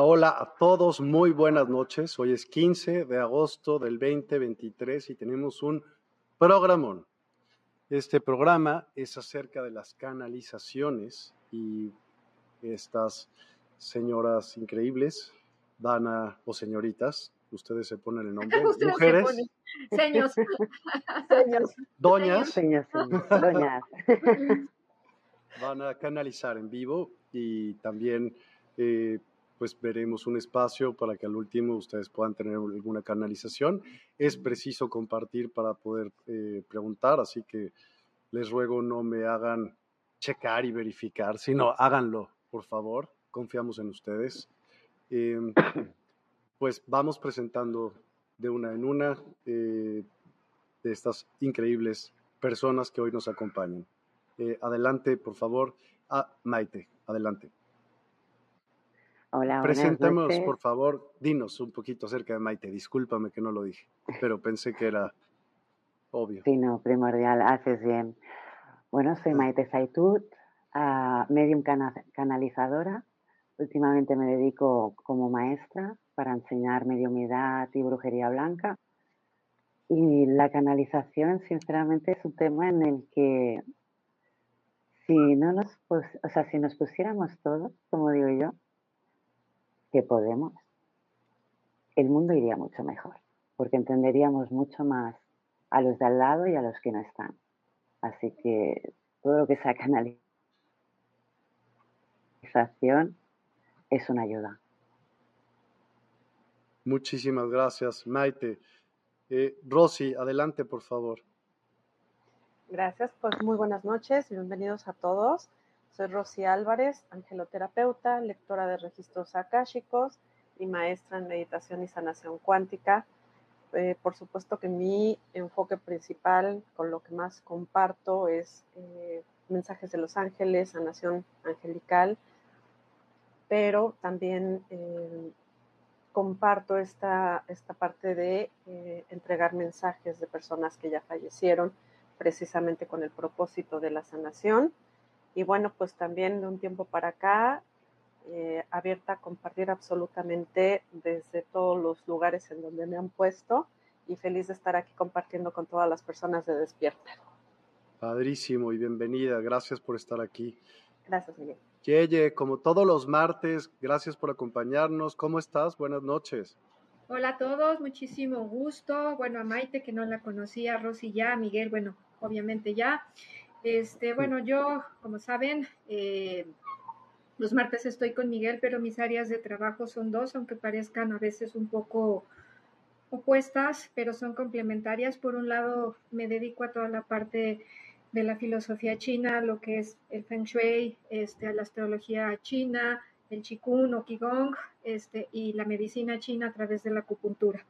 Hola, hola a todos, muy buenas noches. Hoy es 15 de agosto del 2023 y tenemos un programón. Este programa es acerca de las canalizaciones y estas señoras increíbles van a, o señoritas, ustedes se ponen el nombre, mujeres. Seños. Seños. Doñas. Seños, doñas. Van a canalizar en vivo y también eh, pues veremos un espacio para que al último ustedes puedan tener alguna canalización. Es preciso compartir para poder eh, preguntar, así que les ruego no me hagan checar y verificar, sino háganlo, por favor. Confiamos en ustedes. Em, pues vamos presentando de una en una eh, de estas increíbles personas que hoy nos acompañan. Eh, adelante, por favor. Ah, Maite, adelante. Hola, Presentemos, por favor, dinos un poquito acerca de Maite. Discúlpame que no lo dije, pero pensé que era obvio. Sí, no, primordial, haces bien. Bueno, soy ah. Maite Saitut, uh, medium canalizadora. Últimamente me dedico como maestra para enseñar mediumidad y brujería blanca. Y la canalización, sinceramente, es un tema en el que si no nos, o sea, si nos pusiéramos todos, como digo yo, que podemos, el mundo iría mucho mejor, porque entenderíamos mucho más a los de al lado y a los que no están. Así que todo lo que sea canalización es una ayuda. Muchísimas gracias, Maite. Eh, Rosy, adelante, por favor. Gracias, pues muy buenas noches, bienvenidos a todos. Soy Rosy Álvarez, angeloterapeuta, lectora de registros akáshicos y maestra en meditación y sanación cuántica. Eh, por supuesto que mi enfoque principal, con lo que más comparto, es eh, mensajes de los ángeles, sanación angelical, pero también eh, comparto esta, esta parte de entregar mensajes de personas que ya fallecieron, precisamente con el propósito de la sanación y bueno, pues también de un tiempo para acá, eh, abierta a compartir absolutamente desde todos los lugares en donde me han puesto y feliz de estar aquí compartiendo con todas las personas de Despierta. Padrísimo y bienvenida, gracias por estar aquí. Gracias, Miguel. Yeye, como todos los martes, gracias por acompañarnos. ¿Cómo estás? Buenas noches. Hola a todos, muchísimo gusto. Bueno, a Maite, que no la conocía, a Rosy ya, a Miguel, bueno, obviamente ya. Este, bueno, yo, como saben, eh, los martes estoy con Miguel, pero mis áreas de trabajo son dos, aunque parezcan a veces un poco opuestas, pero son complementarias. Por un lado, me dedico a toda la parte de la filosofía china, lo que es el Feng Shui, este, a la astrología china, el Qigong o Qigong este, y la medicina china a través de la acupuntura.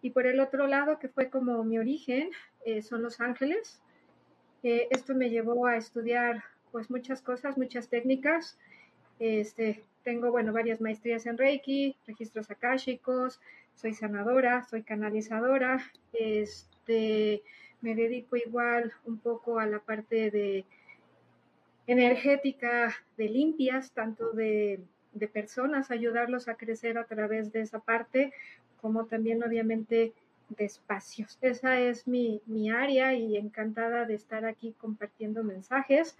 Y por el otro lado, que fue como mi origen, eh, son los ángeles. Eh, esto me llevó a estudiar pues muchas cosas, muchas técnicas. Este, tengo, bueno, varias maestrías en Reiki, registros akáshicos, soy sanadora, soy canalizadora, este, me dedico igual un poco a la parte de energética de limpias, tanto de de personas, ayudarlos a crecer a través de esa parte, como también obviamente de espacios. Esa es mi, mi área y encantada de estar aquí compartiendo mensajes.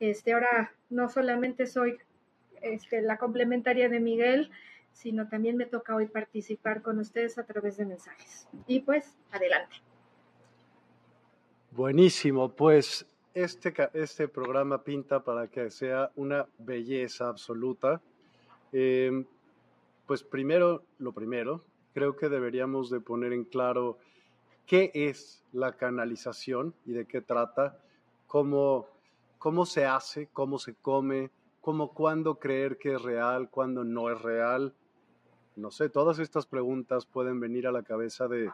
Este, ahora no solamente soy este, la complementaria de Miguel, sino también me toca hoy participar con ustedes a través de mensajes. Y pues, adelante. Buenísimo, pues este, este programa pinta para que sea una belleza absoluta. Em, pues primero, lo primero, creo que deberíamos de poner en claro qué es la canalización y de qué trata, cómo, cómo se hace, cómo se come, cómo cuándo creer que es real, cuándo no es real. No sé, todas estas preguntas pueden venir a la cabeza de,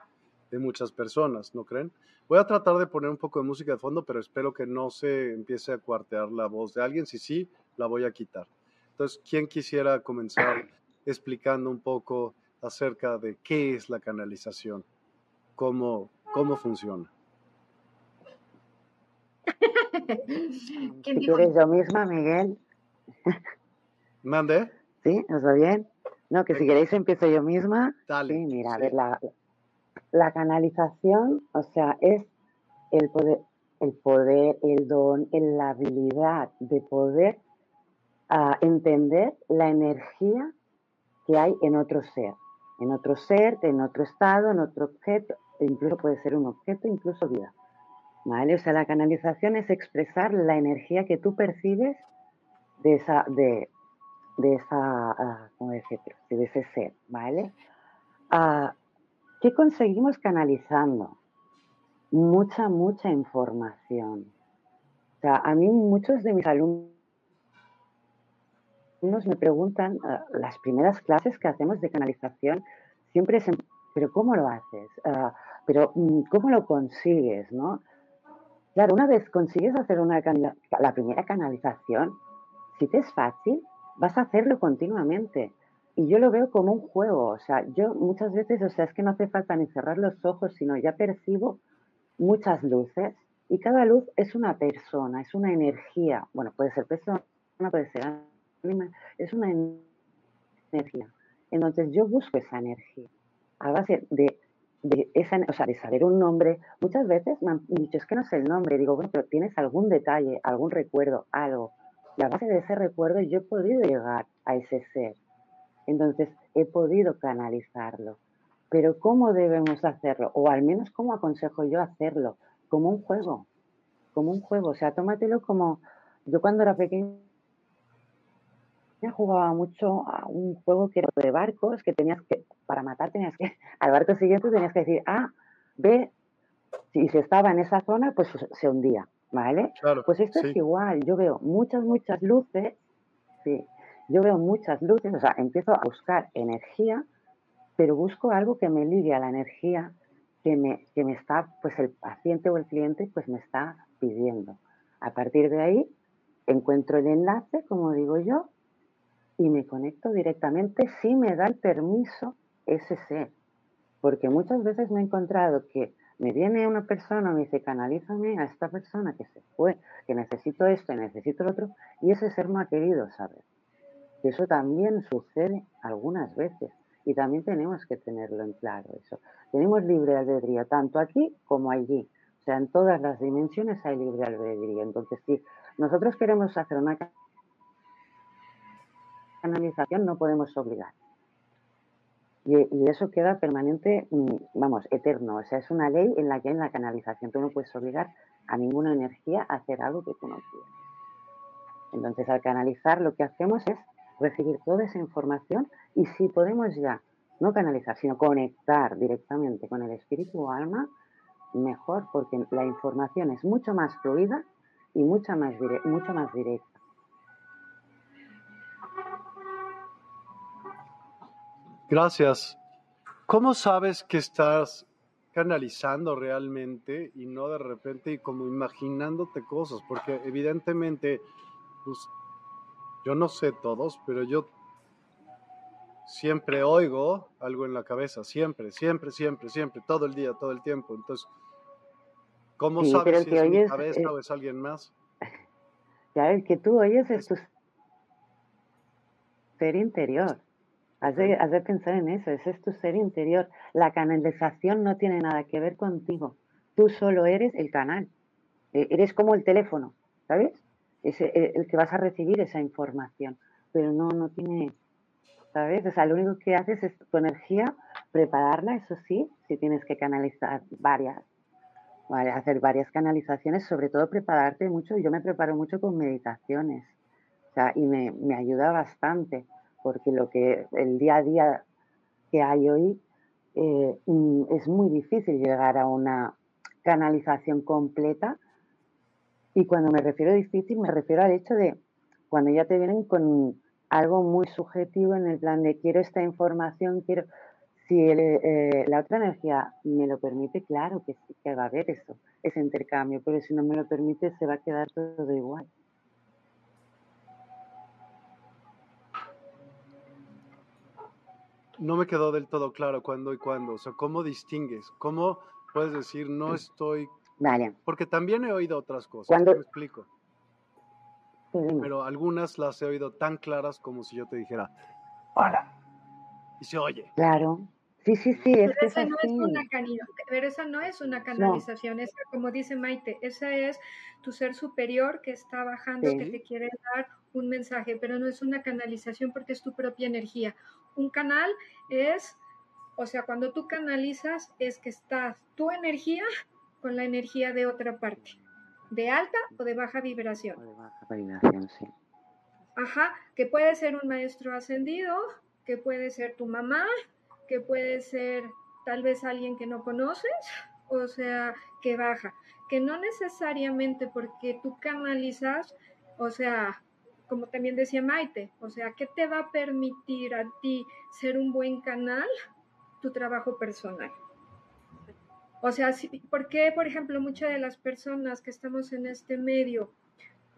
de muchas personas, ¿no creen? Voy a tratar de poner un poco de música de fondo, pero espero que no se empiece a cuartear la voz de alguien. Si sí, la voy a quitar. Entonces, ¿quién quisiera comenzar explicando un poco acerca de qué es la canalización? ¿Cómo, cómo funciona? si quieres yo misma, Miguel. ¿Mande? ¿Sí? ¿Nos va bien? No, que si queréis empiezo yo misma. Dale. Sí, mira, a ver, la, la canalización, o sea, es el poder, el poder, el don, la habilidad de poder a entender la energía que hay en otro ser, en otro ser, en otro estado, en otro objeto, incluso puede ser un objeto, incluso vida. ¿Vale? O sea, la canalización es expresar la energía que tú percibes de esa, de, de esa, uh, ¿cómo decirlo? De ese ser, ¿vale? Uh, ¿Qué conseguimos canalizando? Mucha, mucha información. O sea, a mí muchos de mis alumnos me preguntan, ah, las primeras clases que hacemos de canalización, siempre es, pero ¿cómo lo haces? Ah, pero mm, ¿cómo lo consigues? ¿no? Claro, una vez consigues hacer una la primera canalización, si te es fácil, vas a hacerlo continuamente. Y yo lo veo como un juego, o sea, yo muchas veces, o sea, es que no hace falta ni cerrar los ojos, sino ya percibo muchas luces y cada luz es una persona, es una energía. Bueno, puede ser persona, puede ser es una energía. Entonces yo busco esa energía a base de, esa, o sea, de saber un nombre. Muchas veces me han dicho, es que no sé el nombre. Digo, bueno, pero tienes algún detalle, algún recuerdo, algo. Y a base de ese recuerdo yo he podido llegar a ese ser. Entonces he podido canalizarlo. Pero ¿cómo debemos hacerlo? O al menos ¿cómo aconsejo yo hacerlo? Como un juego. Como un juego. O sea, tómatelo como... Yo cuando era pequeña jugaba mucho a un juego que era de barcos, que tenías que, para matar tenías que, al barco siguiente tenías que decir A, B, si se estaba en esa zona, pues se hundía, ¿vale? pues esto es igual, yo veo muchas, muchas luces, sí, yo veo muchas luces, o sea, empiezo a buscar energía, pero busco algo que me ligue a la energía que me, que me está, pues el paciente o el cliente, pues me está pidiendo. A partir de ahí, encuentro el enlace, como digo yo, y me conecto directamente si me da el permiso ese ser. Porque muchas veces me he encontrado que me viene una persona, me dice, canalízame a esta persona que se fue, que necesito esto, necesito lo otro, y ese ser no ha querido saber. Y eso también sucede algunas veces, y también tenemos que tenerlo en claro eso. Tenemos libre albedrío, tanto aquí como allí. O sea, en todas las dimensiones hay libre albedrío. Entonces, si nosotros queremos hacer una canalización no podemos obligar. Y, eso queda permanente, mm, vamos, eterno. O sea, es una ley en la que hay la canalización. Tú no puedes obligar a ninguna energía a hacer algo que tú no quieras. Entonces, al canalizar, lo que hacemos es recibir toda esa información y si podemos ya no canalizar, sino conectar directamente con el espíritu o alma, mejor, porque la información es mucho más fluida y mucho más directa. Gracias. ¿Cómo sabes que estás canalizando realmente y no de repente y como imaginándote cosas? Porque evidentemente, pues, yo no sé todos, pero yo siempre oigo algo en la cabeza, siempre, siempre, siempre, siempre, todo el día, todo el tiempo. Entonces, ¿cómo sabes si es mi cabeza eh o es alguien más? Ya, el que tú oyes es tu ser interior. Has de, pensar en eso, ese es tu ser interior. La canalización no tiene nada que ver contigo. Tú solo eres el canal. E, eres como el teléfono, ¿sabes? Es e, el que vas a recibir esa información. Pero no, no tiene, ¿sabes? O sea, lo único que haces es tu energía, prepararla, eso sí, si tienes que canalizar varias, hacer varias canalizaciones, sobre todo prepararte mucho. Yo me preparo mucho con meditaciones, o sea, y me, me ayuda bastante porque lo que el día a día que hay hoy eh, mm, es muy difícil llegar a una canalización completa. Y cuando me refiero a difícil, me refiero al hecho de cuando ya te vienen con algo muy subjetivo en el plan de quiero esta información, quiero... Si eh, la otra energía me lo permite, claro que sí que va a haber eso, ese intercambio, pero si no me lo permite, se va a quedar todo igual. No me quedó del todo claro cuándo y cuándo. O sea, ¿cómo distingues? ¿Cómo puedes decir no mm. estoy... Vale. Porque también he oído otras cosas. ¿Cuándo? Me explico. Pero algunas las he oído tan claras como si yo te dijera, hola. Y se oye. Claro. Sí, sí, sí, es pero, esa no es una pero esa no es una canalización, esa, como dice Maite, esa es tu ser superior que está bajando, que te quiere dar un mensaje, pero no es una canalización porque es tu propia energía. Un canal es, o sea, cuando tú canalizas es que estás tu energía con la energía de otra parte, de alta o de baja vibración. de baja vibración, sí. Ajá, que puede ser un maestro ascendido, que puede ser tu mamá, que puede ser tal vez alguien que no conoces, o sea, que baja, que no necesariamente porque tú canalizas, o sea, como también decía Maite, o sea, ¿qué te va a permitir a ti ser un buen canal? Tu trabajo personal. O sea, ¿por qué, por ejemplo, muchas de las personas que estamos en este medio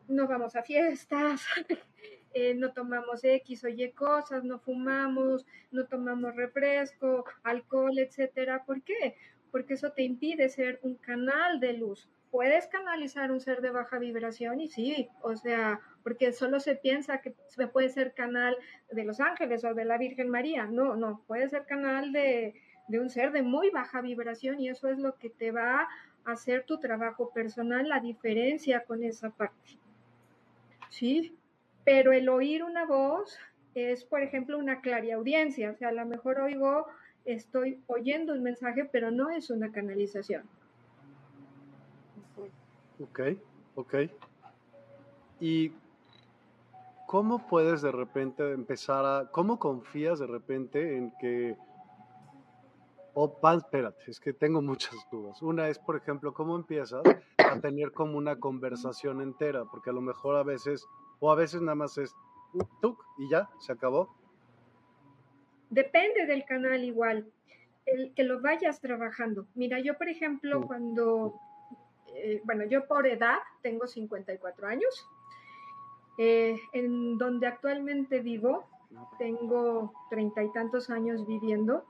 no vamos a fiestas, Eh, no tomamos X o Y cosas, no fumamos, no tomamos refresco, alcohol, etcétera. ¿Por qué? Porque eso te impide ser un canal de luz. Puedes canalizar un ser de baja vibración y sí, o sea, porque solo se piensa que puede ser canal de los ángeles o de la Virgen María. No, no, puede ser canal de, de un ser de muy baja vibración y eso es lo que te va a hacer tu trabajo personal, la diferencia con esa parte. Sí, pero el oír una voz es, por ejemplo, una audiencia. o sea, a lo mejor oigo, estoy oyendo un mensaje, pero no es una canalización. Ok, ok. ¿Y cómo puedes de repente empezar a, cómo confías de repente en que, oh, espérate, es que tengo muchas dudas. Una es, por ejemplo, cómo empiezas a tener como una conversación entera, porque a lo mejor a veces o a veces nada más es tuk y ya, se acabó. Depende del canal igual, el que lo vayas trabajando. Mira, yo por ejemplo, cuando, eh, bueno, yo por edad tengo 54 años, eh, en donde actualmente vivo, tengo treinta y tantos años viviendo.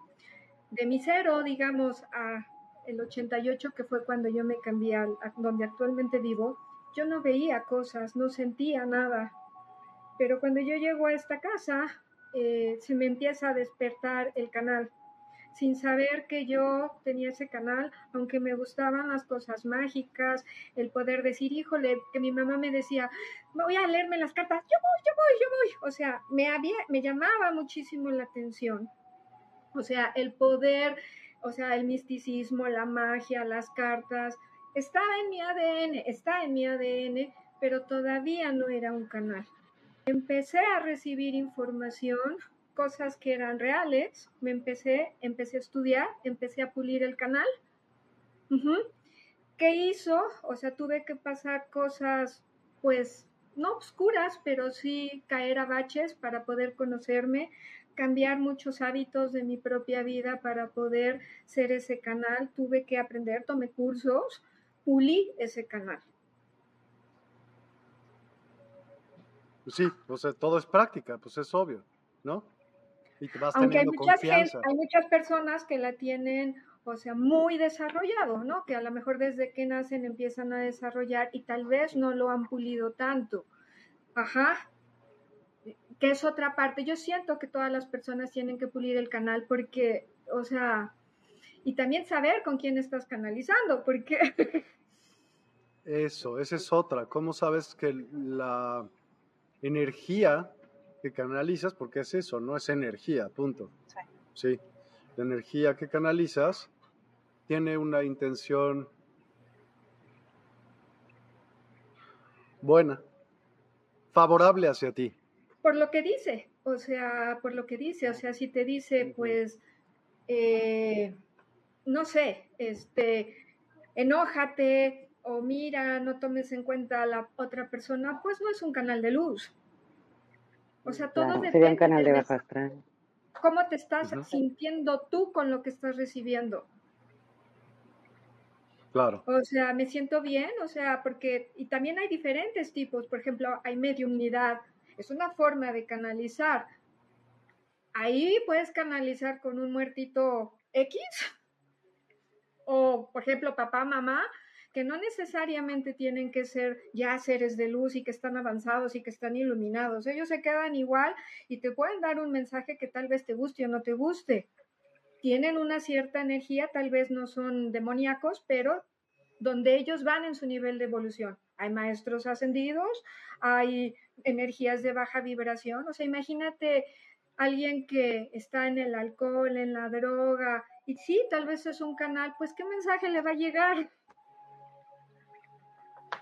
De mi cero, digamos, a el 88, que fue cuando yo me cambié a donde actualmente vivo, yo no veía cosas, no sentía nada. Pero cuando yo llego a esta casa, eh, se me empieza a despertar el canal, sin saber que yo tenía ese canal, aunque me gustaban las cosas mágicas, el poder decir, híjole, que mi mamá me decía, voy a leerme las cartas, yo voy, yo voy, yo voy. O sea, me, había, me llamaba muchísimo la atención. O sea, el poder, o sea, el misticismo, la magia, las cartas, estaba en mi ADN, está en mi ADN, pero todavía no era un canal. Empecé a recibir información, cosas que eran reales, me empecé, empecé a estudiar, empecé a pulir el canal. ¿Qué hizo? O sea, tuve que pasar cosas, pues, no oscuras, pero sí caer a baches para poder conocerme, cambiar muchos hábitos de mi propia vida para poder ser ese canal. Tuve que aprender, tomé cursos, pulí ese canal. Sí, o sea, todo es práctica, pues es obvio, ¿no? Y te vas Aunque hay muchas, hay muchas personas que la tienen, o sea, muy desarrollado, ¿no? Que a lo mejor desde que nacen empiezan a desarrollar y tal vez no lo han pulido tanto. Ajá. Que es otra parte. Yo siento que todas las personas tienen que pulir el canal porque, o sea, y también saber con quién estás canalizando, porque... Eso, esa es otra. ¿Cómo sabes que la energía que canalizas, porque es eso, no es energía, punto. Sí. La energía que canalizas tiene una intención buena, favorable hacia ti. Por lo que dice, o sea, por lo que dice, o sea, si te dice, pues, eh, no sé, este, enójate o mira, no tomes en cuenta a la otra persona, pues no es un canal de luz. O sea, todo depende. Sería un canal de bajo astral. ¿Cómo te estás sintiendo tú con lo que estás recibiendo? Claro. O sea, me siento bien, o sea, porque, y también hay diferentes tipos, por ejemplo, hay mediunidad, es una forma de canalizar. Ahí puedes canalizar con un muertito X, o por ejemplo, papá, mamá, que no necesariamente tienen que ser ya seres de luz y que están avanzados y que están iluminados. Ellos se quedan igual y te pueden dar un mensaje que tal vez te guste o no te guste. Tienen una cierta energía, tal vez no son demoníacos, pero donde ellos van en su nivel de evolución. Hay maestros ascendidos, hay energías de baja vibración. O sea, imagínate alguien que está en el alcohol, en la droga, y sí, tal vez es un canal, pues ¿qué mensaje le va a llegar?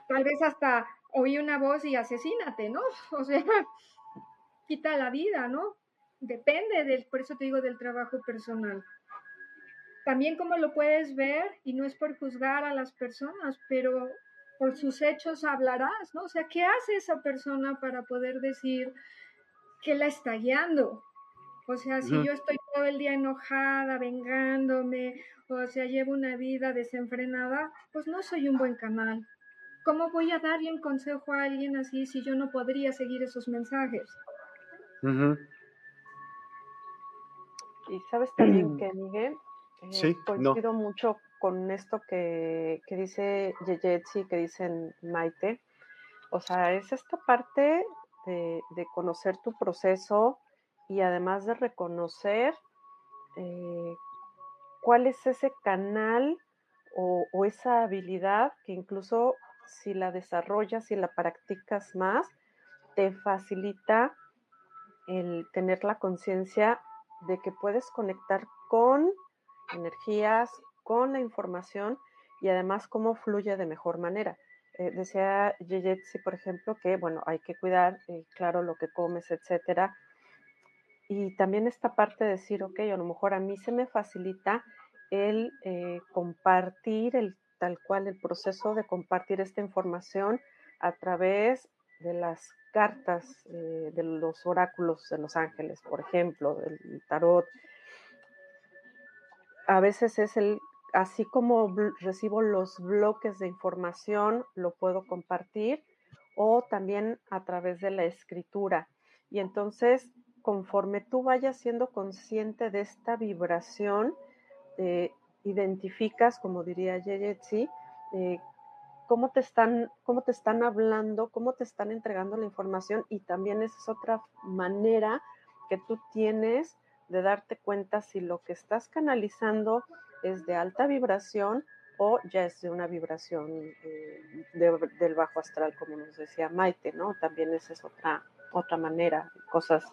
Tal vez hasta oí una voz y asesínate, ¿no? O sea, quita la vida, ¿no? Depende del, por eso te digo, del trabajo personal. También como lo puedes ver, y no es por juzgar a las personas, pero por sus hechos hablarás, ¿no? O sea, ¿qué hace esa persona para poder decir que la está guiando? O sea, si yo estoy todo el día enojada, vengándome, o sea, llevo una vida desenfrenada, pues no soy un buen canal. ¿Cómo voy a darle un consejo a alguien así si yo no podría seguir esos mensajes? Y sabes también que, Miguel, eh, coincido mucho con esto que, que dice Yeyetsi, que dicen Maite. O sea, es esta parte de, conocer tu proceso y además de reconocer eh, cuál es ese canal o, o, esa habilidad que incluso si la desarrollas, y la practicas más, te facilita el tener la conciencia de que puedes conectar con energías, con la información y además cómo fluye de mejor manera. Eh, decía Yeyetsi, por ejemplo, que bueno, hay que cuidar, eh, claro, lo que comes, etcétera. Y también esta parte de decir, ok, a lo mejor a mí se me facilita el eh, compartir, el tal cual el proceso de compartir esta información a través de las cartas eh, de los oráculos de los ángeles, por ejemplo, del tarot. A veces es el, así como recibo los bloques de información, lo puedo compartir o también a través de la escritura. Y entonces, conforme tú vayas siendo consciente de esta vibración, de identificas, como diría Yeyetsi, eh, cómo, te están, cómo te están hablando, cómo te están entregando la información y también esa es otra manera que tú tienes de darte cuenta si lo que estás canalizando es de alta vibración o ya es de una vibración eh, del bajo astral, como nos decía Maite, ¿no? También esa es otra, otra manera, cosas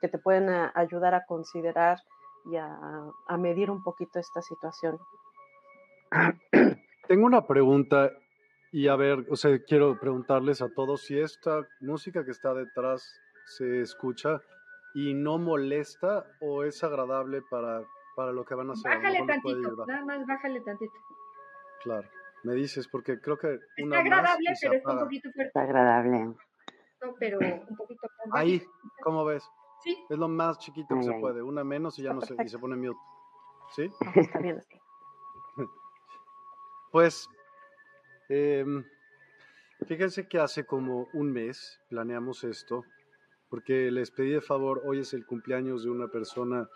que te pueden ayudar a considerar y a, medir un poquito esta situación. Tengo una pregunta y a ver, o sea, quiero preguntarles a todos si esta música que está detrás se escucha y no molesta o es agradable para, para lo que van a hacer. Bájale tantito, nada más bájale tantito. Claro, me dices, porque creo que... Está agradable, pero es un poquito fuerte. Está agradable. pero un poquito... Ahí, ¿cómo ves? Sí. Es lo más chiquito que se puede, una menos y ya no se, y se pone mute. ¿Sí? Está bien así. Pues, em, fíjense que hace como un mes planeamos esto, porque les pedí de favor, hoy es el cumpleaños de una persona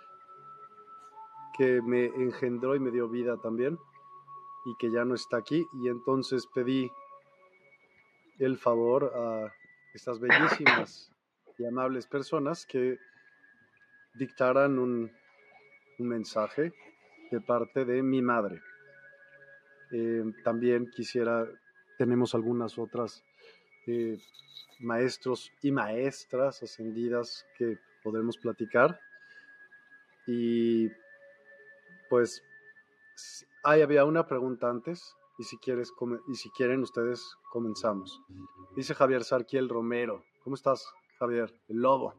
que me engendró y me dio vida también, y que ya no está aquí, y entonces pedí el favor a estas bellísimas y amables personas que dictaran un, mensaje de parte de mi madre. Eh, también quisiera, tenemos algunas otras eh, maestros y maestras ascendidas que podemos platicar. Y pues ahí había una pregunta antes y si, quieres, y si quieren ustedes comenzamos. Dice Javier Sarquiel Romero. ¿Cómo estás? Javier, el lobo.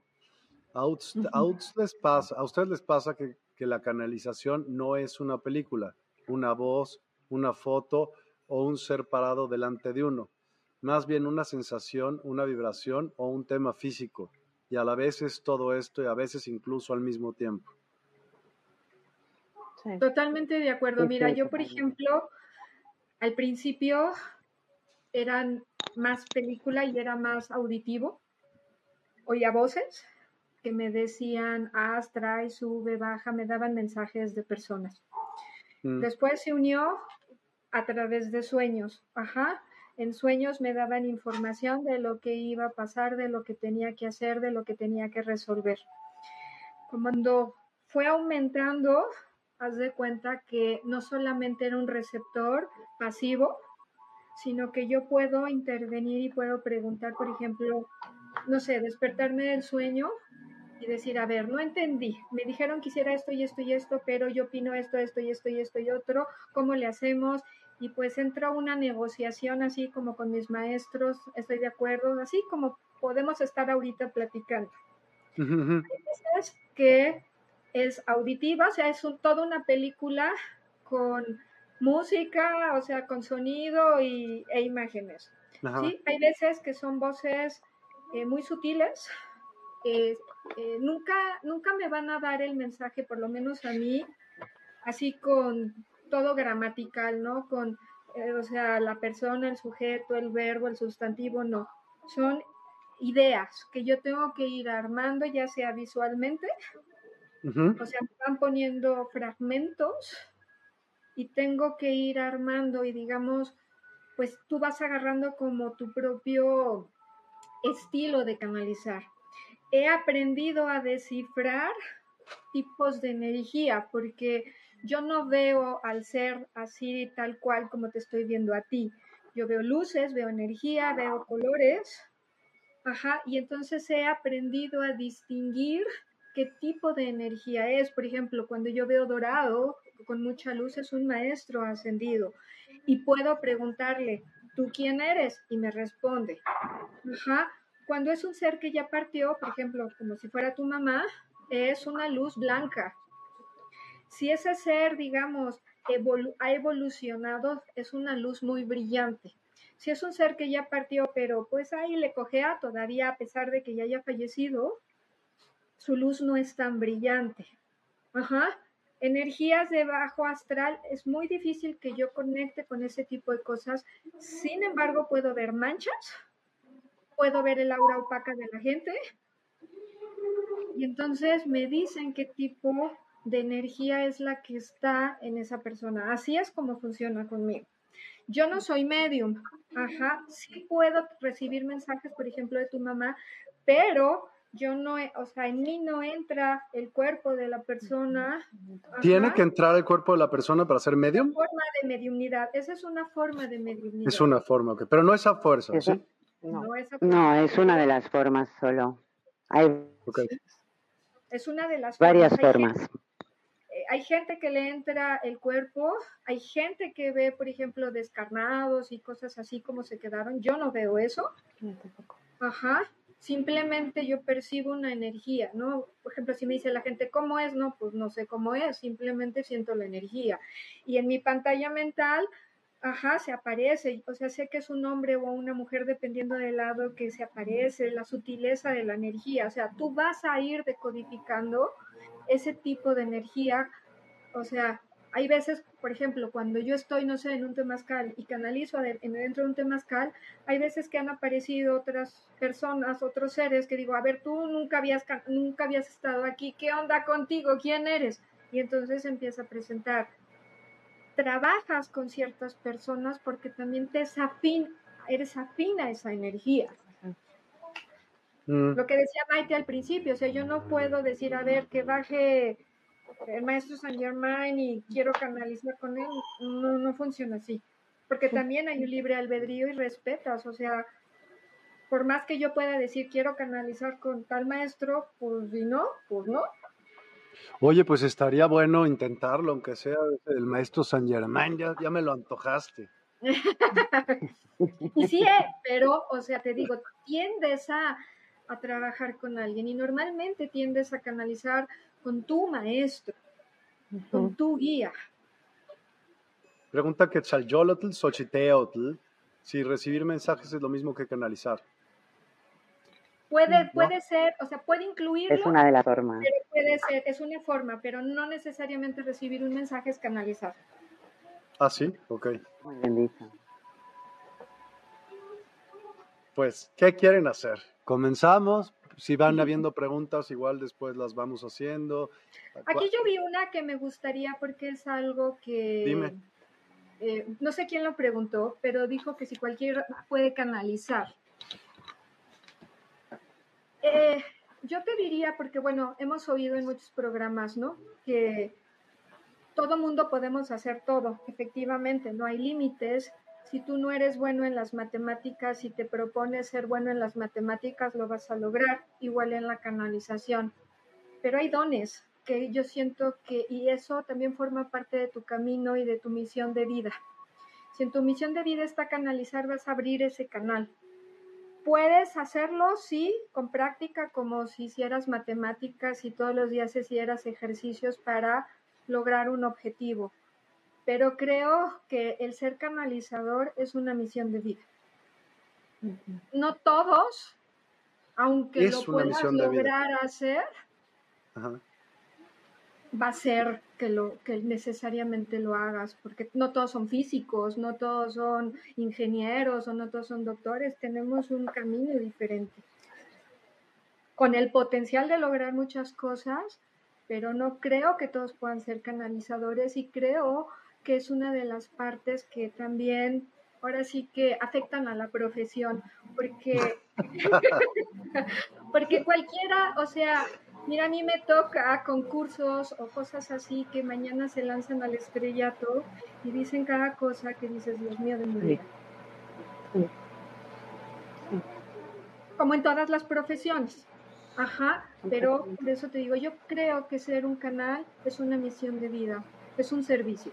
A, ustedes les pasa, a ustedes les pasa que, que la canalización no es una película, una voz, una foto o un ser parado delante de uno, más bien una sensación, una vibración o un tema físico, y a la vez es todo esto y a veces incluso al mismo tiempo. Totalmente de acuerdo. Mira, yo por ejemplo, al principio eran más película y era más auditivo oía voces que me decían, haz, trae, sube, baja, me daban mensajes de personas. Mm. Después se unió a través de sueños, ajá. En sueños me daban información de lo que iba a pasar, de lo que tenía que hacer, de lo que tenía que resolver. Cuando fue aumentando, haz de cuenta que no solamente era un receptor pasivo, sino que yo puedo intervenir y puedo preguntar, por ejemplo, no sé, despertarme del sueño y decir, a ver, no entendí, me dijeron que hiciera esto y esto y esto, pero yo opino esto, esto y esto y esto y otro, ¿cómo le hacemos? Y pues entró una negociación así como con mis maestros, estoy de acuerdo, así como podemos estar ahorita platicando. Es que es auditiva, o sea, es toda una película con música, o sea, con sonido y, e imágenes. ¿sí? Hay veces que son voces eh, muy sutiles. Eh, nunca, nunca me van a dar el mensaje, por lo menos a mí, así con todo gramatical, ¿no? Con, eh, o sea, la persona, el sujeto, el verbo, el sustantivo, no. Son ideas que yo tengo que ir armando, ya sea visualmente, o sea, me van poniendo fragmentos y tengo que ir armando y digamos, pues tú vas agarrando como tu propio estilo de canalizar. He aprendido a descifrar tipos de energía porque yo no veo al ser así tal cual como te estoy viendo a ti. Yo veo luces, veo energía, veo colores. Ajá, y entonces he aprendido a distinguir qué tipo de energía es. Por ejemplo, cuando yo veo dorado con mucha luz es un maestro ascendido y puedo preguntarle, ¿tú quién eres? Y me responde. Ajá. Cuando es un ser que ya partió, por ejemplo, como si fuera tu mamá, es una luz blanca. Si ese ser, digamos, ha evolucionado, es una luz muy brillante. Si es un ser que ya partió, pero pues ahí le cojea todavía, a pesar de que ya haya fallecido, su luz no es tan brillante. Ajá energías de bajo astral, es muy difícil que yo conecte con ese tipo de cosas. Sin embargo, puedo ver manchas, puedo ver el aura opaca de la gente. Y entonces me dicen qué tipo de energía es la que está en esa persona. Así es como funciona conmigo. Yo no soy medium, ajá, sí puedo recibir mensajes, por ejemplo, de tu mamá, pero yo no, o sea, en mí no entra el cuerpo de la persona. ¿Tiene que entrar el cuerpo de la persona para ser medium? Una forma de mediumnidad, esa es una forma de mediumnidad. Es una forma, ok, pero no esa fuerza, ¿sí? No, no, es una de las formas solo. Hay es una de las varias formas. hay gente que le entra el cuerpo, hay gente que ve, por ejemplo, descarnados y cosas así como se quedaron. Yo no veo eso. Ajá. Simplemente yo percibo una energía, ¿no? Por ejemplo, si me dice la gente cómo es, no, pues no sé cómo es, simplemente siento la energía. Y en mi pantalla mental Ajá, se aparece, o sea, sé que es un hombre o una mujer dependiendo del lado que se aparece, la sutileza de la energía, o sea, tú vas a ir decodificando ese tipo de energía, o sea, hay veces, por ejemplo, cuando yo estoy, no sé, en un temazcal y canalizo dentro de un temazcal, hay veces que han aparecido otras personas, otros seres que digo, a ver, tú nunca habías, nunca habías estado aquí, ¿qué onda contigo? ¿Quién eres? Y entonces empieza a presentar trabajas con ciertas personas porque también te es afín, eres afín a esa energía. Mm. Lo que decía Maite al principio, o sea, yo no puedo decir, a ver, que baje el maestro San Germain y quiero canalizar con él, no, no funciona así, porque también hay un libre albedrío y respetas, o sea, por más que yo pueda decir quiero canalizar con tal maestro, pues si no, pues no, Oye, pues estaría bueno intentarlo, aunque sea el maestro San Germán, ya, ya me lo antojaste. y sí, eh, pero, o sea, te digo, tiendes a, a, trabajar con alguien y normalmente tiendes a canalizar con tu maestro, con tu guía. Pregunta que Chalyolotl, Xochiteotl, si recibir mensajes es lo mismo que canalizar. Puede, puede ser, o sea, puede incluirlo. Es una de las formas. puede ser, es una forma, pero no necesariamente recibir un mensaje es canalizar. Ah, sí, ok. Muy bien dicho. Pues, ¿qué quieren hacer? Comenzamos. Si van habiendo preguntas, igual después las vamos haciendo. Aquí yo vi una que me gustaría porque es algo que... Dime. Eh, no sé quién lo preguntó, pero dijo que si cualquiera puede canalizar. Eh, yo te diría, porque bueno, hemos oído en muchos programas, ¿no? Que todo mundo podemos hacer todo, efectivamente, no hay límites. Si tú no eres bueno en las matemáticas y te propones ser bueno en las matemáticas, lo vas a lograr, igual en la canalización. Pero hay dones que yo siento que, y eso también forma parte de tu camino y de tu misión de vida. Si en tu misión de vida está canalizar, vas a abrir ese canal Puedes hacerlo, sí, con práctica, como si hicieras matemáticas y todos los días hicieras ejercicios para lograr un objetivo. Pero creo que el ser canalizador es una misión de vida. No todos, aunque lo puedas lograr hacer, va a ser que, lo, que necesariamente lo hagas, porque no todos son físicos, no todos son ingenieros o no todos son doctores, tenemos un camino diferente. Con el potencial de lograr muchas cosas, pero no creo que todos puedan ser canalizadores y creo que es una de las partes que también ahora sí que afectan a la profesión, porque, porque cualquiera, o sea, Mira, a mí me toca concursos o cosas así que mañana se lanzan al estrellato y dicen cada cosa que dices, Dios mío, de mi vida. Como en todas las profesiones. Ajá, pero por eso te digo, yo creo que ser un canal es una misión de vida, es un servicio.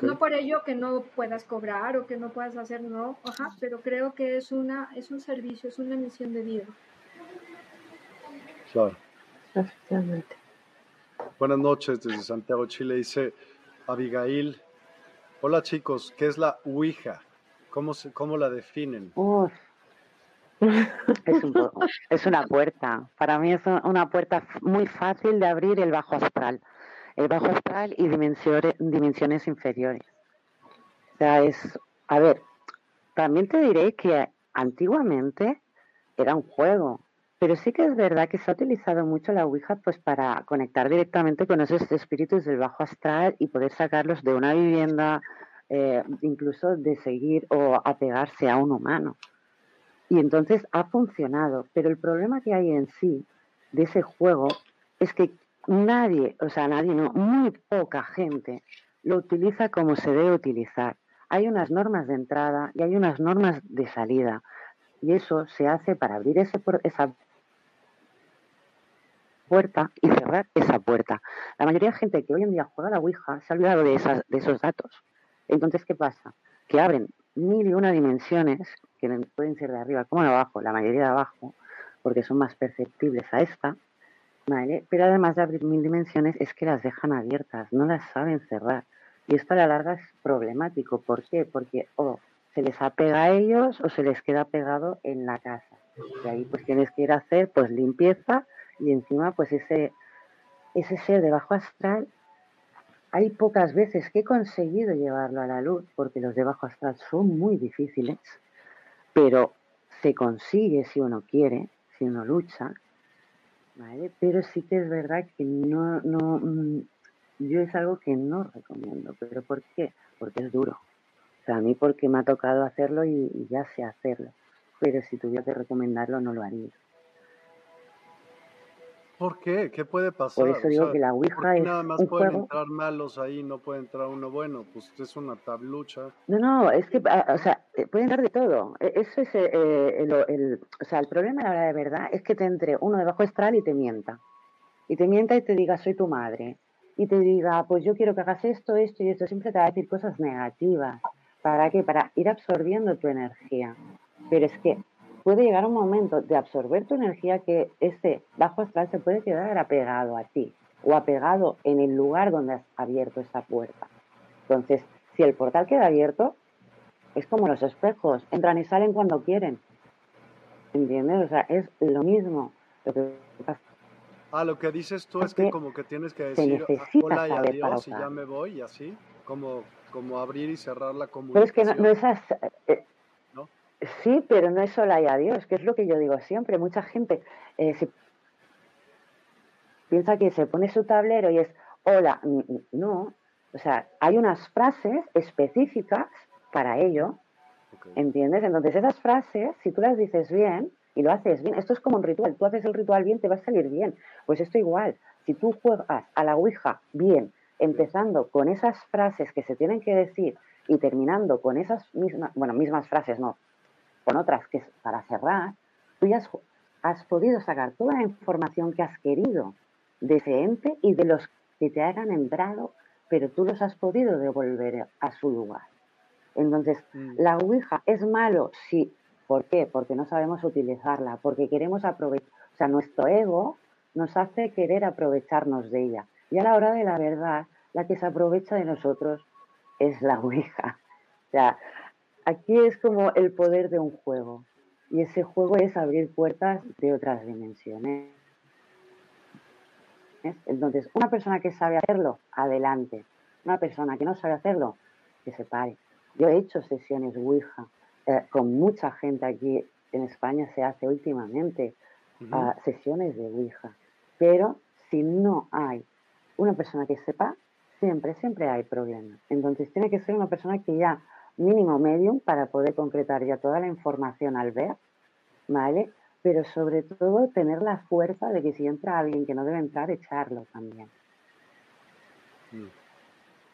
No por ello que no puedas cobrar o que no puedas hacer, no, ajá, pero creo que es una, es un servicio, es una misión de vida. Claro. Buenas noches desde Santiago, Chile. Dice Abigail. Hola chicos, ¿qué es la Ouija? ¿Cómo, se, cómo la definen? Es, es, una puerta. Para mí es una puerta muy fácil de abrir el bajo astral. El bajo astral y dimensiones, dimensiones inferiores. O sea, es. A ver, también te diré que antiguamente era un juego. Pero sí que es verdad que se ha utilizado mucho la Ouija pues para conectar directamente con esos espíritus del bajo astral y poder sacarlos de una vivienda, eh, incluso de seguir o apegarse a un humano. Y entonces ha funcionado, pero el problema que hay en sí de ese juego es que nadie, o sea, nadie, no, muy poca gente lo utiliza como se debe utilizar. Hay unas normas de entrada y hay unas normas de salida. Y eso se hace para abrir ese, esa puerta y cerrar esa puerta. La mayoría de gente que hoy en día juega a la Ouija se ha olvidado de, esas, de esos datos. Entonces, ¿qué pasa? Que abren mil y una dimensiones, que pueden ser de arriba como de abajo, la mayoría de abajo, porque son más perceptibles a esta, ¿vale? Pero además de abrir mil dimensiones, es que las dejan abiertas, no las saben cerrar. Y esto a la larga es problemático. ¿Por qué? Porque o se les apega a ellos o se les queda pegado en la casa. Y ahí pues tienes que ir a hacer pues limpieza y encima pues ese, ese ser de bajo astral hay pocas veces que he conseguido llevarlo a la luz, porque los de bajo astral son muy difíciles, pero se consigue si uno quiere, si uno lucha, ¿vale? Pero sí que es verdad que no, no, mm, yo es algo que no recomiendo. ¿Pero por qué? Porque es duro. O sea, a mí porque me ha tocado hacerlo y ya sé hacerlo. Pero si tuviera que recomendarlo, no lo haría. ¿Por qué? ¿Qué puede pasar? Por eso digo que la Ouija es nada más pueden entrar malos ahí, no puede entrar uno bueno. Pues es una tablucha. No, no, es que, ah, o sea, eh, puede entrar de todo. E, eso es eh, el, o sea, el problema la hora de verdad es que te entre uno de bajo astral y te mienta. Y te mienta y te diga, soy tu madre. Y te diga, pues yo quiero que hagas esto, esto y esto. Siempre te va a decir cosas negativas. ¿Para qué? Para ir absorbiendo tu energía. Pero es que puede llegar un momento de absorber tu energía que ese bajo astral se puede quedar apegado a ti o apegado en el lugar donde has abierto esa puerta. Entonces, si el portal queda abierto, es como los espejos, entran y salen cuando quieren. ¿Entiendes? O sea, es lo mismo. Lo que Ah, lo que dices tú es que, como que tienes que decir ah, hola y adiós y ya me voy y así, como, como abrir y cerrar la comunicación. Pero es que no, no es eh, Sí, pero no es sola y adiós, que es lo que yo digo siempre. Mucha gente eh, piensa que se pone su tablero y es hola. No, o sea, hay unas frases específicas para ello, ¿entiendes? Entonces esas frases, si tú las dices bien y lo haces bien, esto es como un ritual, tú haces el ritual bien, te va a salir bien. Pues esto igual, si tú juegas a la Ouija bien, empezando con esas frases que se tienen que decir y terminando con esas mismas, bueno, mismas frases, no, con otras que para cerrar, tú ya has, podido sacar toda la información que has querido de ese ente y de los que te hayan entrado, pero tú los has podido devolver a su lugar. Entonces, mm. la Ouija es malo, sí. ¿Por qué? Porque no sabemos utilizarla, porque queremos aprovechar, o sea, nuestro ego nos hace querer aprovecharnos de ella. Y a la hora de la verdad, la que se aprovecha de nosotros es la Ouija. O sea, Aquí es como el poder de un juego. Y ese juego es abrir puertas de otras dimensiones. Entonces, una persona que sabe hacerlo, adelante. Una persona que no sabe hacerlo, que se pare. Yo he hecho sesiones Ouija eh, con mucha gente aquí en España, se hace últimamente ah, sesiones de Ouija. Pero si no hay una persona que sepa, siempre, siempre hay problemas. Entonces, tiene que ser una persona que ya mínimo medium para poder concretar ya toda la información al ver, ¿vale? Pero sobre todo tener la fuerza de que si entra alguien que no debe entrar, echarlo también. Mm.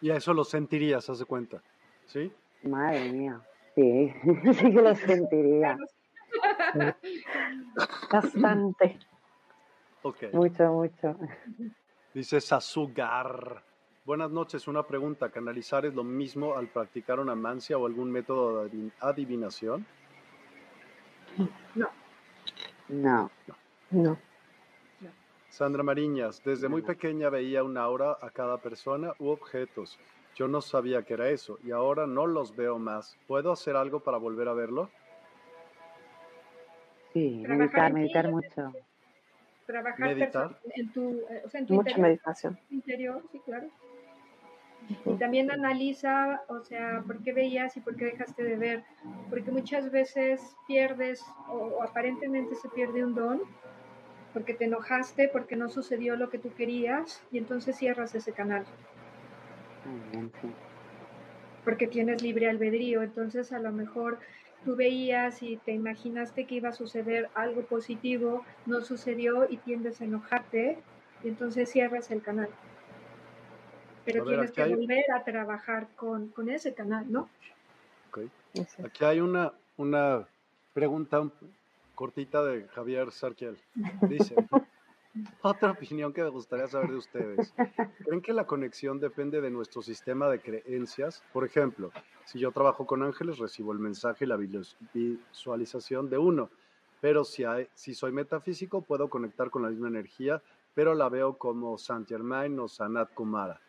Y a eso lo sentirías, hace cuenta, ¿sí? Madre mía, sí, sí que lo sentiría. Bastante. Okay. Mucho, mucho. Dice Sasugar. Buenas noches, una pregunta. ¿Canalizar es lo mismo al practicar una mancia o algún método de adivinación? No. No. No. Sandra Mariñas, desde muy pequeña veía una aura a cada persona u objetos. Yo no sabía que era eso y ahora no los veo más. ¿Puedo hacer algo para volver a verlo? Sí, meditar, meditar mucho. Trabajar meditar. en tu, o sea, en tu Mucha meditación. interior, sí, claro. Y también analiza, o sea, por qué veías y por qué dejaste de ver. Porque muchas veces pierdes o, aparentemente se pierde un don porque te enojaste, porque no sucedió lo que tú querías y entonces cierras ese canal. Porque tienes libre albedrío, entonces a lo mejor tú veías y te imaginaste que iba a suceder algo positivo, no sucedió y tiendes a enojarte y entonces cierras el canal. Pero tienes que volver a trabajar con, ese canal, ¿no? Okay. Aquí hay una, una pregunta cortita de Javier Sarkiel. Dice, otra opinión que me gustaría saber de ustedes. ¿Creen que la conexión depende de nuestro sistema de creencias? Por ejemplo, si yo trabajo con ángeles, recibo el mensaje y la visualización de uno. Pero si, hay, si soy metafísico, puedo conectar con la misma energía, pero la veo como Saint Germain o Sanat Kumara.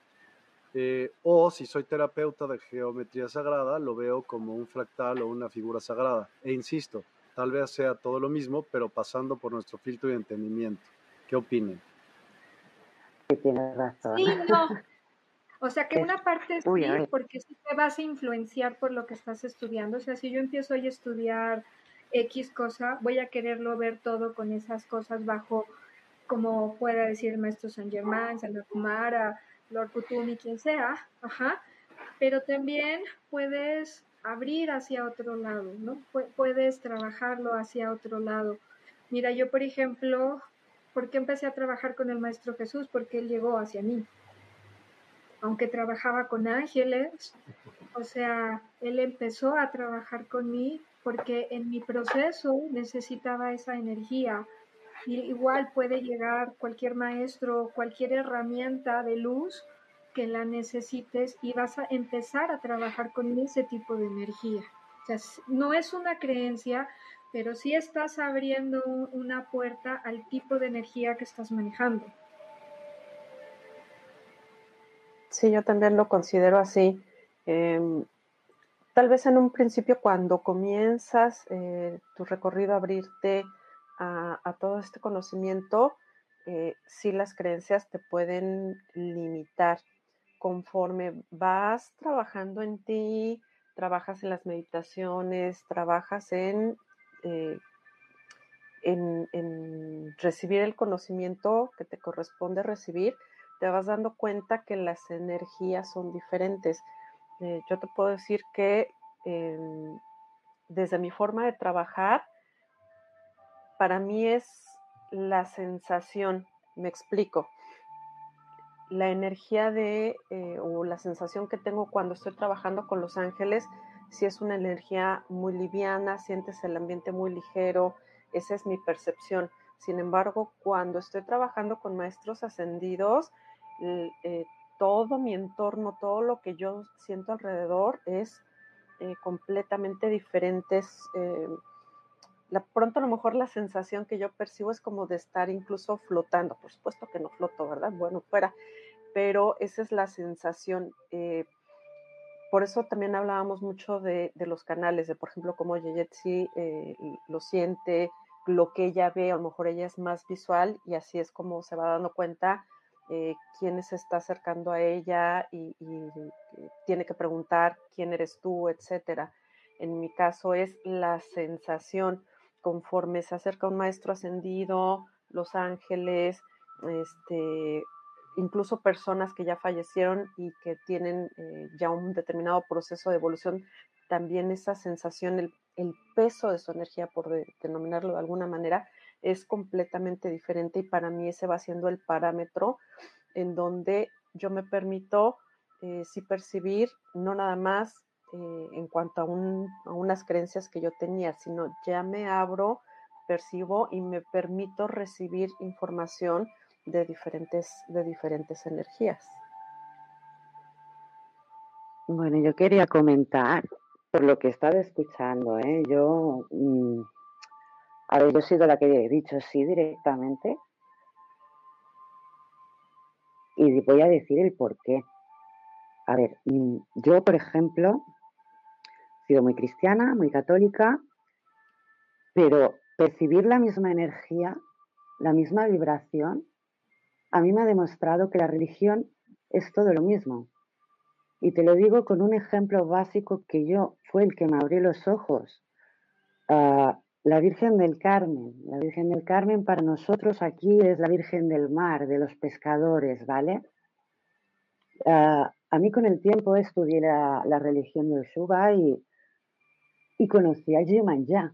Eh, o si soy terapeuta de geometría sagrada, lo veo como un fractal o una figura sagrada. E insisto, tal vez sea todo lo mismo, pero pasando por nuestro filtro de entendimiento. ¿Qué opinan? Sí, tienes razón. Sí, no. O sea que una parte sí, porque sí te vas a influenciar por lo que estás estudiando. O sea, si yo empiezo hoy a estudiar X cosa, voy a quererlo ver todo con esas cosas bajo, como pueda decir el maestro San Germán, San Kumara, Lord Putumi, quien sea, ajá. Pero también puedes abrir hacia otro lado, ¿no? Puedes trabajarlo hacia otro lado. Mira, yo por ejemplo, ¿por qué empecé a trabajar con el Maestro Jesús? Porque Él llegó hacia mí. Aunque trabajaba con ángeles, o sea, Él empezó a trabajar con mí porque en mi proceso necesitaba esa energía. Igual puede llegar cualquier maestro, cualquier herramienta de luz que la necesites y vas a empezar a trabajar con ese tipo de energía. No es una creencia, pero sí estás abriendo una puerta al tipo de energía que estás manejando. Sí, yo también lo considero así. Em, tal vez en un principio cuando comienzas eh, tu recorrido a abrirte a, todo este conocimiento, eh, sí las creencias te pueden limitar conforme vas trabajando en ti, trabajas en las meditaciones, trabajas en, eh, en, recibir el conocimiento que te corresponde recibir, te vas dando cuenta que las energías son diferentes. Eh, yo te puedo decir que em, desde mi forma de trabajar, para mí es la sensación, me explico la energía de eh, o la sensación que tengo cuando estoy trabajando con los ángeles, si es una energía muy liviana, sientes el ambiente muy ligero, esa es mi percepción. Sin embargo, cuando estoy trabajando con maestros ascendidos, eh, todo mi entorno, todo lo que yo siento alrededor es eh, completamente diferente. La, pronto a lo mejor la sensación que yo percibo es como de estar incluso flotando. Por supuesto que no floto, ¿verdad? Bueno, fuera, pero esa es la sensación. Eh, por eso también hablábamos mucho de, los canales, de por ejemplo cómo Yeyetsi eh, lo siente, lo que ella ve, a lo mejor ella es más visual y así es como se va dando cuenta eh, quién se está acercando a ella y, y, tiene que preguntar quién eres tú, etcétera. En mi caso es la sensación conforme se acerca un maestro ascendido, los ángeles, este, incluso personas que ya fallecieron y que tienen eh, ya un determinado proceso de evolución, también esa sensación, el, peso de su energía, por denominarlo de alguna manera, es completamente diferente y para mí ese va siendo el parámetro en donde yo me permito eh, sí percibir no nada más eh, en cuanto a, unas creencias que yo tenía, sino ya me abro, percibo y me permito recibir información de diferentes, de diferentes energías. Bueno, yo quería comentar, por lo que he estado escuchando, ¿eh? yo, mm, a ver, yo he sido la que he dicho sí directamente y voy a decir el por qué. A ver, mm, yo, por ejemplo, sido muy cristiana, muy católica, pero percibir la misma energía, la misma vibración, a mí me ha demostrado que la religión es todo lo mismo. Y te lo digo con un ejemplo básico que yo fue el que me abrió los ojos. Ah, la Virgen del Carmen. La Virgen del Carmen para nosotros aquí es la Virgen del Mar, de los pescadores, ¿vale? Ah, a mí con el tiempo estudié la, religión de Oshuba y, y conocí a Jimanya.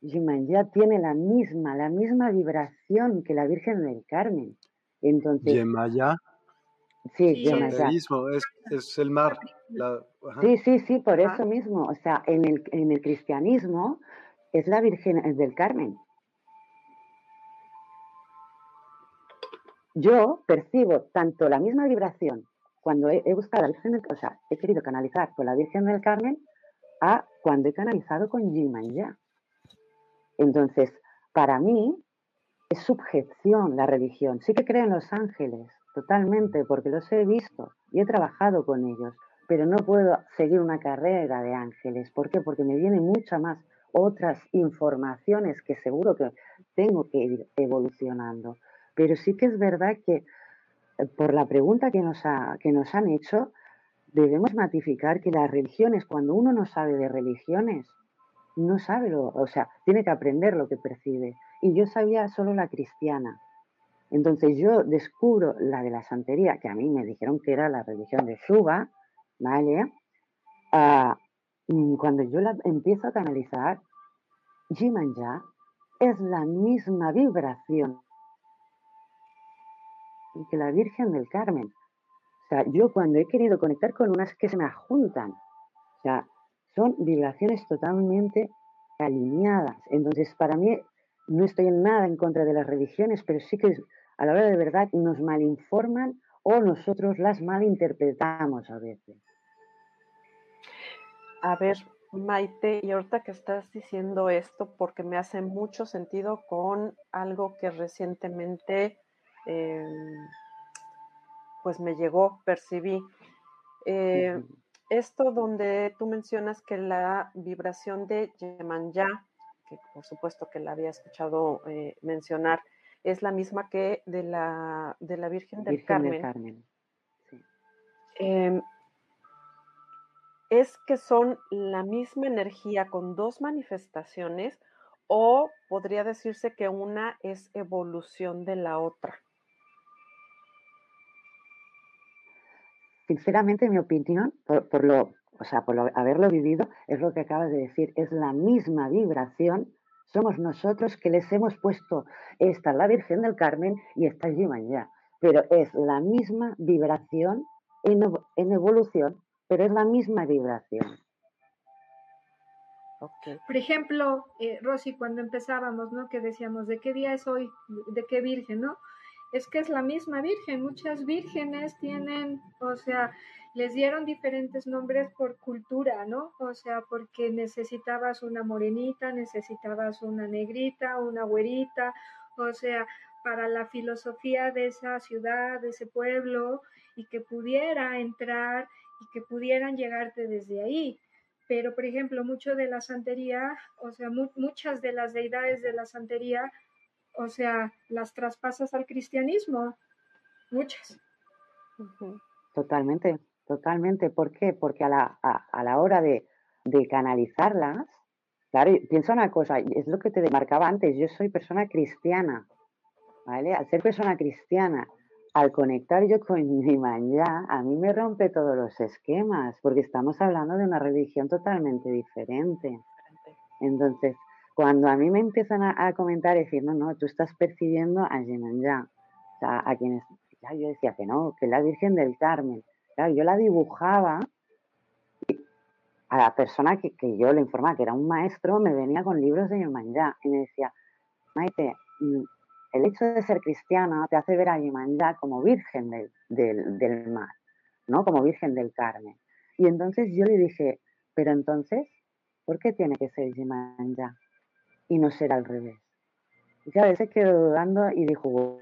Jimanya tiene la misma, la misma vibración que la Virgen del Carmen. Entonces, Yemaya. Sí, Yemaya. Es, es el mar. sí, sí, sí, por eso mismo. O sea, en el, en el cristianismo es la Virgen del Carmen. yo percibo tanto la misma vibración cuando he, buscado a la Virgen del o sea, he querido canalizar con la Virgen del Carmen a cuando he canalizado con ya. Entonces, para mí es subjeción la religión. Sí que creo en los ángeles, totalmente, porque los he visto y he trabajado con ellos, pero no puedo seguir una carrera de ángeles. ¿Por qué? Porque me vienen muchas más otras informaciones que seguro que tengo que ir evolucionando. Pero sí que es verdad que eh, por la pregunta que nos han hecho, debemos matificar que las religiones, cuando uno no sabe de religiones, no sabe lo, o sea, tiene que aprender lo que percibe. Y yo sabía solo la cristiana. Entonces yo descubro la de la santería, que a mí me dijeron que era la religión de Shuba, ¿vale? Ah, cuando yo la empiezo a canalizar, Jimanja es la misma vibración que la Virgen del Carmen. Sea, yo cuando he querido conectar con unas que se me juntan, o sea, son vibraciones totalmente alineadas. Entonces, para mí, no estoy en nada en contra de las religiones, pero sí que a la hora de verdad nos malinforman o nosotros las malinterpretamos a veces. A ver, Maite, y ahorita que estás diciendo esto, porque me hace mucho sentido con algo que recientemente Em, pues me llegó, percibí. Eh, esto donde tú mencionas que la vibración de Yemanya, que por supuesto que la había escuchado eh, mencionar, es la misma que de la, de la Virgen del Carmen. Em, es que son la misma energía con dos manifestaciones o podría decirse que una es evolución de la otra. Sinceramente, mi opinión, por, lo, o sea, por haberlo vivido, es lo que acabas de decir, es la misma vibración. Somos nosotros que les hemos puesto, esta la Virgen del Carmen y esta es ya, pero es la misma vibración en, evolución, pero es la misma vibración. Por ejemplo, eh, Rosy, cuando empezábamos, ¿no? Que decíamos, ¿de qué día es hoy? ¿De qué virgen, no? Es que es la misma Virgen. Muchas vírgenes tienen, o sea, les dieron diferentes nombres por cultura, ¿no? O sea, porque necesitabas una morenita, necesitabas una negrita, una güerita, o sea, para la filosofía de esa ciudad, de ese pueblo, y que pudiera entrar y que pudieran llegarte desde ahí. Pero, por ejemplo, mucho de la santería, o sea, muchas de las deidades de la santería o sea, las traspasas al cristianismo, muchas. Totalmente, totalmente. ¿Por qué? Porque a la, a, la hora de, de, canalizarlas, claro, piensa una cosa, es lo que te demarcaba antes, yo soy persona cristiana, ¿vale? Al ser persona cristiana, al conectar yo con mi ya, a mí me rompe todos los esquemas, porque estamos hablando de una religión totalmente diferente. Entonces, cuando a mí me empiezan a, comentar y decir, no, no, tú estás percibiendo a ya, o sea, a quienes, yo decía que no, que la Virgen del Carmen, claro, yo la dibujaba a la persona que, yo le informaba, que era un maestro, me venía con libros de Yemanjá y me decía, Maite, mm, el hecho de ser cristiana te hace ver a Yemanjá como Virgen del, del, del mar, ¿no? Como Virgen del Carmen. Y entonces yo le dije, pero entonces, ¿por qué tiene que ser Yemanjá? Y no ser al revés. Y a veces quedó dudando y dijo,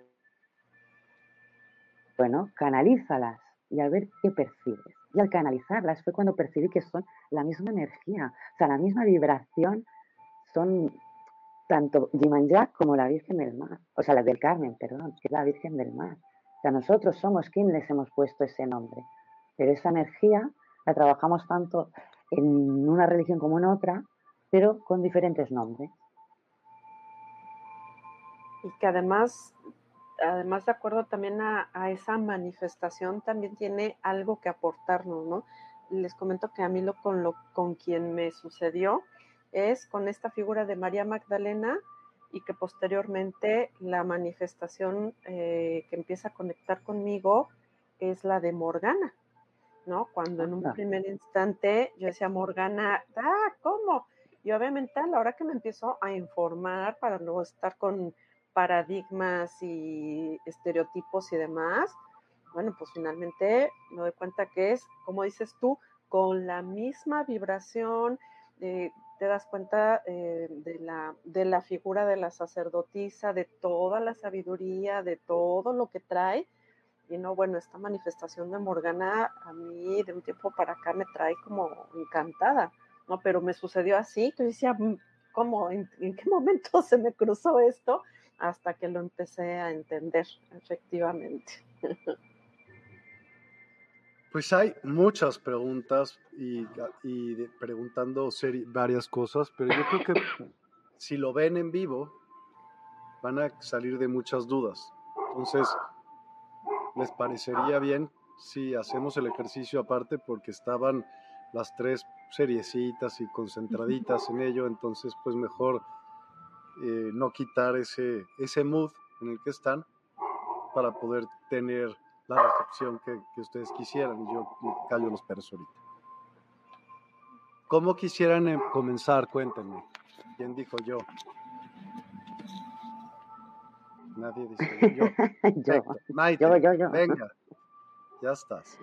bueno, canalízalas y a ver qué percibes. Y al canalizarlas fue cuando percibí que son la misma energía, o sea, la misma vibración, son tanto Jimanja como la Virgen del Mar, o sea, la del Carmen, perdón, que es la Virgen del Mar. O sea, nosotros somos quienes les hemos puesto ese nombre, pero esa energía la trabajamos tanto en una religión como en otra, pero con diferentes nombres y que además, además de acuerdo también a, esa manifestación, también tiene algo que aportarnos, ¿no? Les comento que a mí lo con, lo, con quien me sucedió es con esta figura de María Magdalena y que posteriormente la manifestación eh, que empieza a conectar conmigo es la de Morgana, ¿no? Cuando en un primer instante yo decía, Morgana, ah, ¿cómo? Y obviamente a la hora que me empiezo a informar para luego estar con paradigmas y estereotipos y demás, bueno, pues finalmente me doy cuenta que es, como dices tú, con la misma vibración, eh, te das cuenta eh, de, la, de la figura de la sacerdotisa, de toda la sabiduría, de todo lo que trae. Y no, bueno, esta manifestación de Morgana a mí de un tiempo para acá me trae como encantada, ¿no? Pero me sucedió así, que decía, mm, ¿cómo? ¿En, ¿En, qué momento se me cruzó esto? Hasta que lo empecé a entender, efectivamente. Pues hay muchas preguntas y, preguntando varias cosas, pero yo creo que si lo ven en vivo, van a salir de muchas dudas. Entonces, ¿les parecería bien si hacemos el ejercicio aparte? Porque estaban las tres seriecitas y concentraditas en ello, entonces pues mejor eh, no quitar ese, ese mood en el que están para poder tener la recepción que, que ustedes quisieran. Y yo callo los perros ahorita. ¿Cómo quisieran eh, comenzar? Cuéntenme. ¿Quién dijo yo? Nadie dice yo. yo. Maite, yo, yo, yo. Venga, ya estás.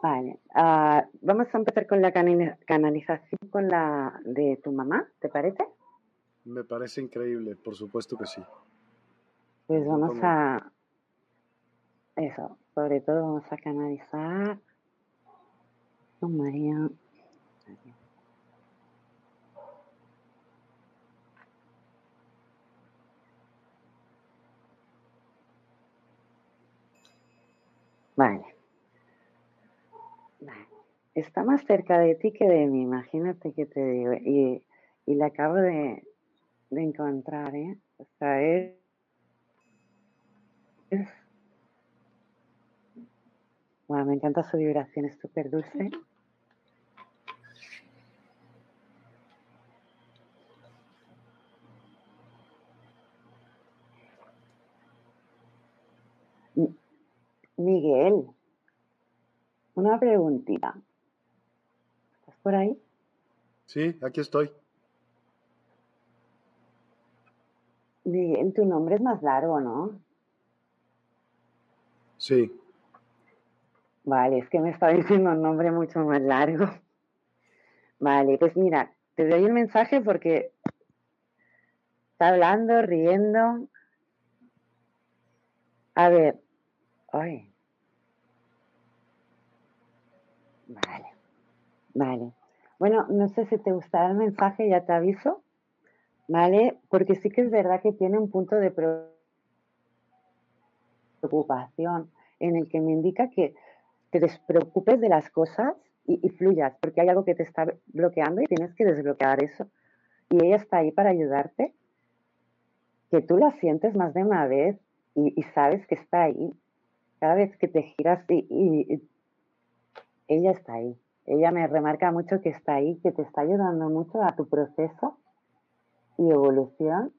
Vale, uh, vamos a empezar con la canalización con la de tu mamá, ¿te parece? Me parece increíble, por supuesto que sí. Pues vamos a, eso, sobre todo vamos a canalizar con María. Vale. vale. Está más cerca de ti que de mí, imagínate que te digo. Y, y la acabo de, de encontrar, ¿eh? O sea, es Bueno, me encanta su vibración, es súper dulce. Miguel, una preguntita. ¿Estás por ahí? Sí, aquí estoy. Miguel, tu nombre es más largo, ¿no? Sí. Vale, es que me está diciendo un nombre mucho más largo. Vale, pues mira, te doy el mensaje porque está hablando, riendo. A ver, ay. Vale, vale. Bueno, no sé si te gustará el mensaje, ya te aviso. Vale, porque sí que es verdad que tiene un punto de preocupación en el que me indica que te despreocupes de las cosas y, fluyas, porque hay algo que te está bloqueando y tienes que desbloquear eso. Y ella está ahí para ayudarte, que tú la sientes más de una vez y, sabes que está ahí. Cada vez que te giras y ella está ahí. Ella me remarca mucho que está ahí, que te está ayudando mucho a tu proceso y evolución.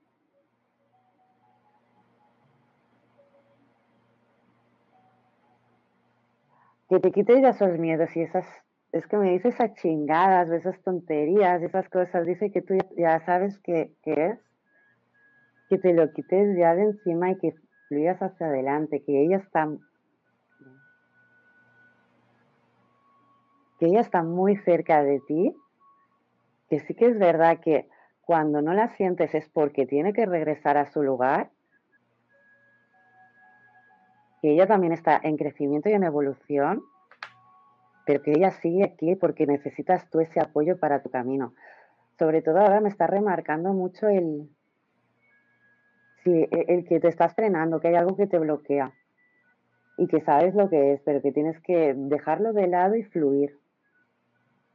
Que te quites ya esos miedos y esas, es que me dice esas chingadas, esas tonterías, esas cosas, dice que tú ya sabes qué es, que te lo quites ya de encima y que fluyas hacia adelante, que ella está, que ella está muy cerca de ti, que sí que es verdad que cuando no la sientes es porque tiene que regresar a su lugar, que ella también está en crecimiento y en evolución, pero que ella sigue aquí porque necesitas tú ese apoyo para tu camino. Sobre todo ahora me está remarcando mucho el, sí, e, el que te estás frenando, que hay algo que te bloquea y que sabes lo que es, pero que tienes que dejarlo de lado y fluir.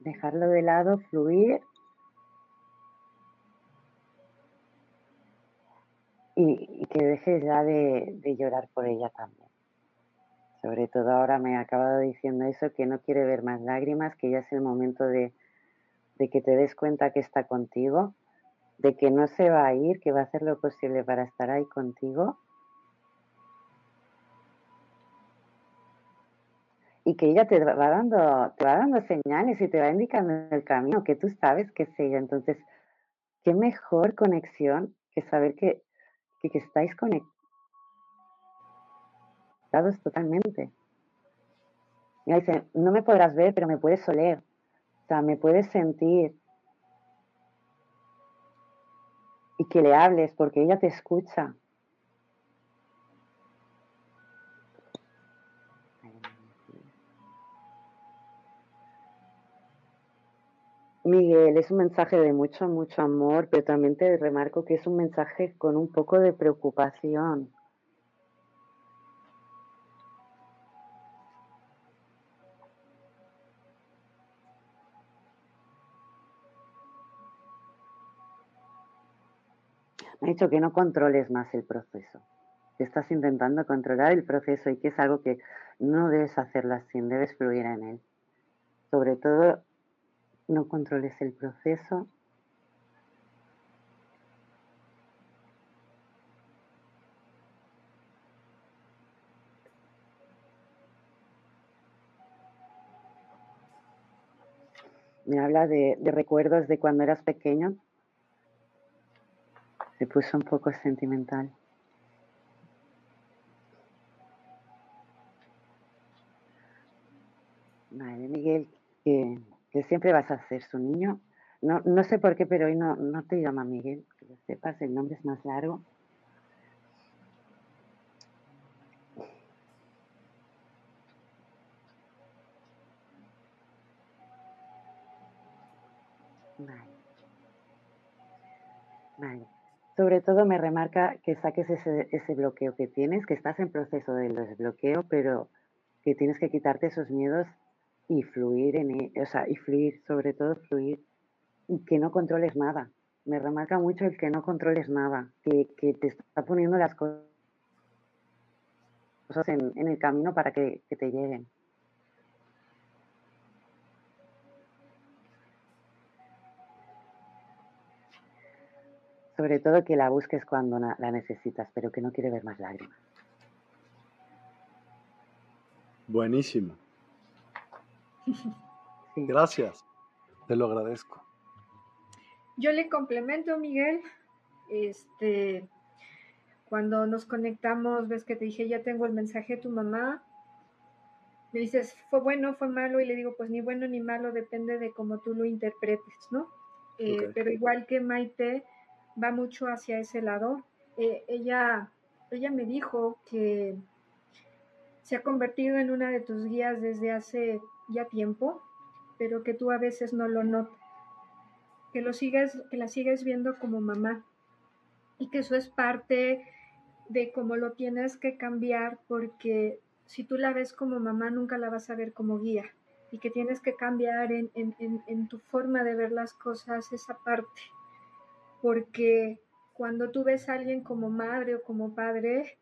Dejarlo de lado, fluir y, que dejes ya de, de llorar por ella también. Sobre todo ahora me ha acabado diciendo eso, que no quiere ver más lágrimas, que ya es el momento de, de que te des cuenta que está contigo, de que no se va a ir, que va a hacer lo posible para estar ahí contigo. Y que ella te va dando, te va dando señales y te va indicando el camino, que tú sabes que es ella. Entonces, qué mejor conexión que saber que, que, estáis conectados totalmente. Y dice, no me podrás ver, pero me puedes oler. O sea, me puedes sentir. Y que le hables porque ella te escucha. Miguel, es un mensaje de mucho, mucho amor, pero también te remarco que es un mensaje con un poco de preocupación. Me ha dicho que no controles más el proceso, que estás intentando controlar el proceso y que es algo que no debes hacerlo así, debes fluir en él. Sobre todo no controles el proceso. Me habla de, recuerdos de cuando eras pequeño. Se puso un poco sentimental. Vale, Miguel, que que siempre vas a ser su niño. No, no sé por qué, pero hoy no, no te llama Miguel, que lo sepas, el nombre es más largo. Sobre todo me remarca que saques ese, ese bloqueo que tienes, que estás en proceso de desbloqueo, pero que tienes que quitarte esos miedos y fluir en e, o sea, y fluir, sobre todo fluir, y que no controles nada. Me remarca mucho el que no controles nada, que, te está poniendo las cosas en, en el camino para que, que te lleguen. Sobre todo que la busques cuando la necesitas, pero que no quiere ver más lágrimas. Buenísimo. Gracias, te lo agradezco. Yo le complemento, Miguel. Este, cuando nos conectamos, ves que te dije, ya tengo el mensaje de tu mamá. Me dices, fue bueno, fue malo, y le digo, pues ni bueno ni malo, depende de cómo tú lo interpretes, ¿no? Eh, pero igual que Maite, va mucho hacia ese lado. Eh, ella, ella me dijo que se ha convertido en una de tus guías desde hace ya tiempo, pero que tú a veces no lo notas. Que, lo sigues, que la sigues viendo como mamá y que eso es parte de cómo lo tienes que cambiar porque si tú la ves como mamá nunca la vas a ver como guía y que tienes que cambiar en, en tu forma de ver las cosas esa parte porque cuando tú ves a alguien como madre o como padre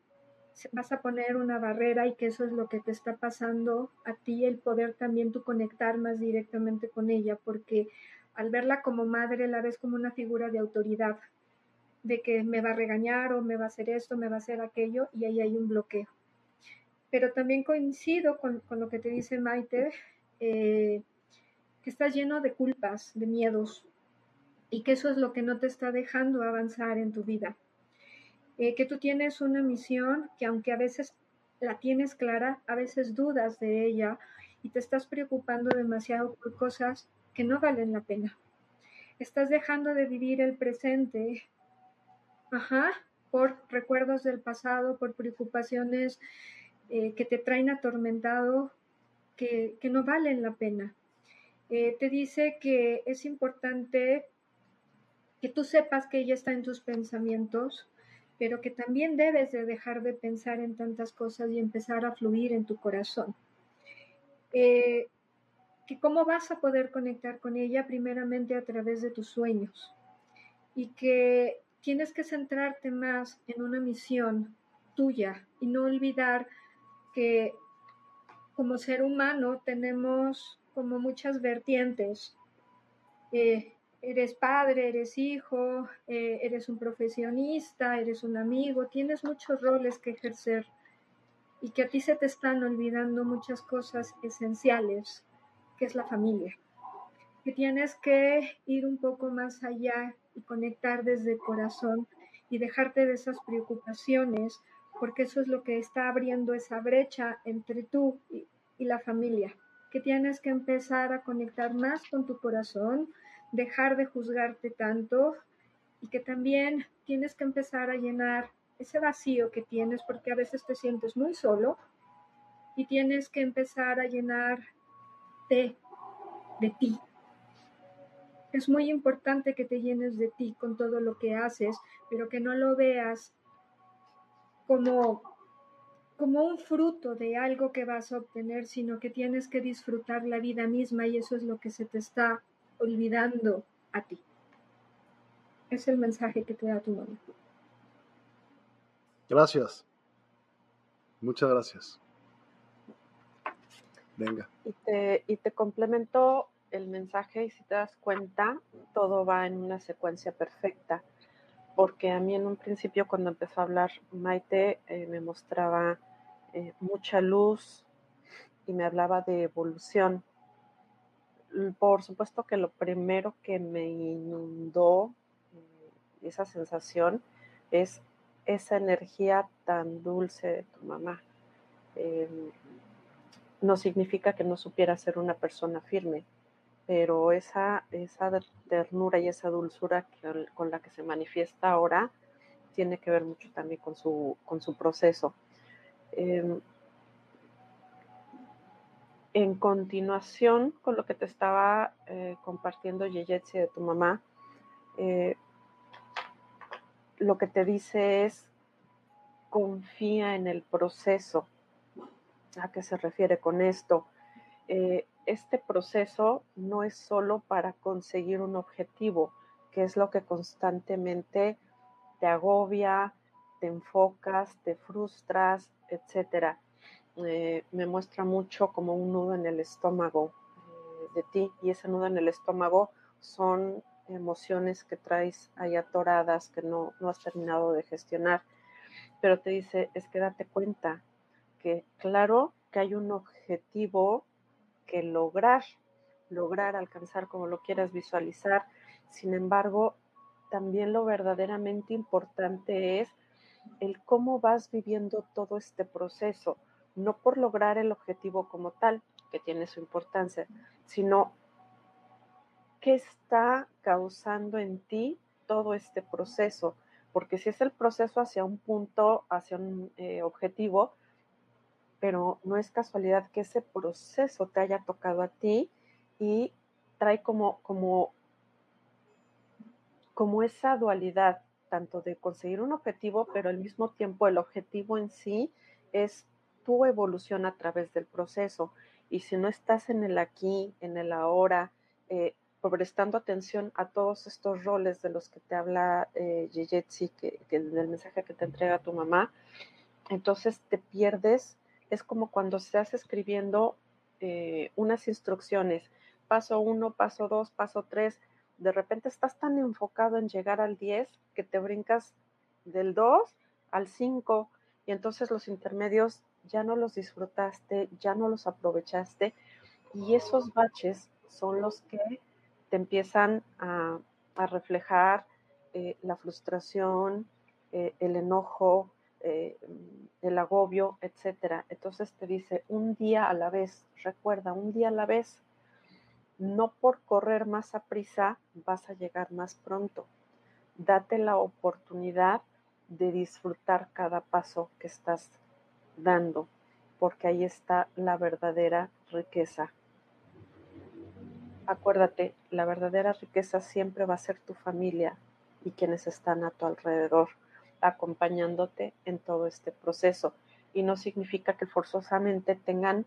vas a poner una barrera y que eso es lo que te está pasando a ti, el poder también tú conectar más directamente con ella, porque al verla como madre la ves como una figura de autoridad, de que me va a regañar o me va a hacer esto, me va a hacer aquello, y ahí hay un bloqueo. Pero también coincido con, lo que te dice Maite, eh, que estás lleno de culpas, de miedos, y que eso es lo que no te está dejando avanzar en tu vida. Eh, que tú tienes una misión que aunque a veces la tienes clara, a veces dudas de ella y te estás preocupando demasiado por cosas que no valen la pena. Estás dejando de vivir el presente, ajá, por recuerdos del pasado, por preocupaciones eh, que te traen atormentado, que, no valen la pena. Eh, te dice que es importante que tú sepas que ella está en tus pensamientos, pero que también debes de dejar de pensar en tantas cosas y empezar a fluir en tu corazón. Eh, que cómo vas a poder conectar con ella primeramente a través de tus sueños y que tienes que centrarte más en una misión tuya y no olvidar que como ser humano tenemos como muchas vertientes. Eh, eres padre, eres hijo, eh, eres un profesionista, eres un amigo, tienes muchos roles que ejercer y que a ti se te están olvidando muchas cosas esenciales, que es la familia. Que tienes que ir un poco más allá y conectar desde corazón y dejarte de esas preocupaciones, porque eso es lo que está abriendo esa brecha entre tú y la familia, que tienes que empezar a conectar más con tu corazón, dejar de juzgarte tanto y que también tienes que empezar a llenar ese vacío que tienes porque a veces te sientes muy solo y tienes que empezar a llenar de, de ti. Es muy importante que te llenes de ti con todo lo que haces, pero que no lo veas como, como un fruto de algo que vas a obtener, sino que tienes que disfrutar la vida misma y eso es lo que se te está olvidando a ti. Es el mensaje que te da tu mamá. Gracias. Muchas gracias. Venga. Y te, y te complemento el mensaje y si te das cuenta, todo va en una secuencia perfecta. Porque a mí en un principio cuando empezó a hablar Maite eh, me mostraba eh, mucha luz y me hablaba de evolución. Por supuesto que lo primero que me inundó eh, esa sensación es esa energía tan dulce de tu mamá. Em, no significa que no supiera ser una persona firme, pero esa, esa ternura y esa dulzura con la que se manifiesta ahora tiene que ver mucho también con su, con su proceso. Em, en continuación con lo que te estaba eh, compartiendo Yeyetsi de tu mamá, eh, lo que te dice es confía en el proceso. ¿A qué se refiere con esto? Eh, este proceso no es solo para conseguir un objetivo, que es lo que constantemente te agobia, te enfocas, te frustras, etc. Eh, me muestra mucho como un nudo en el estómago eh, de ti y ese nudo en el estómago son emociones que traes ahí atoradas que no, no has terminado de gestionar. Pero te dice, es que date cuenta que claro que hay un objetivo que lograr, lograr alcanzar como lo quieras visualizar. Sin embargo, también lo verdaderamente importante es el cómo vas viviendo todo este proceso, no por lograr el objetivo como tal, que tiene su importancia, sino qué está causando en ti todo este proceso. Porque si es el proceso hacia un punto, hacia un eh, objetivo, pero no es casualidad que ese proceso te haya tocado a ti y trae como, como, como esa dualidad, tanto de conseguir un objetivo, pero al mismo tiempo el objetivo en sí es tu evolución a través del proceso. Y si no estás en el aquí, en el ahora, eh, prestando atención a todos estos roles de los que te habla eh, que, que del mensaje que te entrega tu mamá, entonces te pierdes. Es como cuando estás escribiendo eh, unas instrucciones, paso uno, paso dos, paso tres, de repente estás tan enfocado en llegar al 10 que te brincas del 2 al 5 y entonces los intermedios ya no los disfrutaste, ya no los aprovechaste y esos baches son los que te empiezan a, reflejar eh, la frustración, eh, el enojo, eh, el agobio, etcétera. Entonces te dice un día a la vez, recuerda, un día a la vez. No por correr más a prisa vas a llegar más pronto. Date la oportunidad de disfrutar cada paso que estás dando, porque ahí está la verdadera riqueza Acuérdate, la verdadera riqueza siempre va a ser tu familia y quienes están a tu alrededor, acompañándote en todo este proceso. Y no significa que forzosamente tengan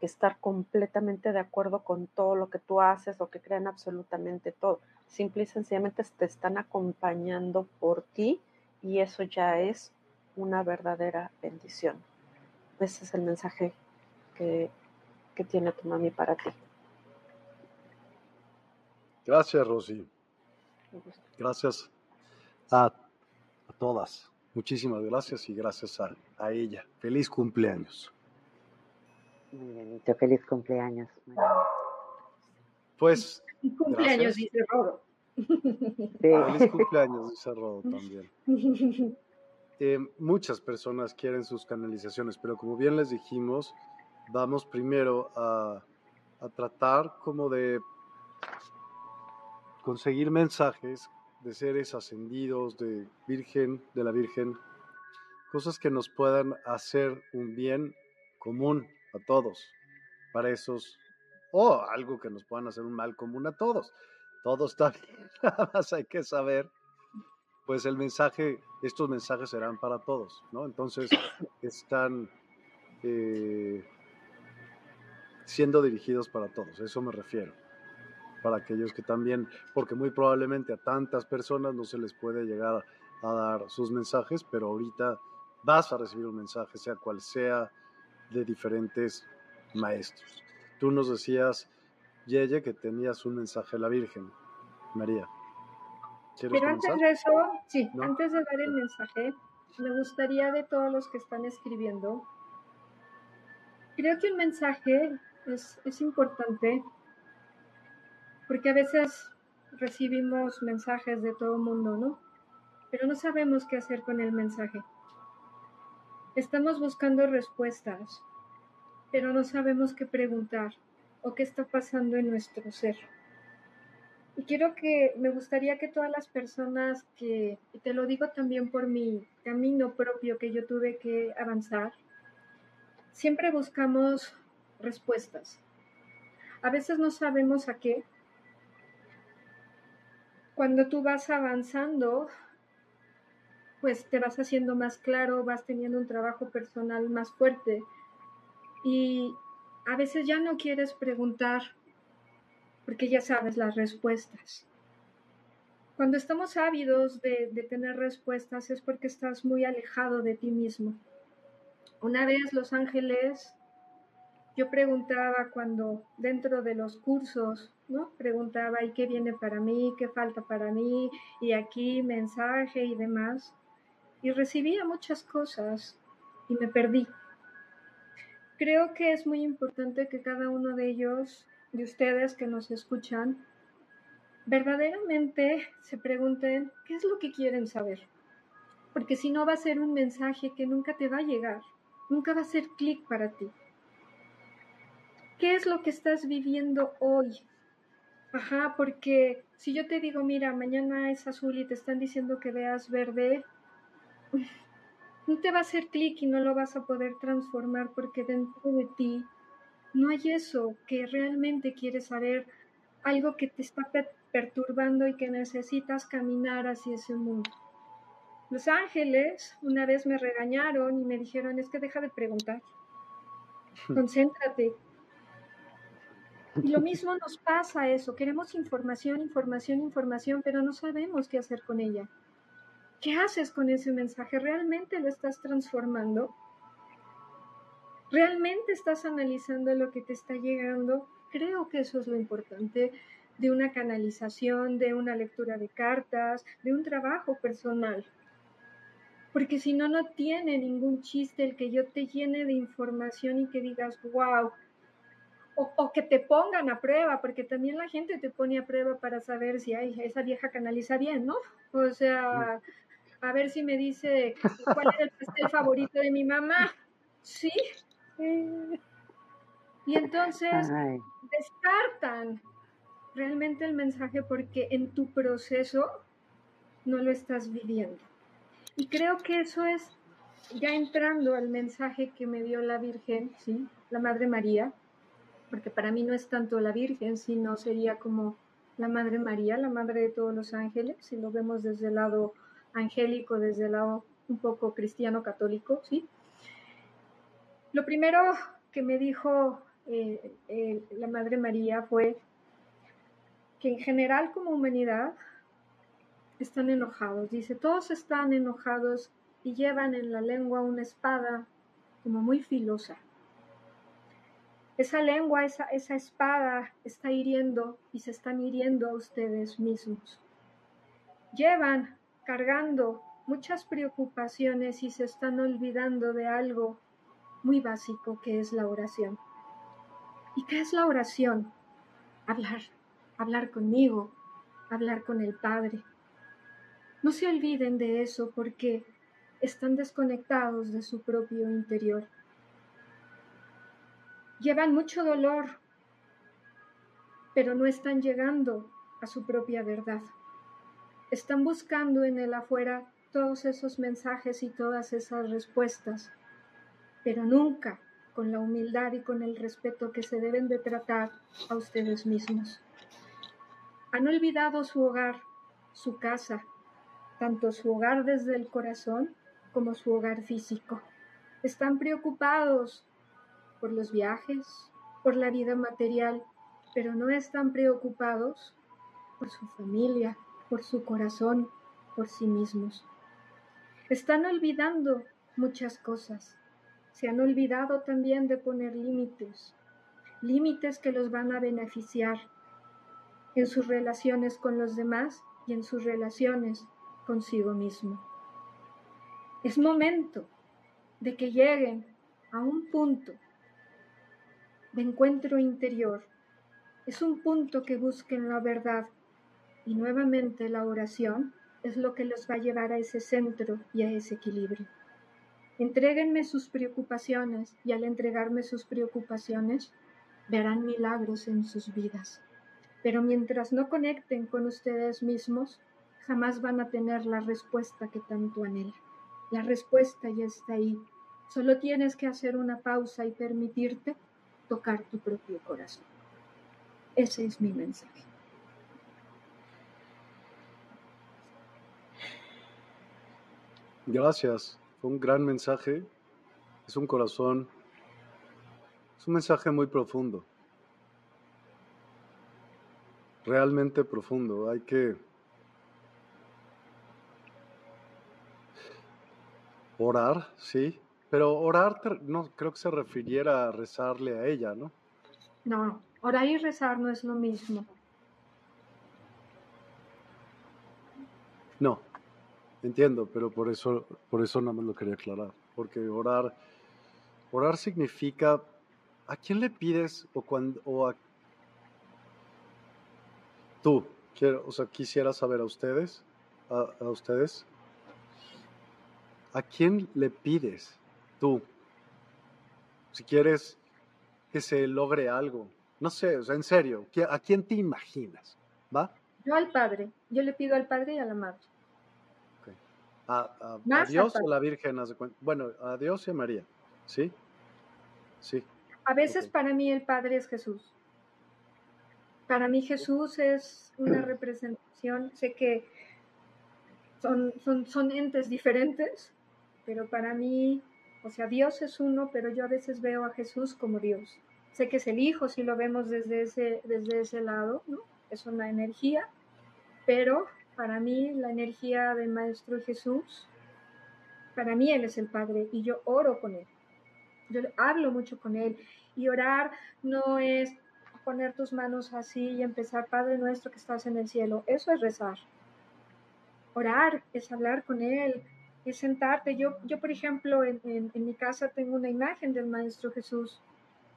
que estar completamente de acuerdo con todo lo que tú haces o que crean absolutamente todo. Simple y sencillamente te están acompañando por ti y eso ya es una verdadera bendición. Ese es el mensaje que, que tiene tu mami para ti. Gracias, Rosy. Gracias a, todas. Muchísimas gracias y gracias a, ella. Feliz cumpleaños. Muy bien Feliz cumpleaños. Pues. cumpleaños, dice Rodo. Feliz cumpleaños, dice Rodo también. Eh, muchas personas quieren sus canalizaciones, pero como bien les dijimos, vamos primero a, tratar como de conseguir mensajes de seres ascendidos, de Virgen, de la Virgen, cosas que nos puedan hacer un bien común a todos, para esos, o algo que nos puedan hacer un mal común a todos. Todo está bien, nada más hay que saber pues el mensaje, estos mensajes serán para todos, ¿no? Entonces están eh, siendo dirigidos para todos, eso me refiero, para aquellos que también, porque muy probablemente a tantas personas no se les puede llegar a dar sus mensajes, pero ahorita vas a recibir un mensaje, sea cual sea, de diferentes maestros. Tú nos decías, Yeye, que tenías un mensaje a la Virgen, María. Pero antes de eso, sí, antes de dar el mensaje, me gustaría de todos los que están escribiendo, creo que un mensaje es, es importante porque a veces recibimos mensajes de todo el mundo, ¿no? Pero no sabemos qué hacer con el mensaje. Estamos buscando respuestas, pero no sabemos qué preguntar o qué está pasando en nuestro ser. Y quiero que, me gustaría que todas las personas que, y te lo digo también por mi camino propio que yo tuve que avanzar, siempre buscamos respuestas. A veces no sabemos a qué. Cuando tú vas avanzando, pues te vas haciendo más claro, vas teniendo un trabajo personal más fuerte y a veces ya no quieres preguntar porque ya sabes las respuestas. Cuando estamos ávidos de, tener respuestas es porque estás muy alejado de ti mismo. Una vez los ángeles, yo preguntaba cuando dentro de los cursos, ¿no? Preguntaba, ¿y qué viene para mí? ¿Qué falta para mí? Y aquí mensaje y demás. Y recibía muchas cosas y me perdí. Creo que es muy importante que cada uno de ellos de ustedes que nos escuchan verdaderamente se pregunten qué es lo que quieren saber. Porque si no va a ser un mensaje que nunca te va a llegar, nunca va a ser clic para ti. ¿Qué es lo que estás viviendo hoy? Ajá, porque si yo te digo, mira, mañana es azul y te están diciendo que veas verde, no te va a hacer clic y no lo vas a poder transformar porque dentro de ti no hay eso que realmente quieres saber, algo que te está perturbando y que necesitas caminar hacia ese mundo. Los ángeles una vez me regañaron y me dijeron, es que deja de preguntar, concéntrate. Y lo mismo nos pasa eso, queremos información, información, información, pero no sabemos qué hacer con ella. ¿Qué haces con ese mensaje? ¿Realmente lo estás transformando? ¿Realmente estás analizando lo que te está llegando? Creo que eso es lo importante de una canalización, de una lectura de cartas, de un trabajo personal. Porque si no, no tiene ningún chiste el que yo te llene de información y que digas, wow, o, que te pongan a prueba, porque también la gente te pone a prueba para saber si ay, esa vieja canaliza bien, ¿no? O sea, a ver si me dice cuál es el pastel favorito de mi mamá. Sí, y entonces descartan realmente el mensaje porque en tu proceso no lo estás viviendo. Y creo que eso es ya entrando al mensaje que me dio la Virgen, ¿sí? la Madre María, porque para mí no es tanto la Virgen, sino sería como la Madre María, la Madre de todos los ángeles, si lo vemos desde el lado angélico, desde el lado un poco cristiano católico, ¿sí? Lo primero que me dijo eh, eh, la Madre María fue que en general como humanidad están enojados. Dice, todos están enojados y llevan en la lengua una espada como muy filosa. Esa lengua, esa, esa espada está hiriendo y se están hiriendo a ustedes mismos. Llevan cargando muchas preocupaciones y se están olvidando de algo muy básico que es la oración. ¿Y qué es la oración? Hablar, hablar conmigo, hablar con el Padre. No se olviden de eso porque están desconectados de su propio interior. Llevan mucho dolor, pero no están llegando a su propia verdad. Están buscando en el afuera todos esos mensajes y todas esas respuestas, pero nunca con la humildad y con el respeto que se deben de tratar a ustedes mismos. Han olvidado su hogar, su casa, tanto su hogar desde el corazón como su hogar físico. Están preocupados por los viajes, por la vida material, pero no están preocupados por su familia, por su corazón, por sí mismos. Están olvidando muchas cosas. Se han olvidado también de poner límites, límites que los van a beneficiar en sus relaciones con los demás y en sus relaciones consigo mismo. Es momento de que lleguen a un punto de encuentro interior. Es un punto que busquen la verdad y nuevamente la oración es lo que los va a llevar a ese centro y a ese equilibrio. Entréguenme sus preocupaciones y al entregarme sus preocupaciones verán milagros en sus vidas. Pero mientras no conecten con ustedes mismos, jamás van a tener la respuesta que tanto anhelan. La respuesta ya está ahí. Solo tienes que hacer una pausa y permitirte tocar tu propio corazón. Ese es mi mensaje. Gracias. Fue un gran mensaje. Es un corazón. Es un mensaje muy profundo. Realmente profundo. Hay que orar, sí, pero orar no creo que se refiriera a rezarle a ella, ¿no? No, orar y rezar no es lo mismo. No, entiendo, pero por eso, por eso no me lo quería aclarar, porque orar, orar significa a quién le pides o cuando o a tú, quiero, o sea, quisiera saber a ustedes, a ustedes, ¿a quién le pides tú? Si quieres que se logre algo. No sé, o sea, en serio, ¿a quién te imaginas? ¿Va? Yo al Padre. Yo le pido al Padre y a la Madre. ¿A, Dios o a la Virgen? Bueno, a Dios y a María. ¿Sí? Sí. A veces para mí el Padre es Jesús. Para mí Jesús es una representación. Sé que son, son, son entes diferentes, pero para mí, o sea, Dios es uno, pero yo a veces veo a Jesús como Dios. Sé que es el Hijo si lo vemos desde ese, desde ese lado, ¿no? Es una energía, pero para mí la energía del Maestro Jesús, para mí Él es el Padre y yo oro con Él. Yo hablo mucho con Él y orar no es poner tus manos así y empezar, Padre nuestro que estás en el cielo. Eso es rezar. Orar es hablar con Él, es sentarte. Yo, yo por ejemplo, en, en, mi casa tengo una imagen del Maestro Jesús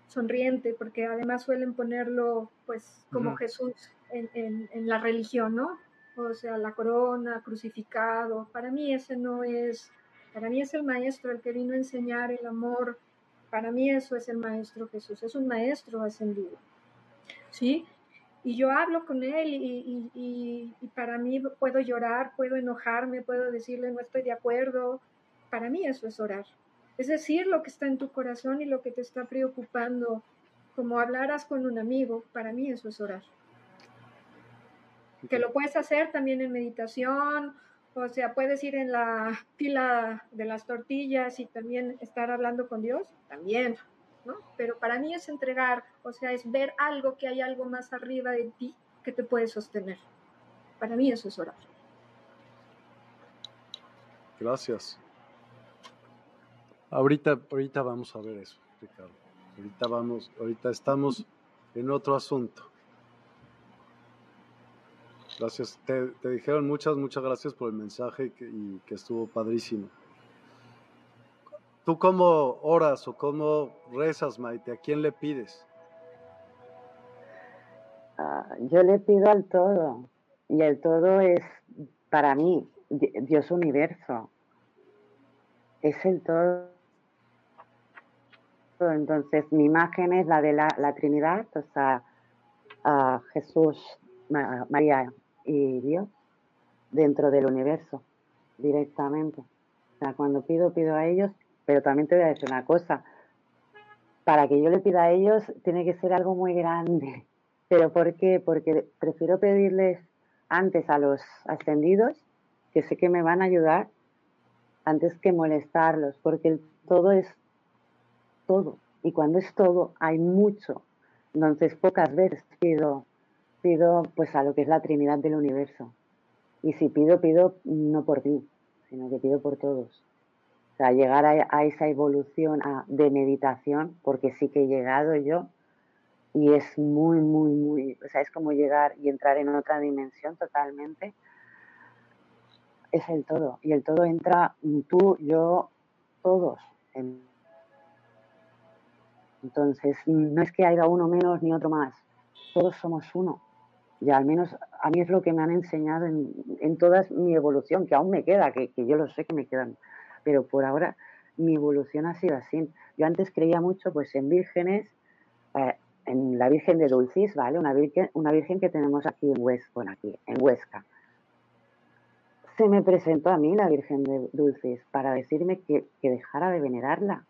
sonriente, porque además suelen ponerlo pues como Jesús en, en, en, la religión, ¿no? O sea, la corona, crucificado. Para mí ese no es, para mí es el Maestro el que vino a enseñar el amor. Para mí eso es el Maestro Jesús, es un Maestro ascendido. ¿Sí? y yo hablo con él y, y, y, para mí puedo llorar, puedo enojarme, puedo decirle no estoy de acuerdo. Para mí eso es orar. Es decir, lo que está en tu corazón y lo que te está preocupando, como hablaras con un amigo, para mí eso es orar. Que lo puedes hacer también en meditación, o sea, puedes ir en la fila de las tortillas y también estar hablando con Dios, también. Pero para mí es entregar, o sea, es ver algo que hay algo más arriba de ti que te puede sostener. Para mí eso es orar. Gracias. Ahorita, ahorita vamos a ver eso, Ricardo. Ahorita vamos, ahorita estamos en otro asunto. Gracias. Te, dijeron muchas, muchas gracias por el mensaje y que estuvo padrísimo. ¿Tú cómo oras o cómo rezas, Maite? ¿A quién le pides? Ah, yo le pido al todo. Y el todo es, para mí, Dios universo. Es el todo. Entonces, mi imagen es la de la, Trinidad, o sea, Jesús, María y Dios, dentro del universo, directamente. O sea, cuando pido, pido a ellos, pero también te voy a decir una cosa. Para que yo le pida a ellos, tiene que ser algo muy grande. ¿Pero por qué? Porque prefiero pedirles antes a los ascendidos, que sé que me van a ayudar, antes que molestarlos, porque todo es todo. Y cuando es todo, hay mucho. Entonces, pocas veces pido, pido pues a lo que es la Trinidad del universo. Y si pido, pido no por ti, sino que pido por todos. O sea, llegar a, esa evolución de meditación, porque sí que he llegado yo, y es muy, muy, muy, o sea, es como llegar y entrar en otra dimensión totalmente. Es el todo, y el todo entra tú, yo, todos. Entonces, no es que haya uno menos ni otro más, todos somos uno. Y al menos a mí es lo que me han enseñado en, en toda mi evolución, que aún me queda, que, que yo lo sé que me quedan, pero por ahora mi evolución ha sido así. Yo antes creía mucho pues en vírgenes, eh, en la Virgen de Dulcis, ¿vale? Una virgen, una virgen que tenemos aquí en Huesca, bueno, aquí, en Huesca. Se me presentó a mí la Virgen de Dulcis para decirme que, que dejara de venerarla,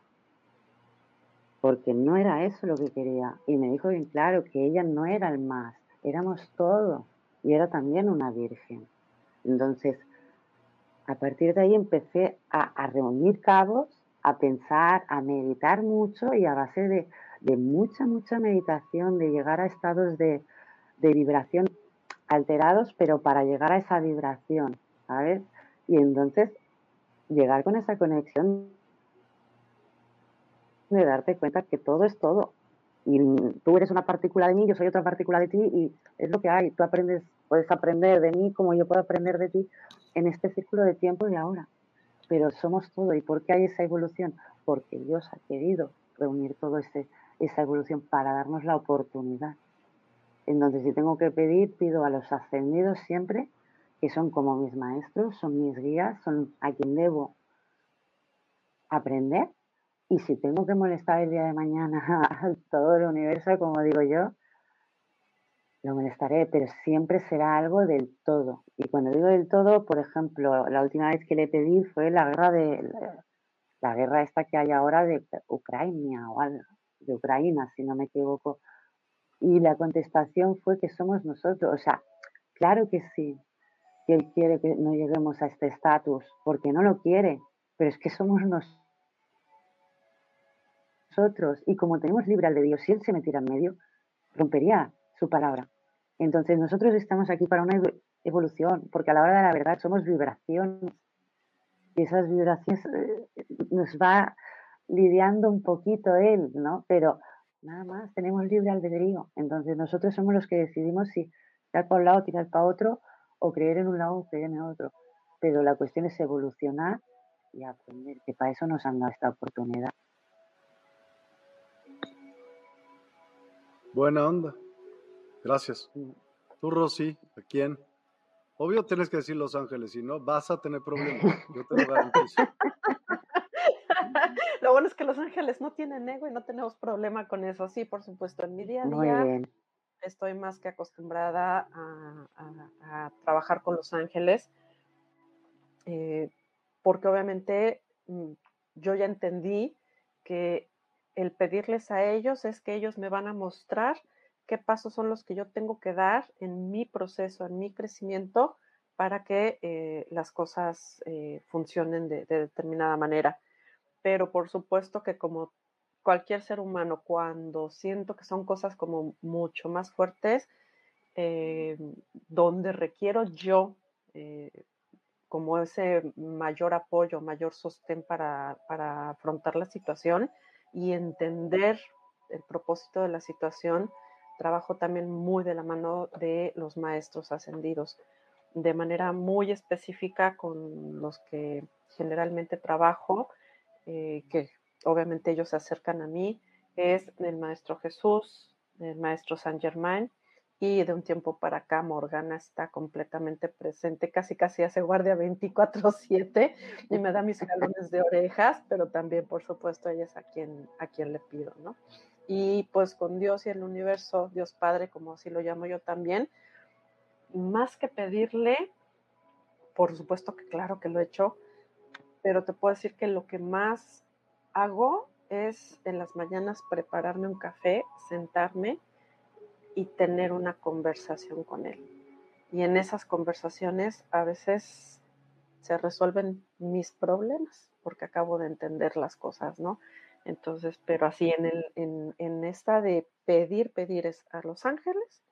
porque no era eso lo que quería. Y me dijo bien claro que ella no era el más, éramos todo, y era también una virgen. Entonces, a partir de ahí empecé a, reunir cabos, a pensar, a meditar mucho y a base de mucha, mucha meditación, de llegar a estados de, vibración alterados, pero para llegar a esa vibración, ¿sabes? Y entonces llegar con esa conexión de darte cuenta que todo es todo. Y tú eres una partícula de mí, yo soy otra partícula de ti y es lo que hay. Tú aprendes, puedes aprender de mí como yo puedo aprender de ti en este círculo de tiempo y ahora. Pero somos todo. ¿Y por qué hay esa evolución? Porque Dios ha querido reunir ese, esa evolución para darnos la oportunidad. Entonces, si tengo que pedir, pido a los ascendidos siempre, que son como mis maestros, son mis guías, son a quien debo aprender. Y si tengo que molestar el día de mañana a todo el universo, como digo yo, lo molestaré, pero siempre será algo del todo. Y cuando digo del todo, por ejemplo, la última vez que le pedí fue la guerra de la guerra esta que hay ahora de Ucrania o algo, de Ucrania, si no me equivoco. Y la contestación fue que somos nosotros. O sea, claro que sí, que Él quiere que no lleguemos a este estatus, porque no lo quiere, pero es que somos nosotros. Y como tenemos libre al de Dios, si Él se metiera en medio, rompería su palabra. Entonces nosotros estamos aquí para una evolución, porque a la hora de la verdad somos vibraciones. Y esas vibraciones eh, nos va lidiando un poquito él, ¿no? Pero nada más, tenemos libre albedrío. Entonces nosotros somos los que decidimos si tirar para un lado, tirar para otro, o creer en un lado o creer en otro. Pero la cuestión es evolucionar y aprender, que para eso nos han dado esta oportunidad. Buena onda. Gracias. Tú, Rosy, ¿a quién? Obvio tienes que decir Los Ángeles, si no vas a tener problemas. Yo te lo garantizo. Lo bueno es que Los Ángeles no tienen ego y no tenemos problema con eso. Sí, por supuesto, en mi día a día estoy más que acostumbrada a, trabajar con Los Ángeles, eh, porque obviamente mm, yo ya entendí que el pedirles a ellos es que ellos me van a mostrar qué pasos son los que yo tengo que dar en mi proceso, en mi crecimiento, para que eh, las cosas eh, funcionen de, determinada manera. Pero por supuesto que como cualquier ser humano, cuando siento que son cosas como mucho más fuertes, eh, donde requiero yo como ese mayor apoyo, mayor sostén para, para afrontar la situación y entender el propósito de la situación, trabajo también muy de la mano de los maestros ascendidos, de manera muy específica con los que generalmente trabajo eh, que obviamente ellos se acercan a mí, es el Maestro Jesús, el Maestro San Germain y de un tiempo para acá Morgana está completamente presente, casi casi hace guardia 24/7 y me da mis jalones de orejas, pero también por supuesto ella es a quien, a quien le pido, ¿no? Y pues con Dios y el universo, Dios Padre, como así lo llamo yo también, más que pedirle, por supuesto que claro que lo he hecho, pero te puedo decir que lo que más hago es en las mañanas prepararme un café, sentarme y tener una conversación con él. Y en esas conversaciones a veces se resuelven mis problemas porque acabo de entender las cosas, ¿no? Entonces, pero así en, el, en, esta de pedir, pedir es a los ángeles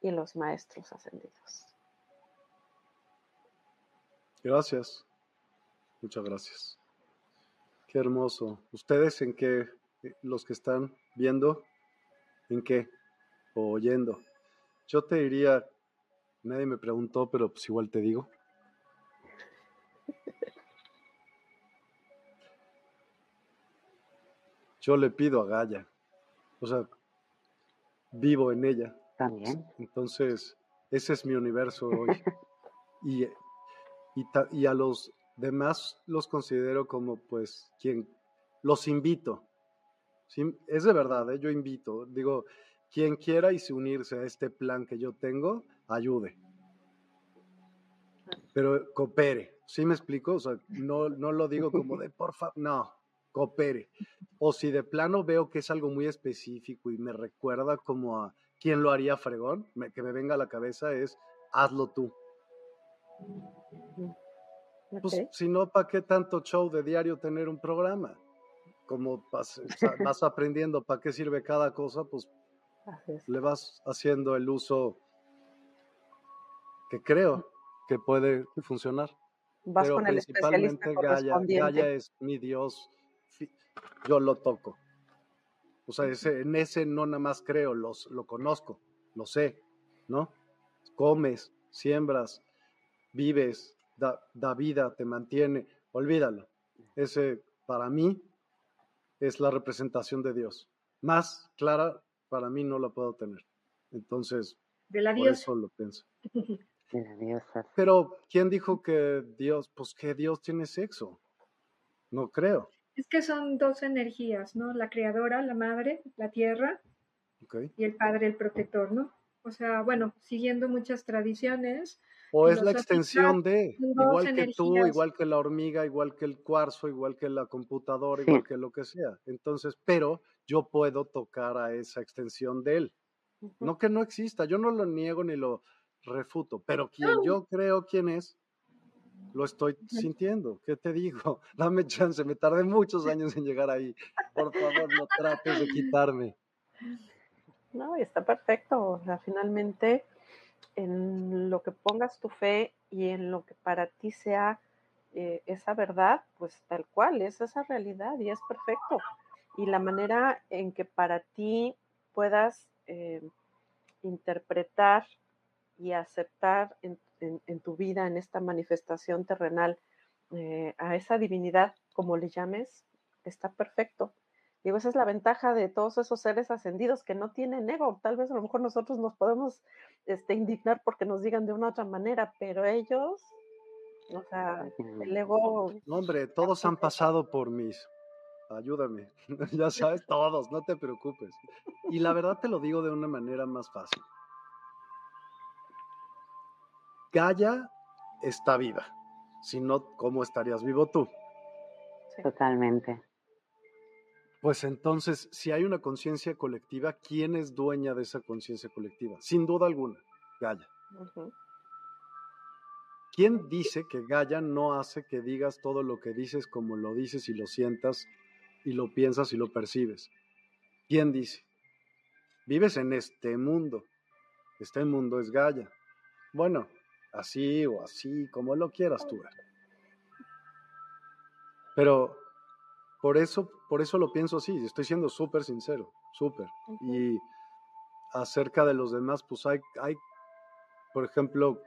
y los maestros ascendidos. Gracias. Muchas gracias. Qué hermoso. ¿Ustedes en qué, eh, los que están viendo, en qué? O oyendo. Yo te diría, nadie me preguntó, pero pues igual te digo. Yo le pido a Gaia. O sea, vivo en ella. También. Entonces, ese es mi universo hoy. y, y, y, a los demás los considero como, pues, quien los invito. ¿sí? Es de verdad, ¿eh? yo invito. Digo, quien quiera y se unirse a este plan que yo tengo, ayude. Pero coopere. ¿Sí me explico? O sea, no, no lo digo como de por favor, no, coopere. O si de plano veo que es algo muy específico y me recuerda como a quién lo haría fregón, que me venga a la cabeza es hazlo tú. Pues si no, ¿para qué tanto show de diario tener un programa? Como vas, vas aprendiendo para qué sirve cada cosa, pues le vas haciendo el uso que creo que puede funcionar. Vas Pero con el principalmente Gaia, Gaia es mi Dios, yo lo toco. O sea, ese, en ese no nada más creo, los, lo conozco, lo sé, ¿no? Comes, siembras, vives, da, da vida, te mantiene, olvídalo. Ese para mí es la representación de Dios. Más clara para mí no la puedo tener. Entonces, de la por diosa. eso lo pienso. De la diosa. Pero, ¿quién dijo que Dios, pues que Dios tiene sexo? No creo. Es que son dos energías, ¿no? La creadora, la madre, la tierra, Okay. y el padre, el protector, ¿no? O sea, bueno, siguiendo muchas tradiciones. O es la extensión de, igual que tú, igual que la hormiga, igual que el cuarzo, igual que la computadora, Sí. igual que lo que sea. Entonces, pero yo puedo tocar a esa extensión de él. No que no exista, yo no lo niego ni lo refuto, pero quien No. yo creo quién es, lo estoy sintiendo. ¿Qué te digo? Dame chance, me tardé muchos años en llegar ahí. Por favor, no trates de quitarme. No, y está perfecto. O sea, finalmente, en lo que pongas tu fe y en lo que para ti sea eh, esa verdad, pues tal cual, es esa realidad y es perfecto. Y la manera en que para ti puedas eh, interpretar y aceptar en, tu vida, en esta manifestación terrenal, eh, a esa divinidad, como le llames, está perfecto. Digo, esa es la ventaja de todos esos seres ascendidos que no tienen ego. Tal vez a lo mejor nosotros nos podemos este, indignar porque nos digan de una u otra manera, pero ellos, o sea, el ego, No, hombre, todos han pasado por mis. Ayúdame. ya sabes, todos, no te preocupes. Y la verdad te lo digo de una manera más fácil. Gaia está viva. Si no, ¿cómo estarías vivo tú? Totalmente. Pues entonces, si hay una conciencia colectiva, ¿quién es dueña de esa conciencia colectiva? Sin duda alguna, Gaia. ujú, ¿Quién dice que Gaia no hace que digas todo lo que dices como lo dices y lo sientas y lo piensas y lo percibes? ¿Quién dice? Vives en este mundo. Este mundo es Gaia. Bueno, así o así, como lo quieras tú. Pero por eso, por eso lo pienso así, estoy siendo súper sincero, súper. Y acerca de los demás, pues hay, hay, por ejemplo,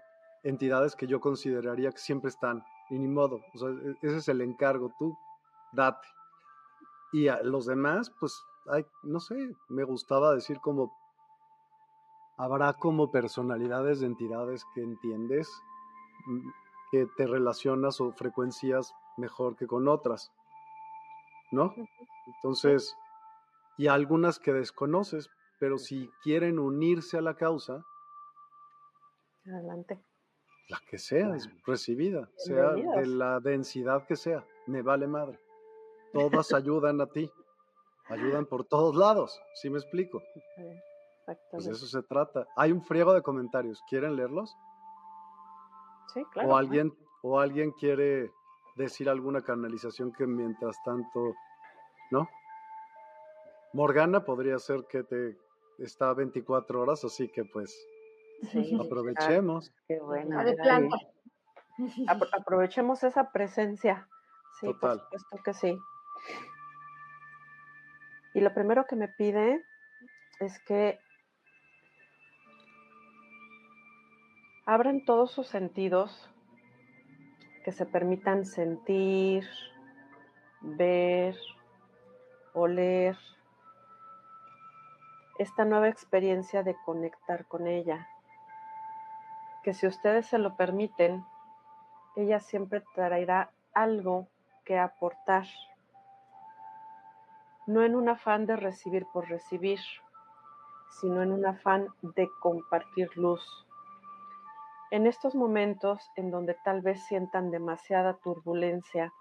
entidades que yo consideraría que siempre están, y ni modo, o sea, e- ese es el encargo, tú date. Y a los demás, pues, hay, no sé, me gustaba decir como, habrá como personalidades de entidades que entiendes, mm, que te relacionas o frecuencias mejor que con otras, ¿no? Entonces, y algunas que desconoces, pero si quieren unirse a la causa, adelante. La que sea, es recibida, sea de la densidad que sea, me vale madre. Todas ayudan a ti, ayudan por todos lados, ¿sí me explico? Pues de eso se trata. Hay un friego de comentarios, ¿quieren leerlos? Sí, claro. O alguien, o alguien quiere decir alguna canalización que mientras tanto, ¿no? Morgana podría ser que te está 24 horas, así que pues aprovechemos. Qué bueno. aprovechemos esa presencia. Sí, por supuesto que sí. Y lo primero que me pide es que abran todos sus sentidos, que se permitan sentir, ver, oler esta nueva experiencia de conectar con ella. Que si ustedes se lo permiten, ella siempre traerá algo que aportar, no en un afán de recibir por recibir, sino en un afán de compartir luz. En estos momentos en donde tal vez sientan demasiada turbulencia,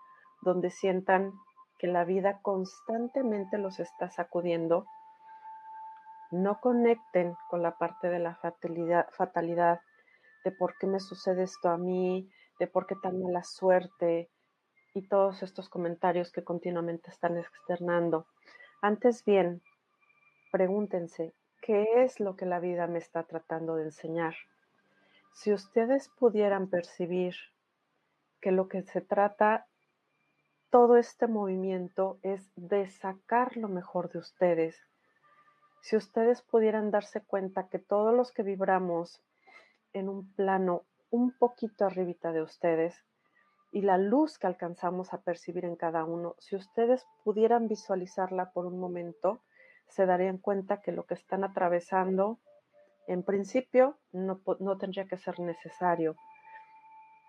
donde sientan que la vida constantemente los está sacudiendo, no conecten con la parte de la fatalidad, fatalidad, de por qué me sucede esto a mí, de por qué tan mala suerte, y todos estos comentarios que continuamente están externando. Antes bien, pregúntense, ¿qué es lo que la vida me está tratando de enseñar? Si ustedes pudieran percibir que lo que se trata todo este movimiento es de sacar lo mejor de ustedes. Si ustedes pudieran darse cuenta que todos los que vibramos en un plano un poquito arribita de ustedes, y la luz que alcanzamos a percibir en cada uno, si ustedes pudieran visualizarla por un momento, se darían cuenta que lo que están atravesando, en principio, no, no tendría que ser necesario,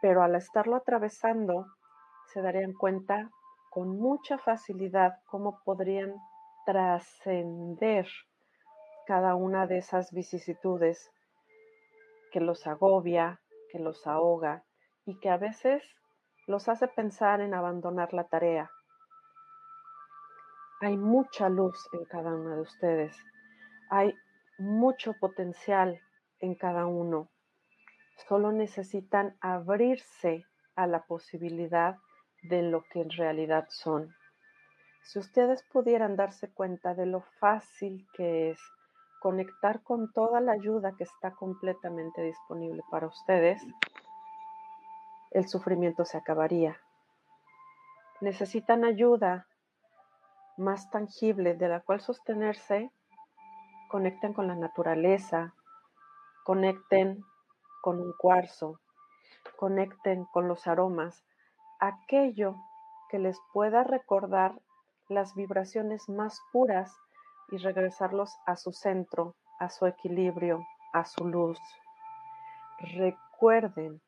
pero al estarlo atravesando, se darían cuenta con mucha facilidad cómo podrían trascender cada una de esas vicisitudes que los agobia, que los ahoga y que a veces los hace pensar en abandonar la tarea. Hay mucha luz en cada uno de ustedes. Hay mucho potencial en cada uno. Solo necesitan abrirse a la posibilidad de lo que en realidad son. Si ustedes pudieran darse cuenta de lo fácil que es conectar con toda la ayuda que está completamente disponible para ustedes, el sufrimiento se acabaría. Necesitan ayuda más tangible de la cual sostenerse, conecten con la naturaleza, conecten con un cuarzo, conecten con los aromas, aquello que les pueda recordar las vibraciones más puras y regresarlos a su centro, a su equilibrio, a su luz. Recuerden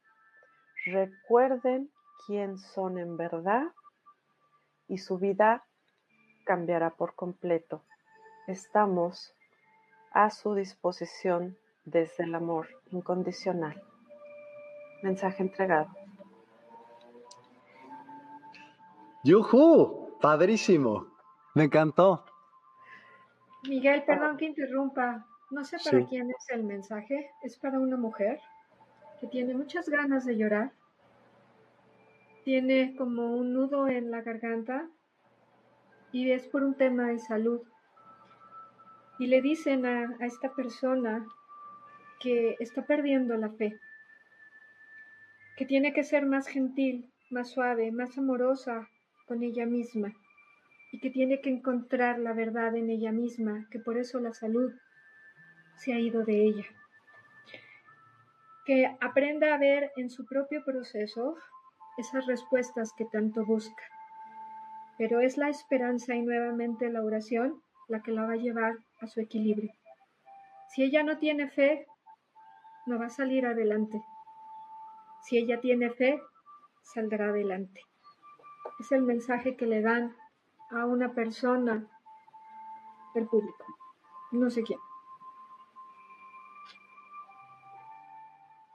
Recuerden quién son en verdad y su vida cambiará por completo. Estamos a su disposición desde el amor incondicional. Mensaje entregado. ¡Yuhu! Padrísimo. Me encantó. Miguel, perdón que interrumpa. No sé para quién es el mensaje. ¿Es para una mujer? que tiene muchas ganas de llorar, tiene como un nudo en la garganta y es por un tema de salud. Y le dicen a, a esta persona que está perdiendo la fe, que tiene que ser más gentil, más suave, más amorosa con ella misma y que tiene que encontrar la verdad en ella misma, que por eso la salud se ha ido de ella que aprenda a ver en su propio proceso esas respuestas que tanto busca. Pero es la esperanza y nuevamente la oración la que la va a llevar a su equilibrio. Si ella no tiene fe, no va a salir adelante. Si ella tiene fe, saldrá adelante. Es el mensaje que le dan a una persona del público. No sé quién.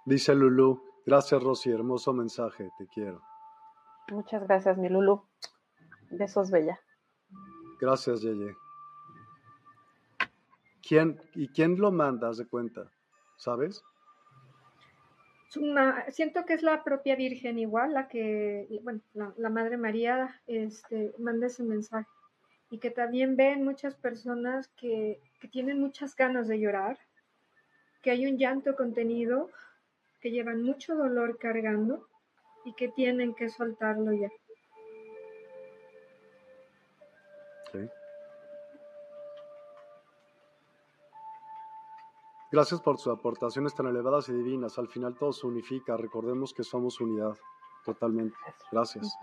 Dice Lulu, gracias Rosy, hermoso mensaje, te quiero. Muchas gracias, mi Lulu. Besos, Bella. Gracias, Yeye. ¿Quién, ¿Y quién lo manda, de cuenta? ¿Sabes? siento que es la propia Virgen igual, la que, bueno, la, Madre María este, manda ese mensaje. Y que también ven muchas personas que, que tienen muchas ganas de llorar, que hay un llanto contenido, que llevan mucho dolor cargando y que tienen que soltarlo ya. Gracias por sus aportaciones tan elevadas y divinas. Al final todo se unifica. Recordemos que somos unidad. Totalmente. Gracias.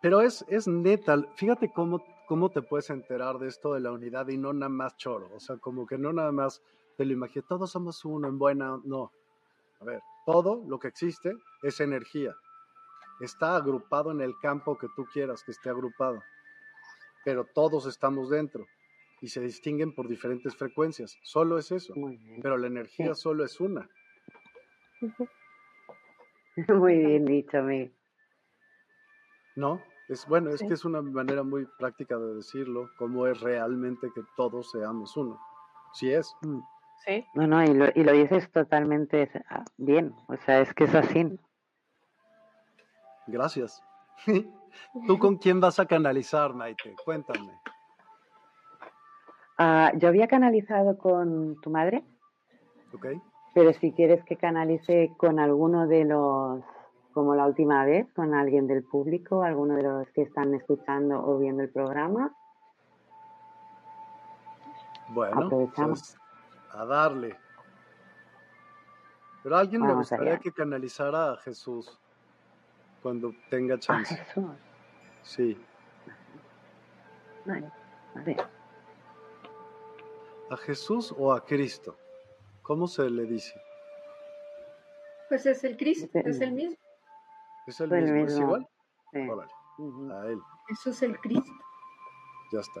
Pero es, es neta. Fíjate cómo, cómo te puedes enterar de esto de la unidad y no nada más choro. O sea, como que no nada más te lo imaginas. Todos somos uno en buena. No. A ver, todo lo que existe es energía. Está agrupado en el campo que tú quieras que esté agrupado. Pero todos estamos dentro y se distinguen por diferentes frecuencias. Solo es eso. Pero la energía solo es una. Muy bien dicho, mi. No, es bueno, es que es una manera muy práctica de decirlo, cómo es realmente que todos seamos uno. Sí es. Mm. Sí. No, no, y lo, y lo dices totalmente ah, bien. O sea, es que es así. Gracias. ¿Tú con quién vas a canalizar, Maite? Cuéntame. Ah, yo había canalizado con tu madre. Pero si quieres que canalice con alguno de los, como la última vez, con alguien del público, alguno de los que están escuchando o viendo el programa. Bueno, pues a darle. Pero alguien me gustaría que canalizara a Jesús cuando tenga chance. ¿A Jesús? Sí. Vale, a ver. ¿A Jesús o a Cristo? ¿Cómo se le dice? Pues es el Cristo, es el mismo. ¿Es el mismo? ¿Es igual? Sí. A él. Eso es el Cristo. Ya está.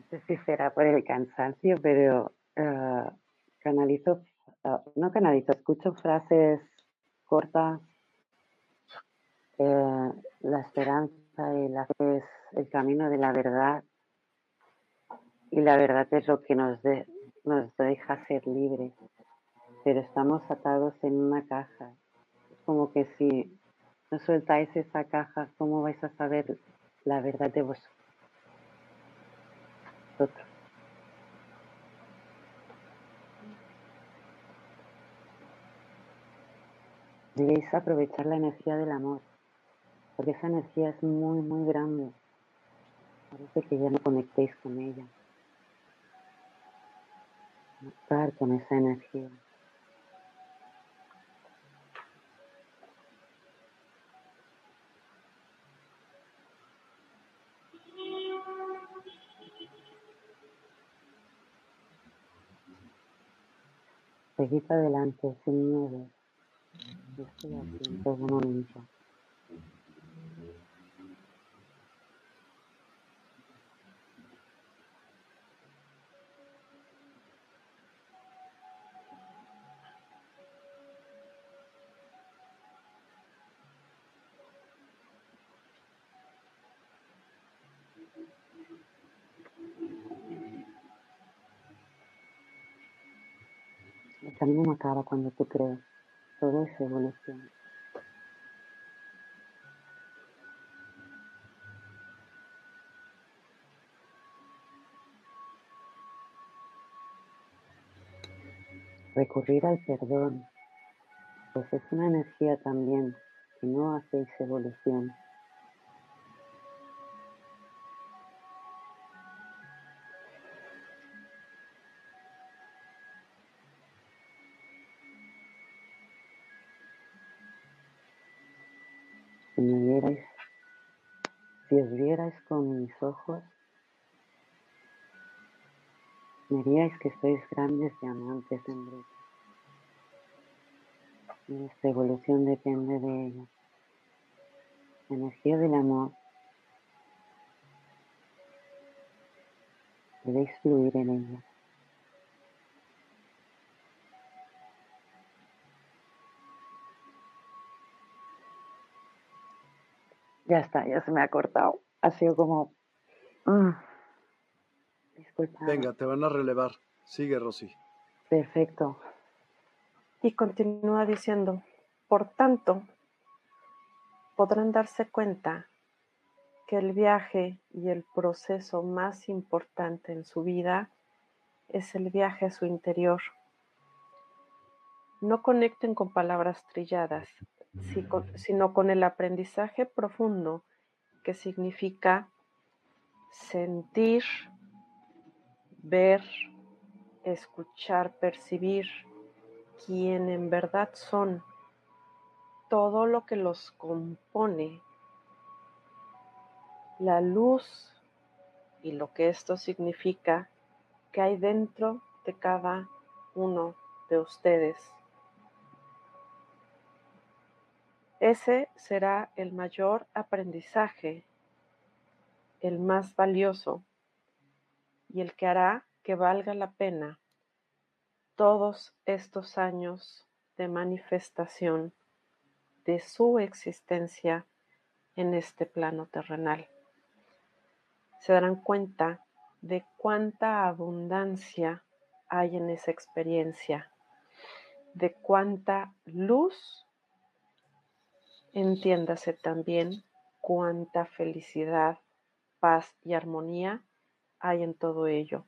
no sé si será por el cansancio, pero uh, canalizo, uh, no canalizo, escucho frases cortas. Eh, la esperanza y la fe es el camino de la verdad. y la verdad es lo que nos, deja ser libres, pero estamos atados en una caja. Como que si no sueltáis esa caja, ¿cómo vais a saber la verdad de vosotros? Debéis aprovechar la energía del amor, porque esa energía es muy, muy grande. Parece que ya no conectéis con ella. Conectar con esa energía. Seguid adelante sin miedo. Yo estoy aquí en todo momento. Camino acaba cuando tú crees. Todo es evolución. Recurrir al perdón, pues es una energía también que no hacéis evolución. Si os vierais con mis ojos, veríais que sois grandes diamantes en bruto. Y esta evolución depende de ello. La energía del amor debéis fluir en ella. Ya está, ya se me ha cortado. Ha sido como... Mm. Disculpa. Venga, te van a relevar. Sigue, Rosy. Perfecto. Y continúa diciendo, por tanto, podrán darse cuenta que el viaje y el proceso más importante en su vida es el viaje a su interior. No conecten con palabras trilladas, sino con el aprendizaje profundo que significa sentir, ver, escuchar, percibir quién en verdad son, todo lo que los compone, la luz y lo que esto significa que hay dentro de cada uno de ustedes. Ese será el mayor aprendizaje, el más valioso y el que hará que valga la pena todos estos años de manifestación de su existencia en este plano terrenal. Se darán cuenta de cuánta abundancia hay en esa experiencia, de cuánta luz Entiéndase también cuánta felicidad, paz y armonía hay en todo ello.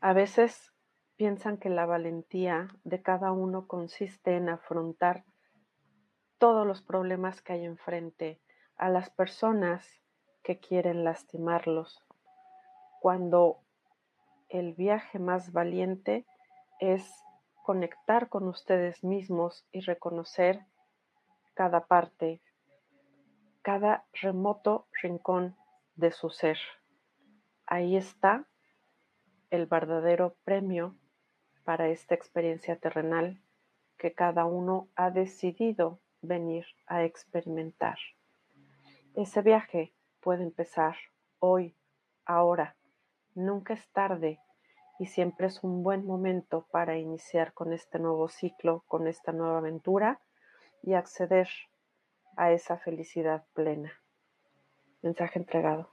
A veces piensan que la valentía de cada uno consiste en afrontar todos los problemas que hay enfrente a las personas que quieren lastimarlos, cuando el viaje más valiente es conectar con ustedes mismos y reconocer cada parte, cada remoto rincón de su ser. Ahí está el verdadero premio para esta experiencia terrenal que cada uno ha decidido venir a experimentar. Ese viaje puede empezar hoy, ahora. Nunca es tarde y siempre es un buen momento para iniciar con este nuevo ciclo, con esta nueva aventura y acceder a esa felicidad plena. Mensaje entregado.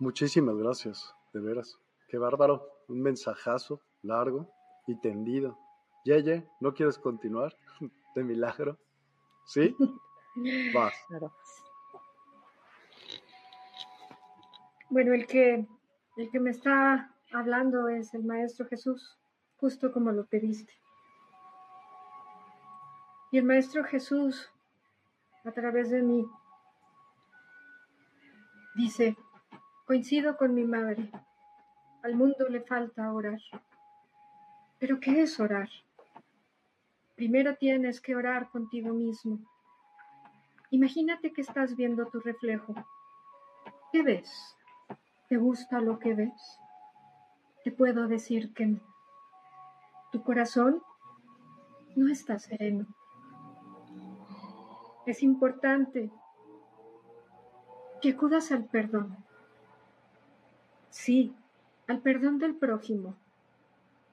Muchísimas gracias, de veras. Qué bárbaro. Un mensajazo largo y tendido. Yeye, ¿no quieres continuar? De milagro. ¿Sí? Vas. Claro. Bueno, el que, el que me está hablando es el Maestro Jesús, justo como lo pediste. Y el Maestro Jesús, a través de mí, dice, coincido con mi madre, al mundo le falta orar. ¿Pero qué es orar? Primero tienes que orar contigo mismo. Imagínate que estás viendo tu reflejo. ¿Qué ves? ¿Te gusta lo que ves? Te puedo decir que tu corazón no está sereno. Es importante que acudas al perdón. Sí, al perdón del prójimo.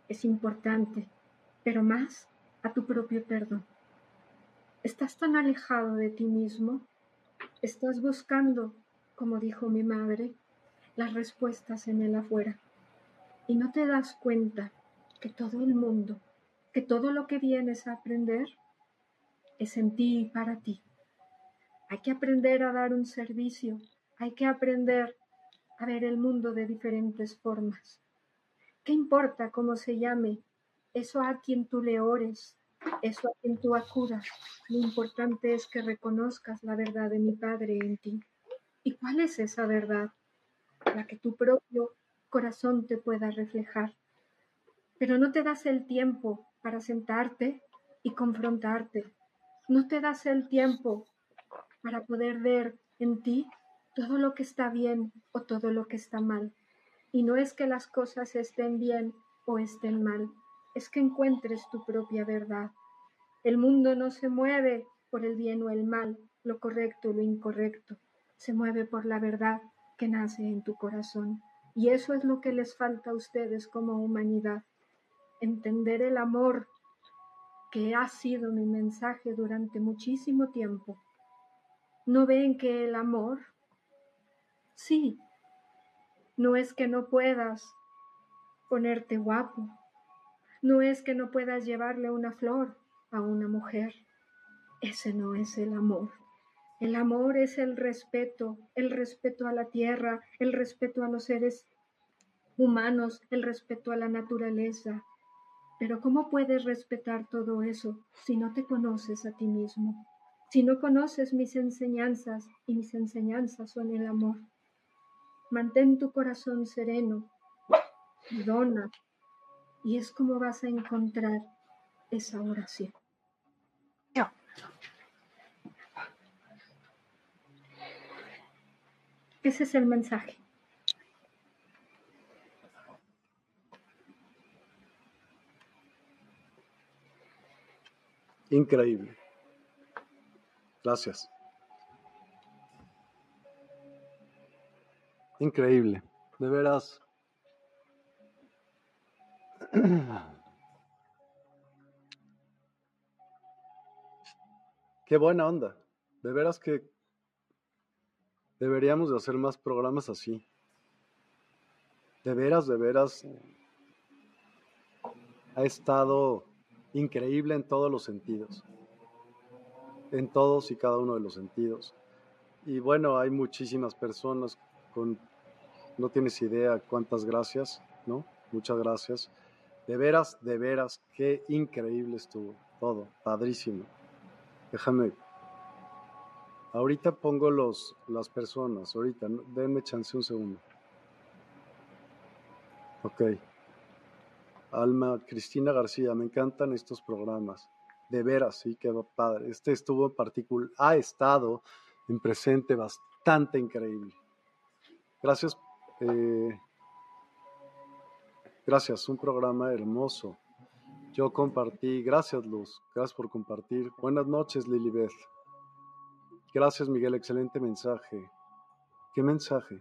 Es importante, pero más a tu propio perdón. Estás tan alejado de ti mismo, estás buscando, como dijo mi madre, las respuestas en el afuera. Y no te das cuenta que todo el mundo, que todo lo que vienes a aprender es en ti y para ti. Hay que aprender a dar un servicio, hay que aprender a ver el mundo de diferentes formas. ¿Qué importa cómo se llame? Eso a quien tú le ores, eso a quien tú acudas. Lo importante es que reconozcas la verdad de mi Padre en ti. ¿Y cuál es esa verdad? La que tu propio corazón te pueda reflejar. Pero no te das el tiempo para sentarte y confrontarte. No te das el tiempo para poder ver en ti todo lo que está bien o todo lo que está mal. Y no es que las cosas estén bien o estén mal, es que encuentres tu propia verdad. El mundo no se mueve por el bien o el mal, lo correcto o lo incorrecto, se mueve por la verdad que nace en tu corazón. Y eso es lo que les falta a ustedes como humanidad, entender el amor que ha sido mi mensaje durante muchísimo tiempo. ¿No ven que el amor Sí, no es que no puedas ponerte guapo, no es que no puedas llevarle una flor a una mujer. Ese no es el amor. El amor es el respeto, el respeto a la tierra, el respeto a los seres humanos, el respeto a la naturaleza. Pero ¿cómo puedes respetar todo eso si no te conoces a ti mismo? Si no conoces mis enseñanzas y mis enseñanzas son el amor. Mantén tu corazón sereno, dona, y es como vas a encontrar esa oración. Ese es el mensaje. Increíble. Gracias. Increíble, de veras. Qué buena onda. De veras que deberíamos de hacer más programas así. De veras, de veras. Ha estado increíble en todos los sentidos. En todos y cada uno de los sentidos. Y bueno, hay muchísimas personas no tienes idea cuántas gracias, ¿no? Muchas gracias. De veras, de veras, qué increíble estuvo todo, padrísimo. Déjame. Ahorita pongo los, las personas, ahorita, denme chance un segundo. Ok. Alma, Cristina García, me encantan estos programas. De veras, sí, qué padre. Este estuvo en particular, ha estado en presente bastante increíble. Gracias. Eh, gracias, un programa hermoso. Yo compartí, gracias Luz, gracias por compartir. Buenas noches Lilibeth. Gracias Miguel, excelente mensaje. ¿Qué mensaje?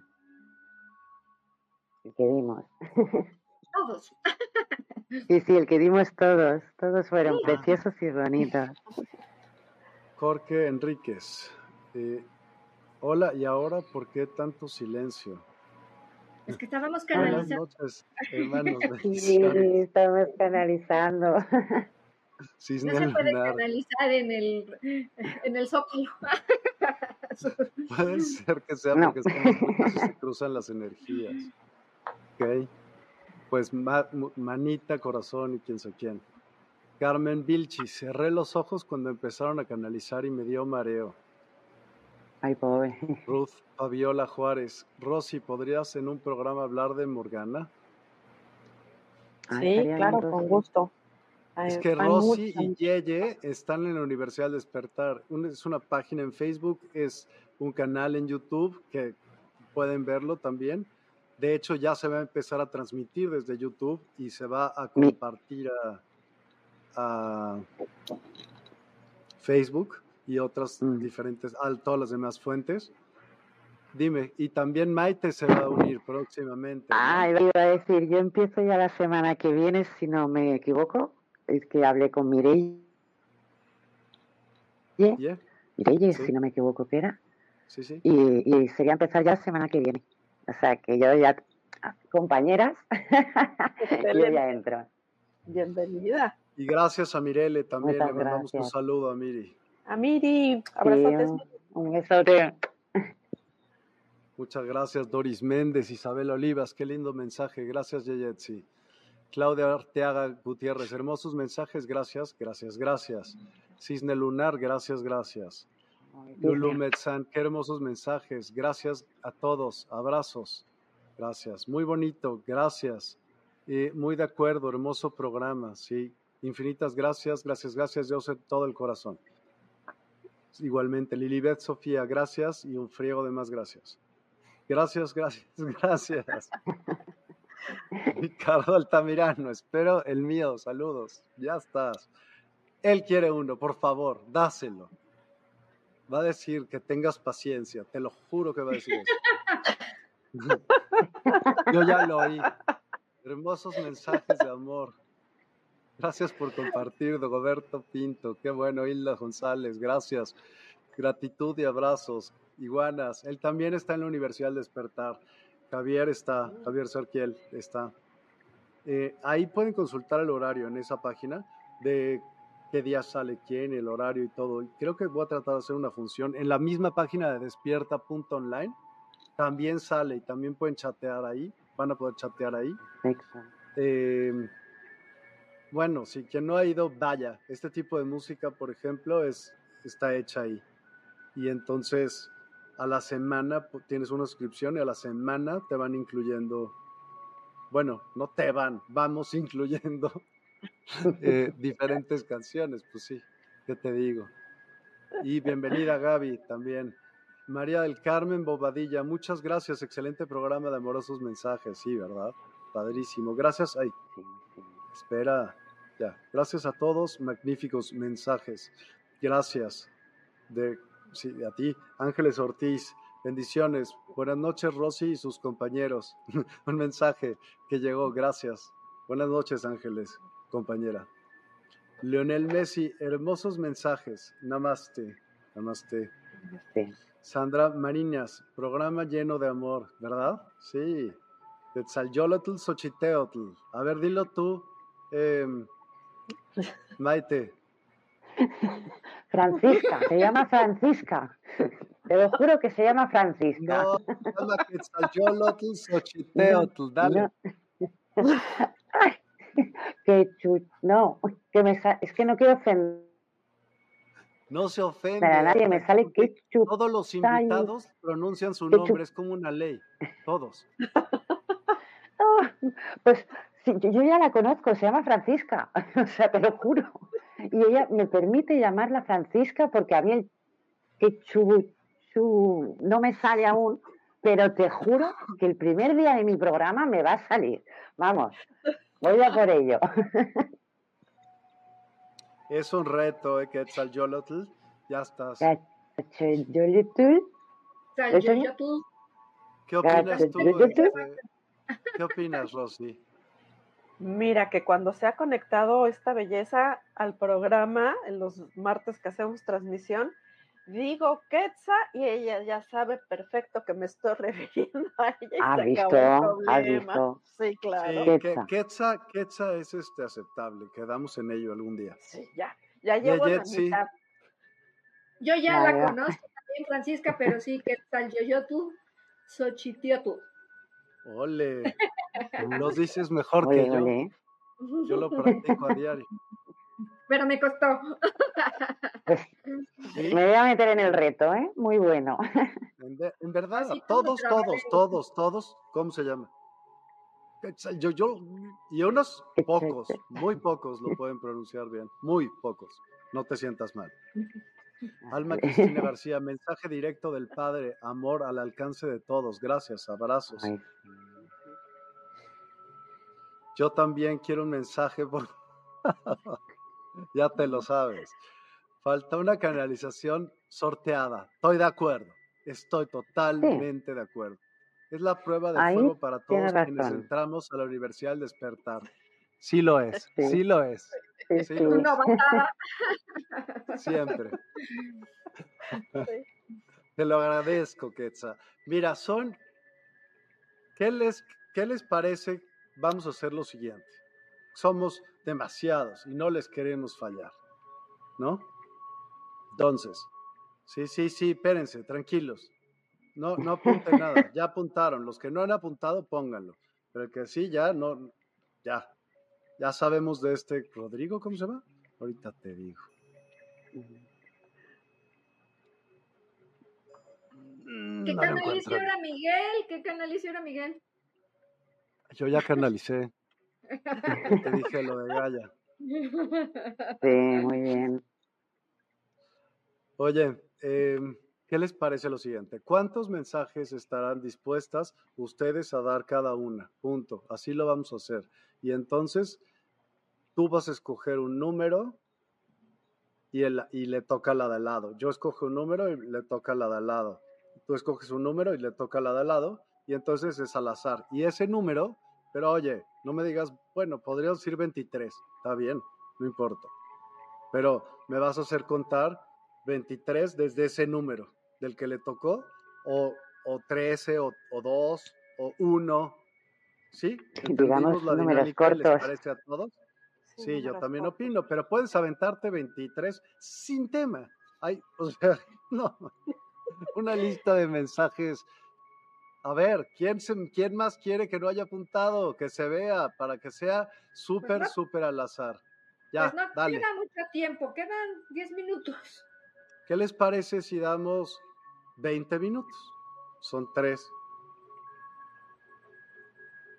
El que dimos. Todos. Sí, sí, el que dimos todos. Todos fueron preciosos y bonitos. Jorge Enríquez. Eh, Hola, ¿y ahora por qué tanto silencio? Es que estábamos canalizando. Buenas noches, hermanos. Sí, estamos canalizando. Cisne No se puede lunar. canalizar en el, en el zócalo. Puede ser que sea No. porque estamos juntos y se cruzan las energías. Ok. Pues ma- manita, corazón y quién sabe quién. Carmen Vilchi, cerré los ojos cuando empezaron a canalizar y me dio mareo. Ay, pobre. Ruth Fabiola Juárez, Rosy, ¿podrías en un programa hablar de Morgana? Ah, Sí, claro, con gusto. Es Hay- que Rosy y Yeye están en la Universidad del Despertar. Es una página en Facebook, es un canal en YouTube que pueden verlo también. De hecho, ya se va a empezar a transmitir desde YouTube y se va a compartir a, a Facebook y otras Mm. diferentes, a todas las demás fuentes. Dime, y también Maite se va a unir próximamente. ¿no? Ah, iba a decir, yo empiezo ya la semana que viene, si no me equivoco. Es que hablé con Mireille. ¿Yeah? Mireille, Sí. si no me equivoco, que era. Sí, sí. Y, y sería empezar ya la semana que viene. O sea, que yo ya, ah, compañeras, yo ya entro. Bienvenida. Y gracias a Mirele también, Muchas le mandamos un gracias. saludo a Miri. A Miri, Sí, abrazotes. un, un besote. Muchas gracias, Doris Méndez, Isabel Olivas, qué lindo mensaje. Gracias, Yeyetsi. Claudia Arteaga Gutiérrez, hermosos mensajes, gracias, gracias, gracias. Cisne Lunar, gracias, gracias. Lulu Metzán, qué hermosos mensajes, gracias a todos, abrazos, gracias. Muy bonito, gracias. Eh, muy de acuerdo, hermoso programa, sí. Infinitas gracias, gracias, gracias, yo sé todo el corazón. Igualmente, Lilibet Sofía, gracias y un friego de más gracias. Gracias, gracias, gracias. Ricardo Altamirano, espero el mío, saludos, ya estás. Él quiere uno, por favor, dáselo. Va a decir que tengas paciencia, te lo juro que va a decir eso. Yo ya lo oí. Hermosos mensajes de amor. Gracias por compartir, Dogoberto Pinto. Qué bueno, Hilda González. Gracias. Gratitud y abrazos. Iguanas. Él también está en la Universidad Despertar. Javier está, Javier Sarquiel está. Eh, ahí pueden consultar el horario en esa página de qué día sale quién, el horario y todo. Y creo que voy a tratar de hacer una función en la misma página de despierta.online. También sale y también pueden chatear ahí. Van a poder chatear ahí. Eh, bueno, si quien no ha ido, vaya. Este tipo de música, por ejemplo, es, está hecha ahí. Y entonces a la semana tienes una suscripción y a la semana te van incluyendo, bueno, no te van, vamos incluyendo eh, diferentes canciones, pues sí, ¿qué te digo? Y bienvenida Gaby también. María del Carmen Bobadilla, muchas gracias, excelente programa de amorosos mensajes, sí, ¿verdad? Padrísimo, gracias, ay, espera, ya, gracias a todos, magníficos mensajes, gracias de, sí, a ti, Ángeles Ortiz, bendiciones, buenas noches Rosy y sus compañeros, un mensaje que llegó, gracias, buenas noches Ángeles, compañera. Leonel Messi, hermosos mensajes, namaste, namaste. Sandra Marinas, programa lleno de amor, ¿verdad? Sí. Tetzalyolotl Xochiteotl. A ver, dilo tú, em, Maite. Francisca, se llama Francisca. Te lo juro que se llama Francisca. No. Dale. No. Ay, que chu- no, que me sa- es que no quiero ofender No se ofende. a nadie, me sale que chu- Todos los invitados pronuncian su nombre, es como una ley. Todos. Ah, pues yo ya la conozco, se llama Francisca, o sea, te lo juro. Y ella me permite llamarla Francisca porque a mí el que no me sale aún, pero te juro que el primer día de mi programa me va a salir. Vamos, voy a por ello. Es un reto, ¿eh? Quetzalyolotl. Ya estás. Tú, ¿Qué opinas tú? Este, ¿Qué opinas, Rosy? Mira que cuando se ha conectado esta belleza al programa, en los martes que hacemos transmisión, digo Quetza y ella ya sabe perfecto que me estoy refiriendo a ella. ¿Has se visto? acabó el ¿Has problema. visto? Sí, claro. Sí, Quetzal. que- Quetzal, Quetzal es este aceptable, quedamos en ello algún día. Sí, ya. Ya llevo la mitad. Yo ya Ya, la ya. conozco también, Francisca, pero sí, que tal Yoyotu, Xochitiotu. Ole, los dices mejor Ole, que yo. ole. Yo lo practico a diario. Pero me costó. Pues Sí, me voy a meter en el reto, ¿eh? Muy bueno. en, de- en verdad, todos, todos, todos, todos, ¿cómo se llama? Yo, yo, y unos pocos, muy pocos lo pueden pronunciar bien, muy pocos. No te sientas mal. Alma Cristina García, mensaje directo del Padre, amor al alcance de todos. Gracias, abrazos. Ay, Yo también quiero un mensaje por... ya te lo sabes. Falta una canalización sorteada. Estoy de acuerdo. Estoy totalmente de acuerdo. Es la prueba de Ahí fuego para todos quienes razón. entramos a la Universidad del Despertar. Sí lo es, Sí. sí lo es, sí, Sí, lo siempre. Sí. Te lo agradezco, Quetzal. Mira, son. ¿Qué les, ¿Qué les parece? Vamos a hacer lo siguiente. Somos demasiados y no les queremos fallar. ¿No? Entonces, sí, sí, sí, espérense, tranquilos. No, no apunten nada. Ya apuntaron. Los que no han apuntado, pónganlo. Pero el que sí, ya no. Ya. Ya sabemos de este. Rodrigo, ¿cómo se llama? Ahorita te digo. Mm, ¿Qué no canalició encuentro. era Miguel? ¿Qué canalició era Miguel? Yo ya canalicé. Te dije lo de Gaia. Sí, muy bien. Oye, em, ¿qué les parece lo siguiente? ¿Cuántos mensajes estarán dispuestas ustedes a dar cada una? Punto. Así lo vamos a hacer. Y entonces tú vas a escoger un número y, el, y le toca la de al lado. Yo escojo un número y le toca la de al lado. Tú escoges un número y le toca la de al lado. Y entonces es al azar. Y ese número, pero oye, no me digas, bueno, podría decir 23. Está bien, no importa. Pero me vas a hacer contar 23 desde ese número del que le tocó, o, o 13, o, o 2, o 1. ¿Sí? Digamos ¿Entendimos la números dinámica? ¿Les cortos. parece a todos? Sí, yo también cortos. opino, pero puedes aventarte 23 sin tema. Hay, o sea, no, una lista de mensajes. A ver, ¿quién, se- ¿quién más quiere que no haya apuntado? Que se vea, para que sea súper, no- súper al azar. Ya, pues no dale. queda mucho tiempo, quedan 10 minutos. ¿Qué les parece si damos 20 minutos? Son tres.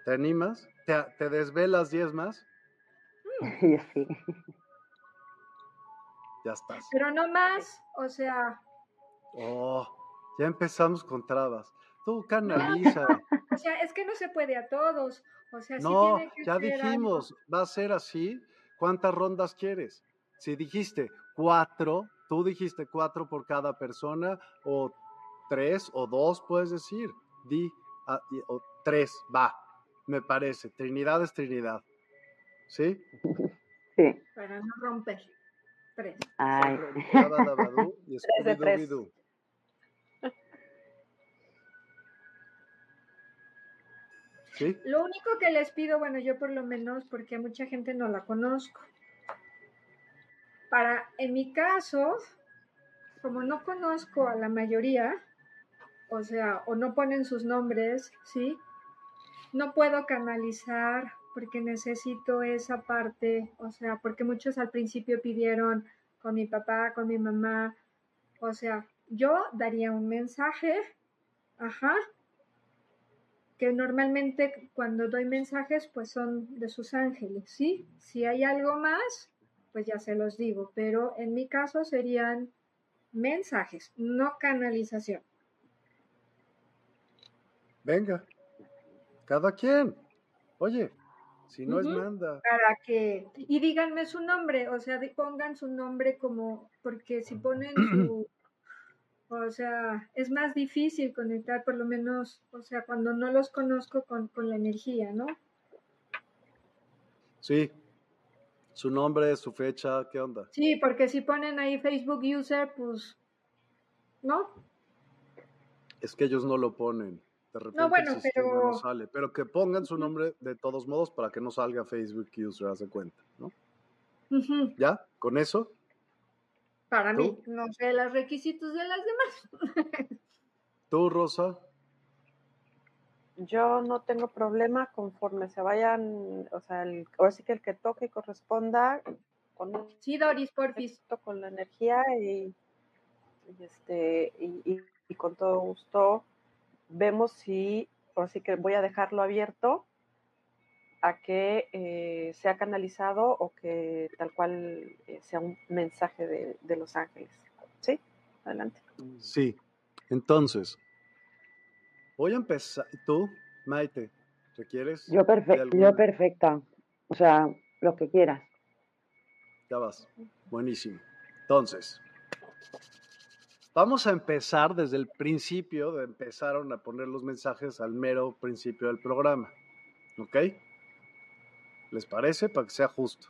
¿Te animas? ¿Te, te desvelas 10 más? Sí. Ya estás. Pero no más, o sea, Oh, ya empezamos con trabas. Tú canaliza. o sea, es que no se puede a todos. O sea, sí No, tiene que ya algo. dijimos, va a ser así. ¿Cuántas rondas quieres? Si dijiste cuatro, tú dijiste cuatro por cada persona, o tres, o dos, puedes decir. Di, ah, y- o tres, va, me parece. Trinidad es Trinidad. ¿Sí? Sí. Para no romper. Tres. Ay. Y Tres de tres. Lo único que les pido, bueno, yo por lo menos, porque mucha gente no la conozco. Para, en mi caso, como no conozco a la mayoría, o sea, o no ponen sus nombres, ¿sí? No puedo canalizar porque necesito esa parte, o sea, porque muchos al principio pidieron con mi papá, con mi mamá, o sea, yo daría un mensaje, ajá, que normalmente cuando doy mensajes pues son de sus ángeles, ¿sí? Si hay algo más, pues ya se los digo, pero en mi caso serían mensajes, no canalización. Venga. Cada quien. Oye, si no es manda. Para que, y díganme su nombre, o sea, pongan su nombre como, porque si ponen su, o sea, es más difícil conectar, por lo menos, o sea, cuando no los conozco con, con la energía, ¿no? Sí. Su nombre, su fecha, ¿qué onda? Sí, porque si ponen ahí Facebook user, pues ¿no? Es que ellos no lo ponen. De repente No, bueno, el sistema pero- no sale. Pero que pongan su nombre de todos modos para que no salga Facebook User, hace cuenta, ¿no? ¿Ya? ¿Con eso? Para ¿Tú? mí, no sé los requisitos de las demás. ¿Tú, Rosa? Yo no tengo problema conforme se vayan, o sea, el, ahora sí que el que toque y corresponda con Sí, Doris, porfis. con la energía y, y este y, y- y con todo gusto vemos si, ahora sí que voy a dejarlo abierto a que eh, sea canalizado o que tal cual eh, sea un mensaje de, de los ángeles. ¿Sí? Adelante. Sí. Entonces, voy a empezar. ¿Tú, Maite, requieres? Yo, perfe- alguna- yo perfecta. O sea, lo que quieras. Ya vas. Buenísimo. Entonces, vamos a empezar desde el principio, de empezaron a poner los mensajes al mero principio del programa. ¿Ok? ¿Les parece? Para que sea justo.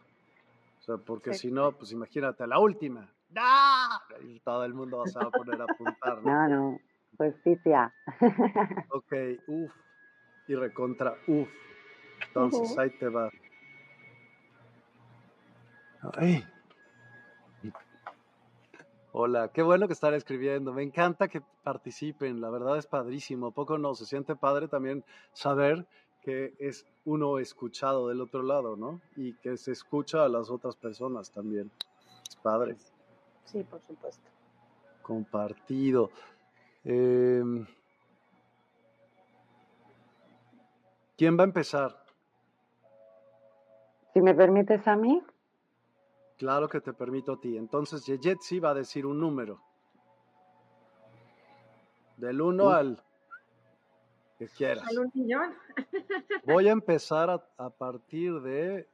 O sea, porque Sí. si no, pues imagínate, a la última. ¡No! Y todo el mundo se va a poner a apuntar. ¿no? No, no. Justicia. Ok, uff. Y recontra, uff. Entonces, ahí te va. Ay. Hola, qué bueno que están escribiendo. Me encanta que participen. La verdad es padrísimo. ¿A Poco no, se siente padre también saber que es uno escuchado del otro lado, ¿no? Y que se escucha a las otras personas también. Es padre. Sí, por supuesto. Compartido. Em, ¿Quién va a empezar? Si me permites a mí, Claro que te permito a ti. Entonces, Yejetsi va a decir un número. Del 1 Uf. al que quieras. Al un millón. Voy a empezar a, a partir de...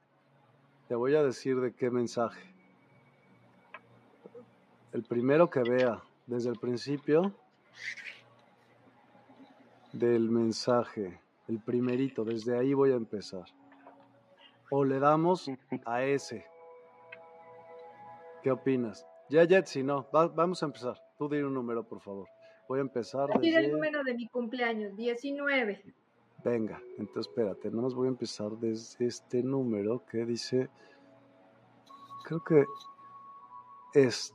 Te voy a decir de qué mensaje. El primero que vea desde el principio del mensaje. El primerito, desde ahí voy a empezar. O le damos a ese. ¿Qué opinas? Ya, Jetsi, no. va- vamos a empezar. Tú di un número, por favor. Voy a empezar el desde... número de mi cumpleaños, 19. Venga, entonces espérate, no más voy a empezar desde este número que dice, creo que es,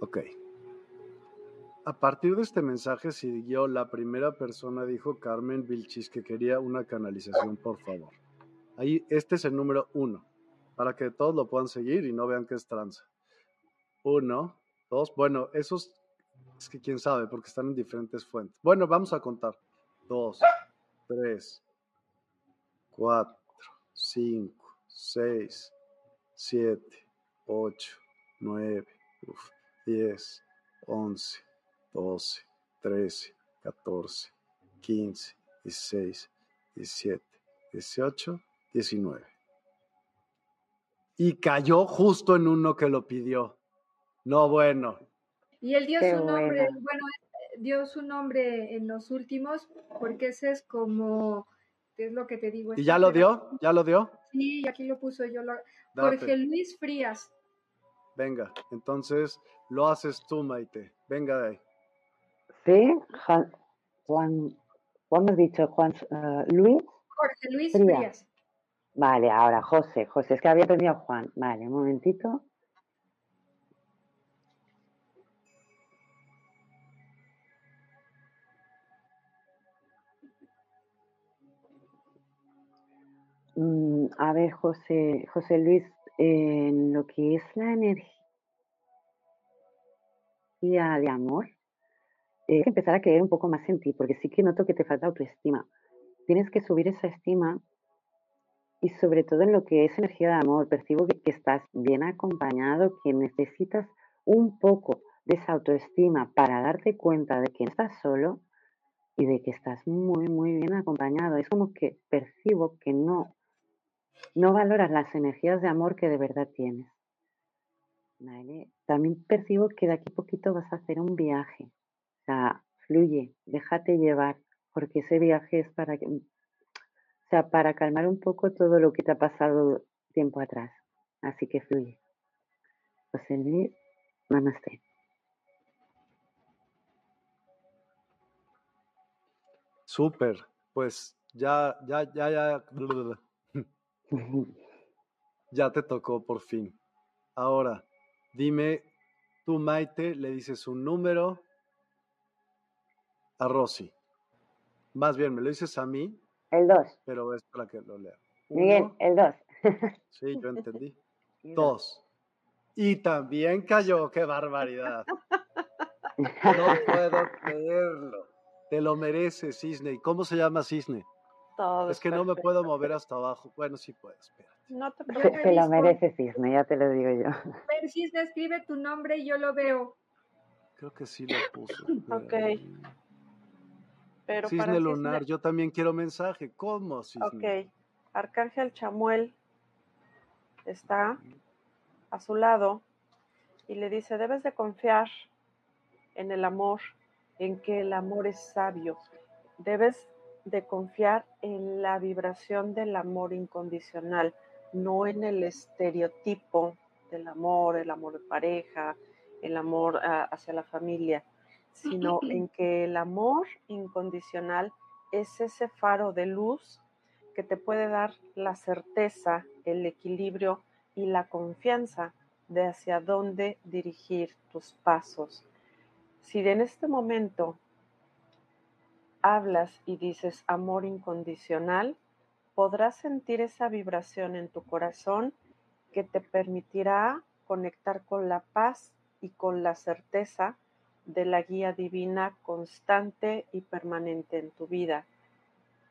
ok. A partir de este mensaje siguió la primera persona, dijo Carmen Vilchis, que quería una canalización, por favor. Ahí, este es el número uno, para que todos lo puedan seguir y no vean que es tranza. Uno, dos, bueno, esos, es que quién sabe, porque están en diferentes fuentes. Bueno, vamos a contar. 2, 3, 4, 5, 6, 7, 8, 9, 10, 11, 12, 13, 14, 15, 16, 17, 18, 19. Y cayó justo en uno que lo pidió. No, bueno. Y él dio Qué su nombre, buena. bueno, eh, dio su nombre en los últimos, porque ese es como, ¿qué es lo que te digo? ¿Y ya lo dio? ¿Ya lo dio? Sí, aquí lo puso yo. Lo, Date. Jorge Luis Frías. Venga, entonces lo haces tú, Maite. Venga de ahí. Sí, Juan, Juan, has dicho, Juan eh, Luis. Jorge Luis Frías. Frías. Vale, ahora José, José, es que había perdido a Juan. Vale, un momentito. Mm, a ver, José, José Luis, en lo que es la energía de amor, tienes que empezar a creer un poco más en ti, porque sí que noto que te falta autoestima. Tienes que subir esa estima y sobre todo en lo que es energía de amor, percibo que, estás bien acompañado, que necesitas un poco de esa autoestima para darte cuenta de que no estás solo y de que estás muy, muy bien acompañado. Es como que percibo que no, no valoras las energías de amor que de verdad tienes. ¿Vale? También percibo que de aquí a poquito vas a hacer un viaje. O sea, fluye, déjate llevar, porque ese viaje es para o sea, para calmar un poco todo lo que te ha pasado tiempo atrás. Así que fluye. Namaste. Namaste. Súper, pues ya, ya, ya, ya. ya te tocó por fin. Ahora, dime, tú Maite le dices un número a Rosy. Más bien, me lo dices a mí el 2. Pero es para que lo lea. Miguel, el 2. Sí, yo entendí. Dos. Y también cayó, qué barbaridad. No puedo creerlo. Te lo mereces, Cisne. ¿Y cómo se llama Cisne? Todo es que no me puedo mover hasta abajo. Bueno, sí espera. No te Se lo merece Cisne, ya te lo digo yo. Pero Cisne, escribe tu nombre y yo lo veo. Creo que sí lo puso. ok. Pero Cisne Lunar, yo también quiero mensaje. ¿Cómo, Cisne? Ok. Arcángel Chamuel está a su lado y le dice, debes de confiar en el amor, en que el amor es sabio. Debes de confiar en la vibración del amor incondicional, no en el estereotipo del amor, el amor de pareja, el amor ah, hacia la familia, sino en que el amor incondicional es ese faro de luz que te puede dar la certeza, el equilibrio y la confianza de hacia dónde dirigir tus pasos. Si en este momento hablas y dices amor incondicional, podrás sentir esa vibración en tu corazón que te permitirá conectar con la paz y con la certeza de la guía divina constante y permanente en tu vida.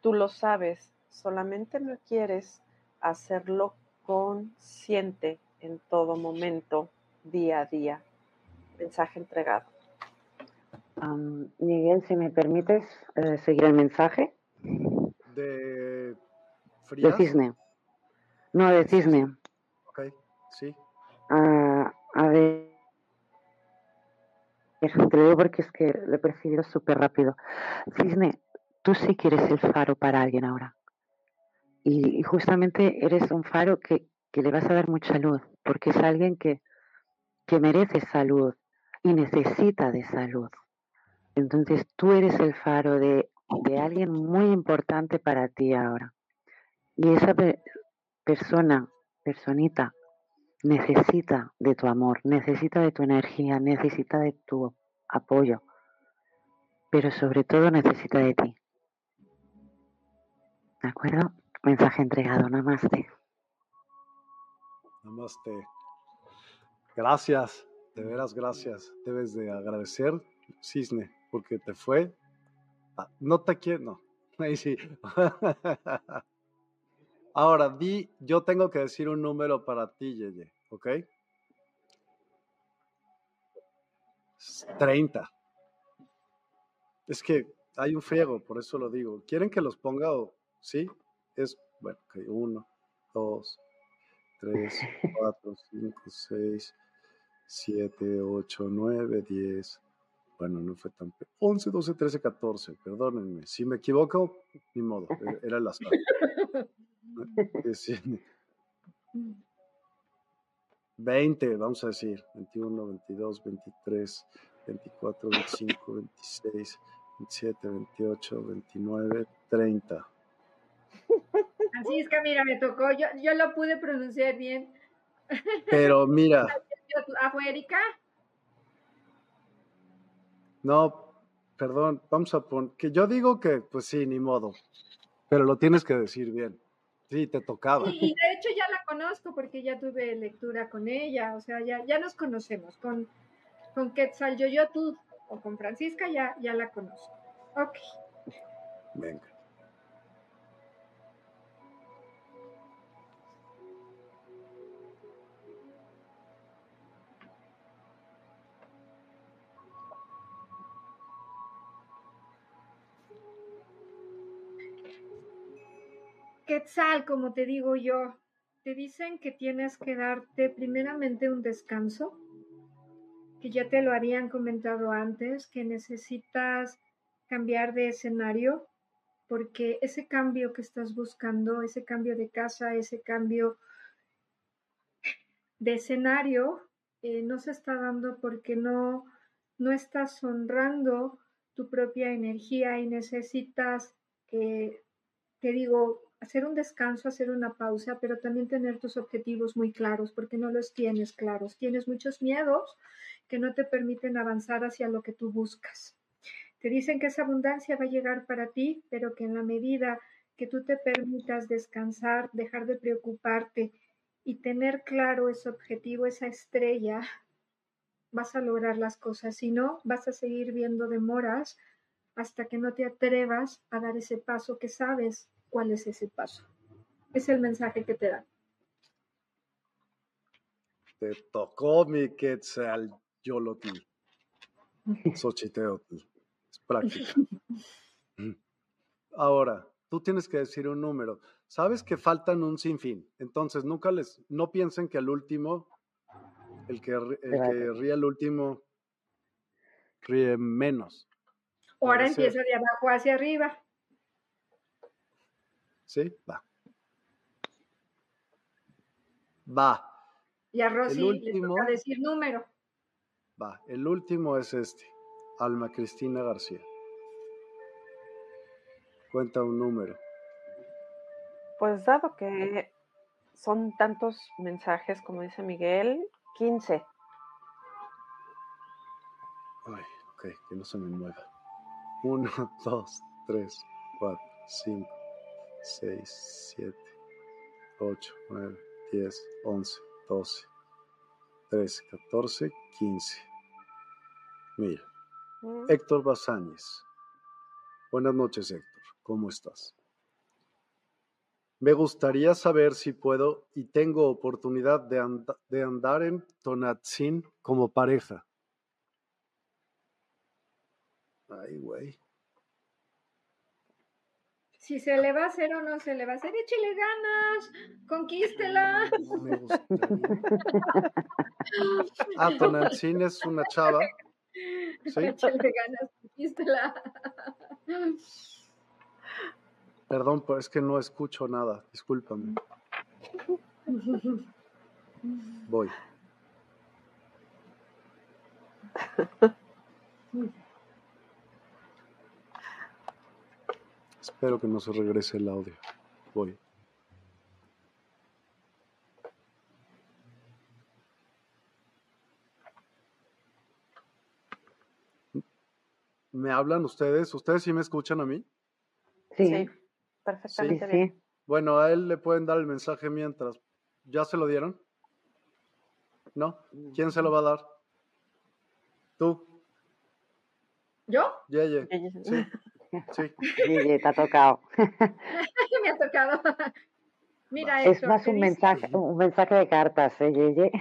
Tú lo sabes, solamente no quieres hacerlo consciente en todo momento, día a día. Mensaje entregado. Miguel, si me permites eh, seguir el mensaje. ¿De De cisne. No, de cisne. Ok, sí. Ah, a ver. Te lo digo porque es que lo he percibido súper rápido. Cisne, tú sí quieres el faro para alguien ahora. Y, justamente eres un faro que, le vas a dar mucha luz, porque es alguien que, que merece salud y necesita de salud. Entonces tú eres el faro de, de alguien muy importante para ti ahora. Y esa persona, personita, necesita de tu amor, necesita de tu energía, necesita de tu apoyo, pero sobre todo necesita de ti. ¿De acuerdo? Mensaje entregado, namaste. Namaste. Gracias, de veras gracias. Debes de agradecer, Cisne, porque te fue. Ah, no te quiero, no. Ahí sí. Ahora, di, yo tengo que decir un número para ti, Yeye, ¿ok? 30. Es que hay un friego, por eso lo digo. ¿Quieren que los ponga o sí? es, bueno, ok, 1, 2, 3, 4, 5, 6, 7, 8, 9, 10. Bueno, no fue tan. 11, 12, 13, 14. Perdónenme. Si me equivoco, ni modo. Era el azar. 20, vamos a decir. 21, 22, 23, 24, 25, 26, 27, 28, 29, 30. Francisca, mira, me tocó, yo, yo lo pude pronunciar bien. Pero mira. ¿Afuérica? No, perdón, vamos a poner, que yo digo que, pues sí, ni modo, pero lo tienes que decir bien. Sí, te tocaba. Y, de hecho ya la conozco porque ya tuve lectura con ella, o sea, ya, ya nos conocemos. Con, con Quetzal tú o con Francisca ya, ya la conozco. Ok. Venga. Como te digo yo, te dicen que tienes que darte primeramente un descanso, que ya te lo habían comentado antes, que necesitas cambiar de escenario, porque ese cambio que estás buscando, ese cambio de casa, ese cambio de escenario, eh, no se está dando porque no, no estás honrando tu propia energía y necesitas, que te digo, hacer un descanso, hacer una pausa, pero también tener tus objetivos muy claros, porque no los tienes claros. Tienes muchos miedos que no te permiten avanzar hacia lo que tú buscas. Te dicen que esa abundancia va a llegar para ti, pero que en la medida que tú te permitas descansar, dejar de preocuparte y tener claro ese objetivo, esa estrella, vas a lograr las cosas. Si no, vas a seguir viendo demoras hasta que no te atrevas a dar ese paso que sabes cuál es ese paso. Es el mensaje que te dan. Te tocó mi Quetzal Yolotl. Xochiteotl. Es práctica. Ahora, tú tienes que decir un número. Sabes que faltan un sinfín. Entonces, nunca les, no piensen que el último, el que, el que ríe el último, ríe menos. Ahora empieza de abajo hacia arriba. ¿Sí? Va. Va. Y a Rosy le toca decir número. Va. El último es este. Alma Cristina García. Cuenta un número. Pues dado que son tantos mensajes, como dice Miguel, 15. Ay, ok, que no se me mueva. Uno, dos, tres, cuatro, cinco, 6, 7, 8, 9, 10, 11, 12, 13, 14, 15. Mira, mm. Héctor Basáñez. Buenas noches, Héctor. ¿Cómo estás? Me gustaría saber si puedo y tengo oportunidad de, de andar en Tonatzin como pareja. Ay, güey si se le va a hacer o no se le va a hacer, échele ganas, conquístela. No me ah, Tonantzin es una chava. ¿Sí? Échele ganas, conquístela. Perdón, pero es que no escucho nada, discúlpame. Voy. Espero que no se regrese el audio. Voy. ¿Me hablan ustedes? ¿Ustedes sí me escuchan a mí? Sí, perfectamente bien. Bueno, a él le pueden dar el mensaje mientras. ¿Ya se lo dieron? ¿No? ¿Quién se lo va a dar? ¿Tú? ¿Yo? Yeye. Sí. Sí. te ha tocado. Me ha tocado. Mira, es más un mensaje, un mensaje de cartas, ¿eh?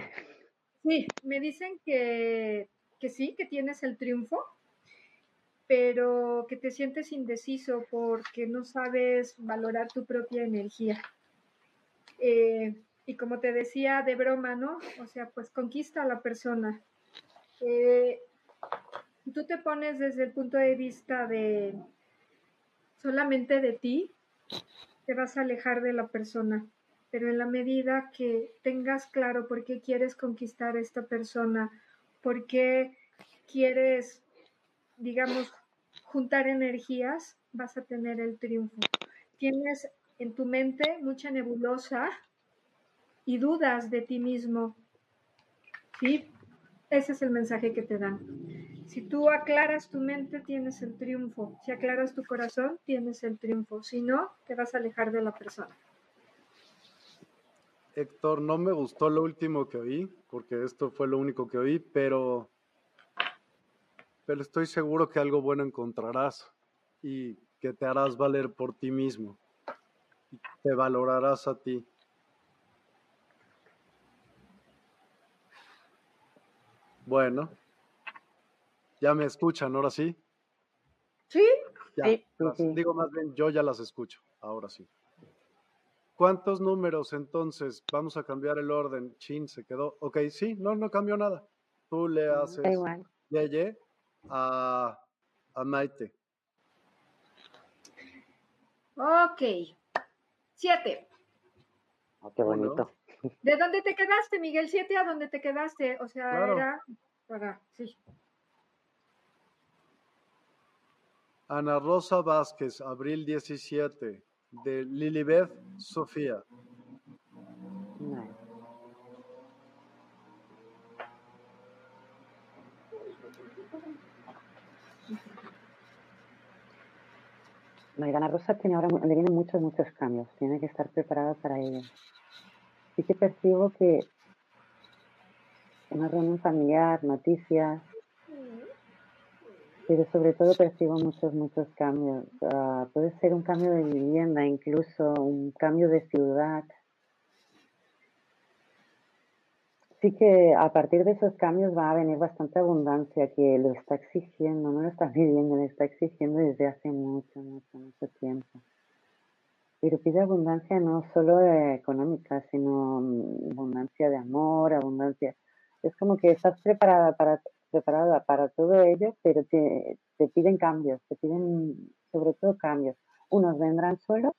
Sí, me dicen que, que sí, que tienes el triunfo, pero que te sientes indeciso porque no sabes valorar tu propia energía. Eh, y como te decía de broma, ¿no? O sea, pues conquista a la persona. Eh, tú te pones desde el punto de vista de solamente de ti, te vas a alejar de la persona. Pero en la medida que tengas claro por qué quieres conquistar a esta persona, por qué quieres, digamos, juntar energías, vas a tener el triunfo. Tienes en tu mente mucha nebulosa y dudas de ti mismo. ¿Sí? Ese es el mensaje que te dan. Si tú aclaras tu mente, tienes el triunfo. Si aclaras tu corazón, tienes el triunfo. Si no, te vas a alejar de la persona. Héctor, no me gustó lo último que oí, porque esto fue lo único que oí, pero, pero estoy seguro que algo bueno encontrarás y que te harás valer por ti mismo. Te valorarás a ti. Bueno, ya me escuchan, ahora sí. Sí. Digo más bien, yo ya las escucho, ahora sí. ¿Cuántos números entonces? Vamos a cambiar el orden. Chin se quedó. Ok, sí, no, no cambió nada. Tú le haces Yeye a, a Maite. Ok. Siete. Oh, qué bonito. ¿De dónde te quedaste, Miguel? Siete a dónde te quedaste. O sea, era para, sí. Ana Rosa Vázquez, abril 17, de Lilibeth Sofía. Ana Rosa tiene ahora, le vienen muchos, muchos cambios. Tiene que estar preparada para ello. Sí que percibo que una reunión familiar, noticias, pero sobre todo percibo muchos, muchos cambios. Ah, puede ser un cambio de vivienda, incluso un cambio de ciudad. Sí que a partir de esos cambios va a venir bastante abundancia que lo está exigiendo, no lo está viviendo, lo está exigiendo desde hace mucho, mucho, mucho tiempo. Pero pide abundancia no solo económica, sino mm, abundancia de amor, abundancia. Es como que estás preparada para preparada para todo ello, pero te, piden cambios, te piden sobre todo cambios. Unos vendrán solos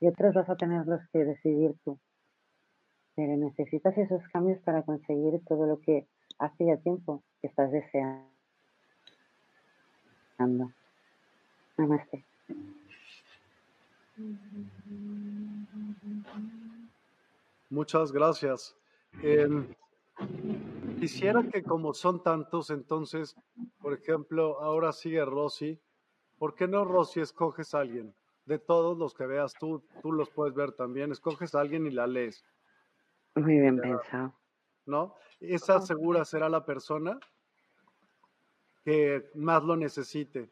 y otros vas a tenerlos que decidir tú. Pero necesitas esos cambios para conseguir todo lo que hace ya tiempo que estás deseando. Namaste. Muchas gracias. Em, Quisiera que como son tantos, entonces, por ejemplo, ahora sigue Rosy. ¿Por qué no Rosy escoges a alguien? De todos los que veas tú, tú los puedes ver también. Escoges a alguien y la lees. Muy bien pensado. ¿No? Esa segura será la persona que más lo necesite.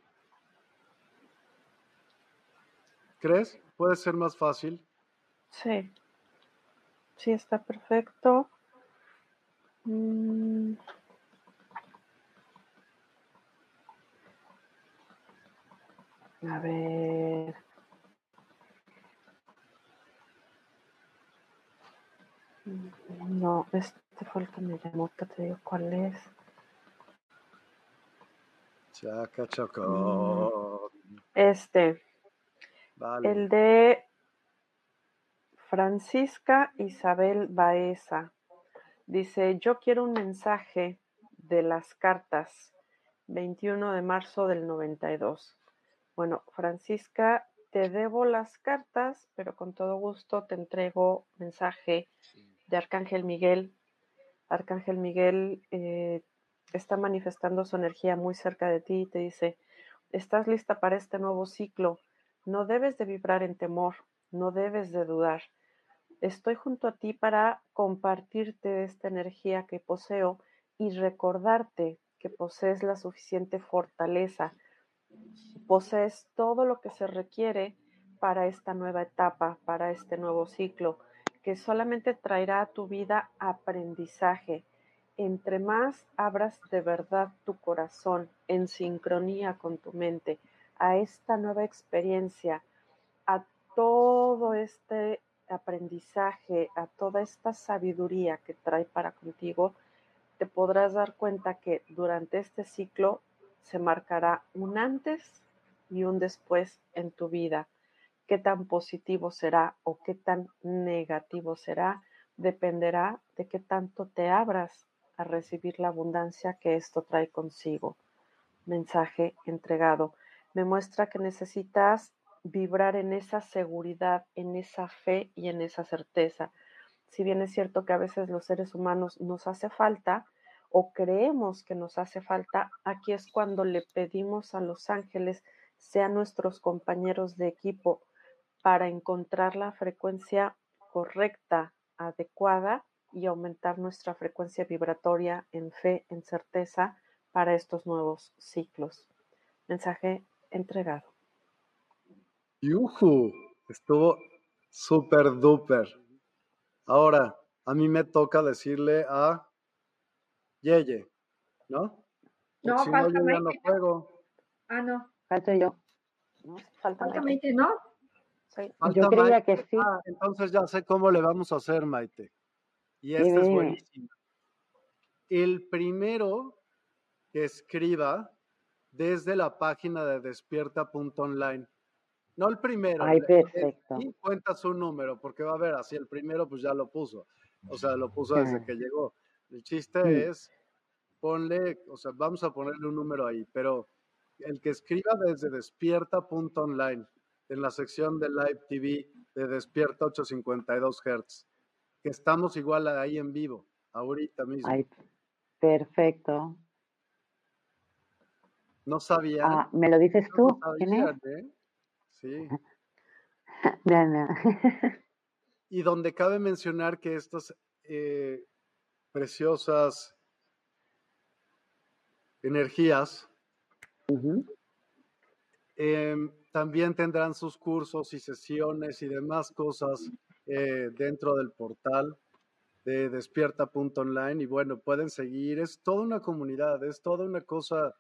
¿Crees? ¿Puede ser más fácil? Sí. Sí, está perfecto. Mm. A ver. No, este fue el que me llamó, que te digo cuál es. Chaca chocó. Este. El de Francisca Isabel Baeza. Dice, yo quiero un mensaje de las cartas, 21 de marzo del 92. Bueno, Francisca, te debo las cartas, pero con todo gusto te entrego mensaje de Arcángel Miguel. Arcángel Miguel eh, está manifestando su energía muy cerca de ti y te dice, estás lista para este nuevo ciclo, no debes de vibrar en temor, no debes de dudar Estoy junto a ti para compartirte esta energía que poseo y recordarte que posees la suficiente fortaleza, posees todo lo que se requiere para esta nueva etapa, para este nuevo ciclo, que solamente traerá a tu vida aprendizaje. Entre más abras de verdad tu corazón en sincronía con tu mente a esta nueva experiencia, a todo este aprendizaje, a toda esta sabiduría que trae para contigo, te podrás dar cuenta que durante este ciclo se marcará un antes y un después en tu vida. Qué tan positivo será o qué tan negativo será dependerá de qué tanto te abras a recibir la abundancia que esto trae consigo. Mensaje entregado. Me muestra que necesitas vibrar en esa seguridad, en esa fe y en esa certeza. Si bien es cierto que a veces los seres humanos nos hace falta o creemos que nos hace falta, aquí es cuando le pedimos a los ángeles sean nuestros compañeros de equipo para encontrar la frecuencia correcta, adecuada y aumentar nuestra frecuencia vibratoria en fe, en certeza para estos nuevos ciclos. Mensaje entregado. Yuhu, estuvo súper duper. Ahora, a mí me toca decirle a Yeye, ¿no? No, falta yo no juego. Ah, no. Falta yo. No, falta, Maite, ¿no? yo creía que sí. Ah, entonces ya sé cómo le vamos a hacer, Maite. Y este es buenísimo. El primero que escriba desde la página de despierta.online no el primero. Ay, perfecto. Y cuenta su número, porque va a ver, así el primero pues ya lo puso. O sea, lo puso desde que llegó. El chiste es, ponle, o sea, vamos a ponerle un número ahí, pero el que escriba desde despierta.online, en la sección de Live TV de Despierta 852 Hz, que estamos igual ahí en vivo, ahorita mismo. perfecto. No sabía. Ah, ¿Me lo dices tú? ¿Quién es? ¿eh? Sí. y donde cabe mencionar que estas eh, preciosas energías em, también tendrán sus cursos y sesiones y demás cosas eh, dentro del portal de despierta.online y bueno, pueden seguir, es toda una comunidad, es toda una cosa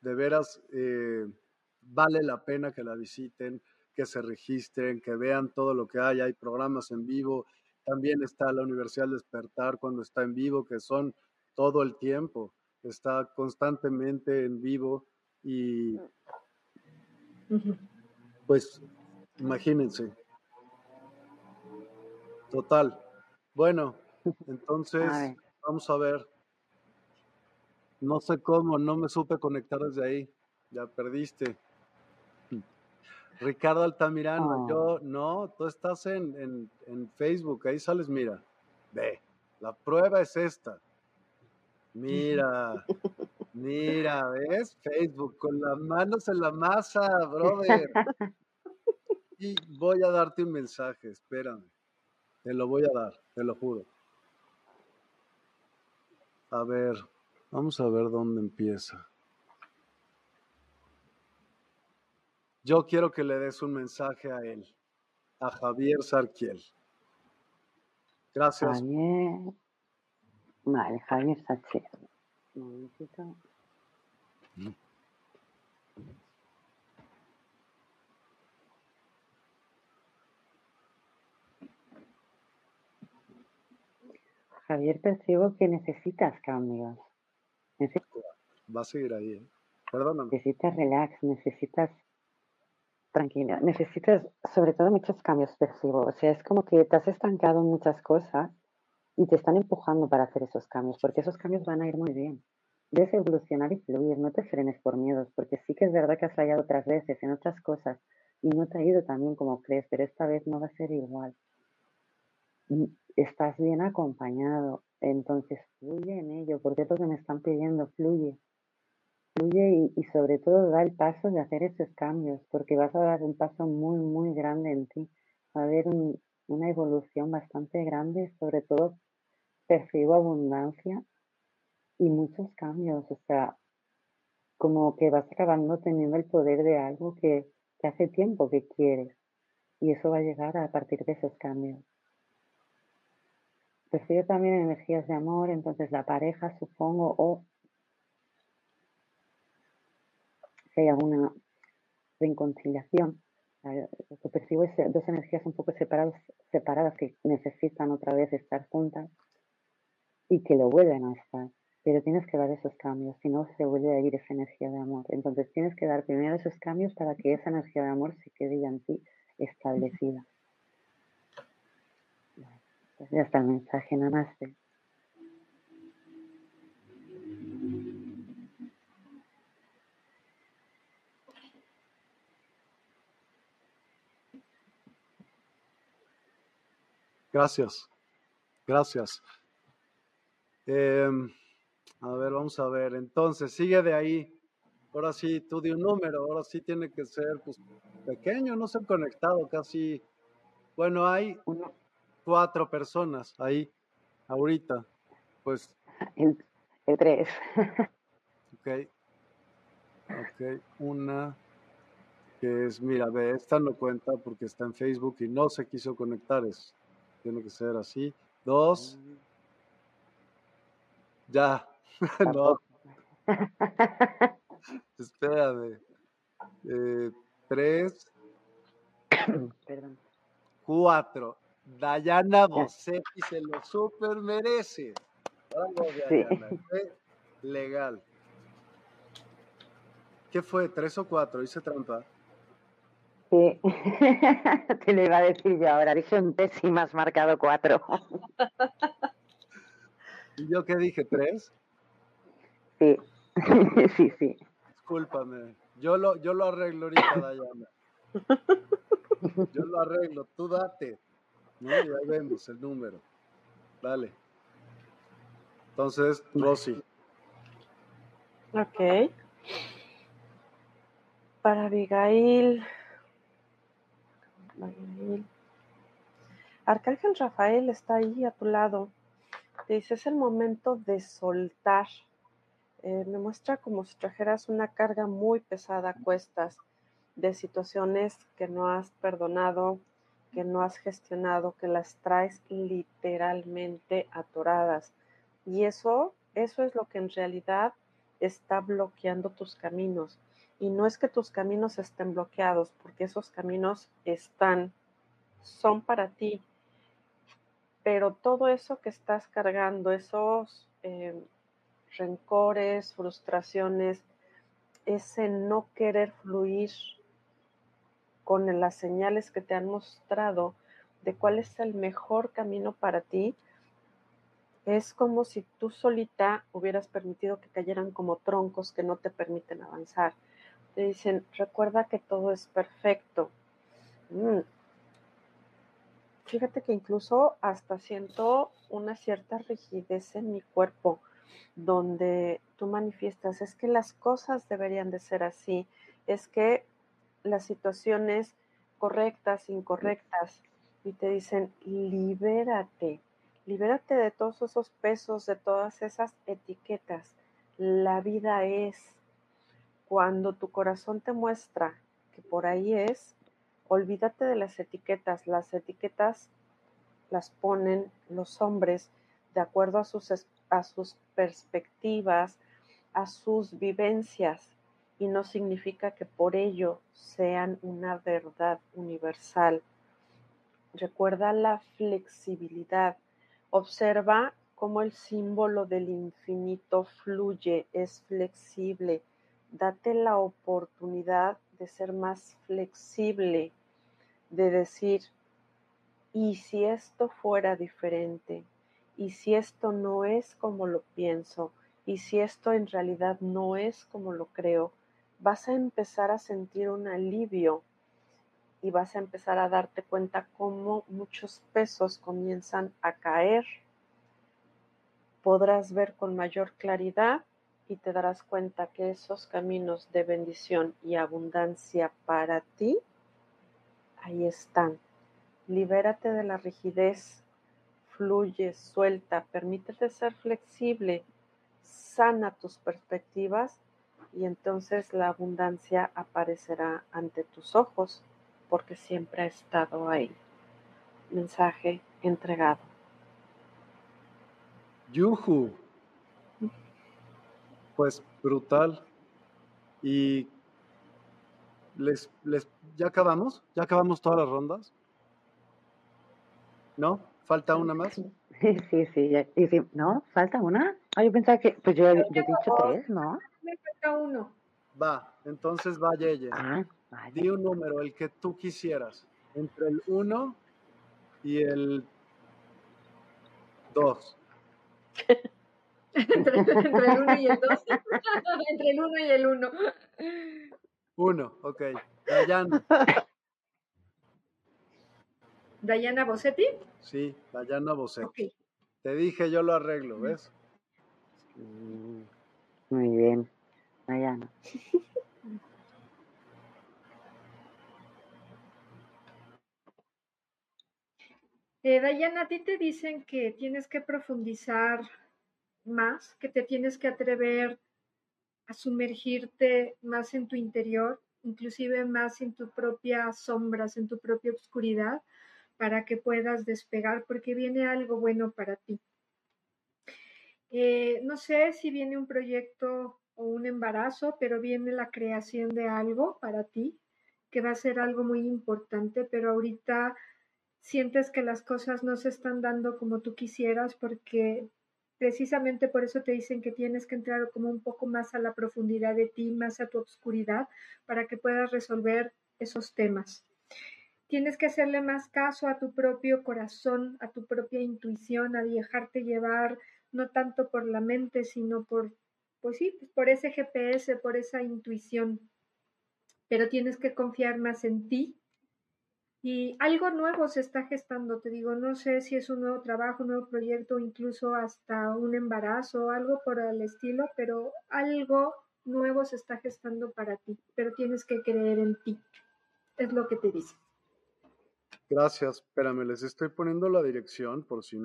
de veras, eh, vale la pena que la visiten, que se registren, que vean todo lo que hay, hay programas en vivo, también está la Universidad Despertar cuando está en vivo, que son todo el tiempo, está constantemente en vivo y pues imagínense. Total. Bueno, entonces vamos a ver. No sé cómo, no me supe conectar desde ahí. Ya perdiste. Ricardo Altamirano, yo no, tú estás en, en, Facebook, ahí sales, mira, ve, la prueba es esta. Mira, mira, ¿ves? Facebook, con las manos en la masa, brother. Y voy a darte un mensaje, espérame. Te lo voy a dar, te lo juro. A ver, vamos a ver dónde empieza. Yo quiero que le des un mensaje a él, a Javier Sarquiel. Gracias. Javier. Vale, Javier Sarquiel. Javier, percibo que necesitas cambios. Va a seguir ahí. ¿eh? Perdóname. Necesitas relax, necesitas tranquila. Necesitas, sobre todo, muchos cambios percibo. O sea, es como que te has estancado en muchas cosas y te están empujando para hacer esos cambios, porque esos cambios van a ir muy bien. Debes evolucionar y fluir, no te frenes por miedos, porque sí que es verdad que has fallado otras veces en otras cosas y no te ha ido tan bien como crees, pero esta vez no va a ser igual. Estás bien acompañado, entonces fluye en ello, porque es lo que me están pidiendo, fluye fluye y, sobre todo da el paso de hacer esos cambios, porque vas a dar un paso muy, muy grande en ti. Va a haber una evolución bastante grande, sobre todo percibo abundancia y muchos cambios, o sea, como que vas acabando teniendo el poder de algo que, que hace tiempo que quieres y eso va a llegar a partir de esos cambios. Percibo también energías de amor, entonces la pareja, supongo, o hay alguna reconciliación. Lo que percibo es dos energías un poco separadas, separadas que necesitan otra vez estar juntas y que lo vuelven a estar. Pero tienes que dar esos cambios, si no se vuelve a ir esa energía de amor. Entonces tienes que dar primero esos cambios para que esa energía de amor se quede ya en ti establecida. Pues ya está el mensaje, namaste. Gracias. Gracias. Em, a ver, vamos a ver. Entonces, sigue de ahí. Ahora sí, tú di un número. Ahora sí tiene que ser pues, pequeño, no se han conectado casi. Bueno, hay cuatro personas ahí, ahorita. Pues. El, tres. ok. Ok, una que es, mira, ve, esta no cuenta porque está en Facebook y no se quiso conectar. Es tiene que ser así. Dos. Ya. no. Espérame. Eh, tres. Perdón. Cuatro. Dayana Bosetti se lo super merece. Legal. ¿Qué fue? ¿Tres o cuatro? Hice trampa. Sí, te lo iba a decir yo ahora. Dije un has marcado cuatro. ¿Y yo qué dije? ¿Tres? Sí, sí, sí. discúlpame. Yo lo, yo lo arreglo ahorita, Dayana. Yo lo arreglo, tú date. ¿no? Y ahí vemos el número. Dale. Entonces, Rosy. Ok. Para Abigail. Arcángel Rafael está ahí a tu lado. Te dice, es el momento de soltar. Eh, me muestra como si trajeras una carga muy pesada a cuestas de situaciones que no has perdonado, que no has gestionado, que las traes literalmente atoradas. Y eso, eso es lo que en realidad está bloqueando tus caminos. Y no es que tus caminos estén bloqueados, porque esos caminos están, son para ti. Pero todo eso que estás cargando, esos eh, rencores, frustraciones, ese no querer fluir con las señales que te han mostrado de cuál es el mejor camino para ti, es como si tú solita hubieras permitido que cayeran como troncos que no te permiten avanzar. Te dicen, recuerda que todo es perfecto. Mm. Fíjate que incluso hasta siento una cierta rigidez en mi cuerpo, donde tú manifiestas, es que las cosas deberían de ser así, es que las situaciones correctas, incorrectas, y te dicen, libérate, libérate de todos esos pesos, de todas esas etiquetas. La vida es, cuando tu corazón te muestra que por ahí es, olvídate de las etiquetas. Las etiquetas las ponen los hombres de acuerdo a sus, a sus perspectivas, a sus vivencias y no significa que por ello sean una verdad universal. Recuerda la flexibilidad. Observa cómo el símbolo del infinito fluye, es flexible. Date la oportunidad de ser más flexible, de decir, ¿y si esto fuera diferente? ¿Y si esto no es como lo pienso? ¿Y si esto en realidad no es como lo creo? vas a empezar a sentir un alivio y vas a empezar a darte cuenta cómo muchos pesos comienzan a caer. Podrás ver con mayor claridad y te darás cuenta que esos caminos de bendición y abundancia para ti, ahí están. Libérate de la rigidez, fluye, suelta, permítete ser flexible, sana tus perspectivas y entonces la abundancia aparecerá ante tus ojos porque siempre ha estado ahí. Mensaje entregado. Yuhu. Pues brutal. Y les, les, ¿ya acabamos? ¿Ya acabamos todas las rondas? ¿No? ¿Falta una más? Sí, sí, sí. Y sí ¿No? ¿Falta una? Ah, yo pensaba que, pues yo, yo he dicho tres, ¿no? me falta uno. Va, entonces va Yeye. Ah, Di un número, el que tú quisieras, entre el 1 y el 2. entre, el 1 y el 2. entre el 1 y el 1. 1, ok. Dayana. ¿Dayana Bossetti? Sí, Dayana Bossetti. Te dije, yo lo arreglo, ¿ves? Muy bien. Dayana. Eh, Dayana, a ti te dicen que tienes que profundizar más, que te tienes que atrever a sumergirte más en tu interior, inclusive más en tu propia sombras, en tu propia oscuridad, para que puedas despegar, porque viene algo bueno para ti. Eh, no sé si viene un proyecto o un embarazo, pero viene la creación de algo para ti, que va a ser algo muy importante, pero ahorita sientes que las cosas no se están dando como tú quisieras porque precisamente por eso te dicen que tienes que entrar como un poco más a la profundidad de ti, más a tu oscuridad, para que puedas resolver esos temas. Tienes que hacerle más caso a tu propio corazón, a tu propia intuición, a dejarte llevar no tanto por la mente, sino por pues sí, pues por ese GPS, por esa intuición, pero tienes que confiar más en ti. Y algo nuevo se está gestando, te digo, no sé si es un nuevo trabajo, un nuevo proyecto, incluso hasta un embarazo, algo por el estilo, pero algo nuevo se está gestando para ti, pero tienes que creer en ti. Es lo que te dice. Gracias, espérame, les estoy poniendo la dirección por si,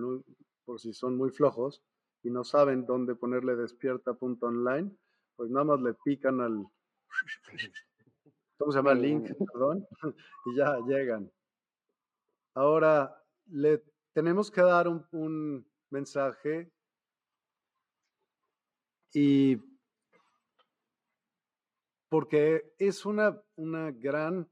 por si son muy flojos y no saben dónde ponerle despierta.online, pues nada más le pican al, ¿cómo se llama? Link, perdón, y ya llegan. Ahora, le tenemos que dar un, un mensaje y porque es una, una gran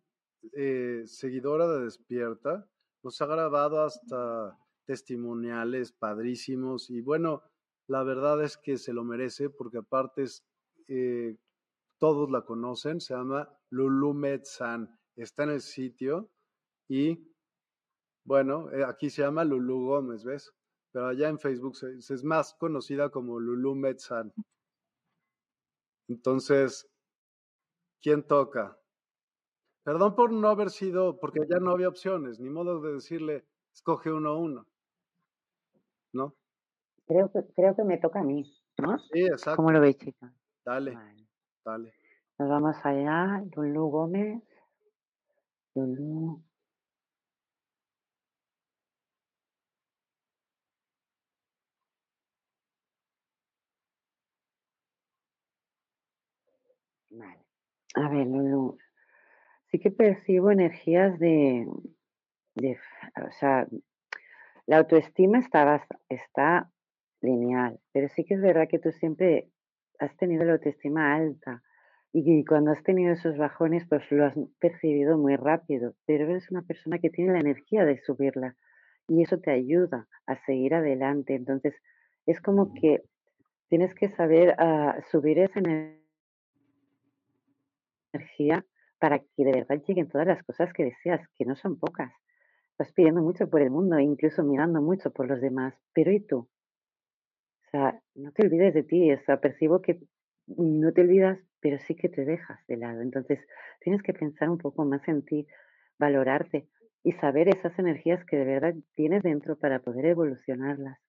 eh, seguidora de Despierta, nos ha grabado hasta testimoniales padrísimos y bueno, la verdad es que se lo merece porque aparte es, eh, todos la conocen, se llama Lulu Medsan, está en el sitio y bueno, eh, aquí se llama Lulu Gómez, ¿ves? Pero allá en Facebook es más conocida como Lulu Medsan. Entonces, ¿quién toca? Perdón por no haber sido, porque ya no había opciones, ni modo de decirle, escoge uno a uno. ¿No? Creo que, creo que me toca a mí, ¿no? Sí, exacto. ¿Cómo lo veis, chica? Dale, dale. Nos vamos allá, Lulú Gómez. Lulú. Vale. A ver, Lulú sí que percibo energías de, o sea, la autoestima está, está lineal, pero sí que es verdad que tú siempre has tenido la autoestima alta y, cuando has tenido esos bajones, pues lo has percibido muy rápido, pero eres una persona que tiene la energía de subirla y eso te ayuda a seguir adelante. Entonces, es como que tienes que saber uh, subir esa energía para que de verdad lleguen todas las cosas que deseas, que no son pocas. Estás pidiendo mucho por el mundo, incluso mirando mucho por los demás, pero ¿y tú? O sea, no te olvides de ti, o sea, percibo que no te olvidas, pero sí que te dejas de lado. Entonces, tienes que pensar un poco más en ti, valorarte y saber esas energías que de verdad tienes dentro para poder evolucionarlas.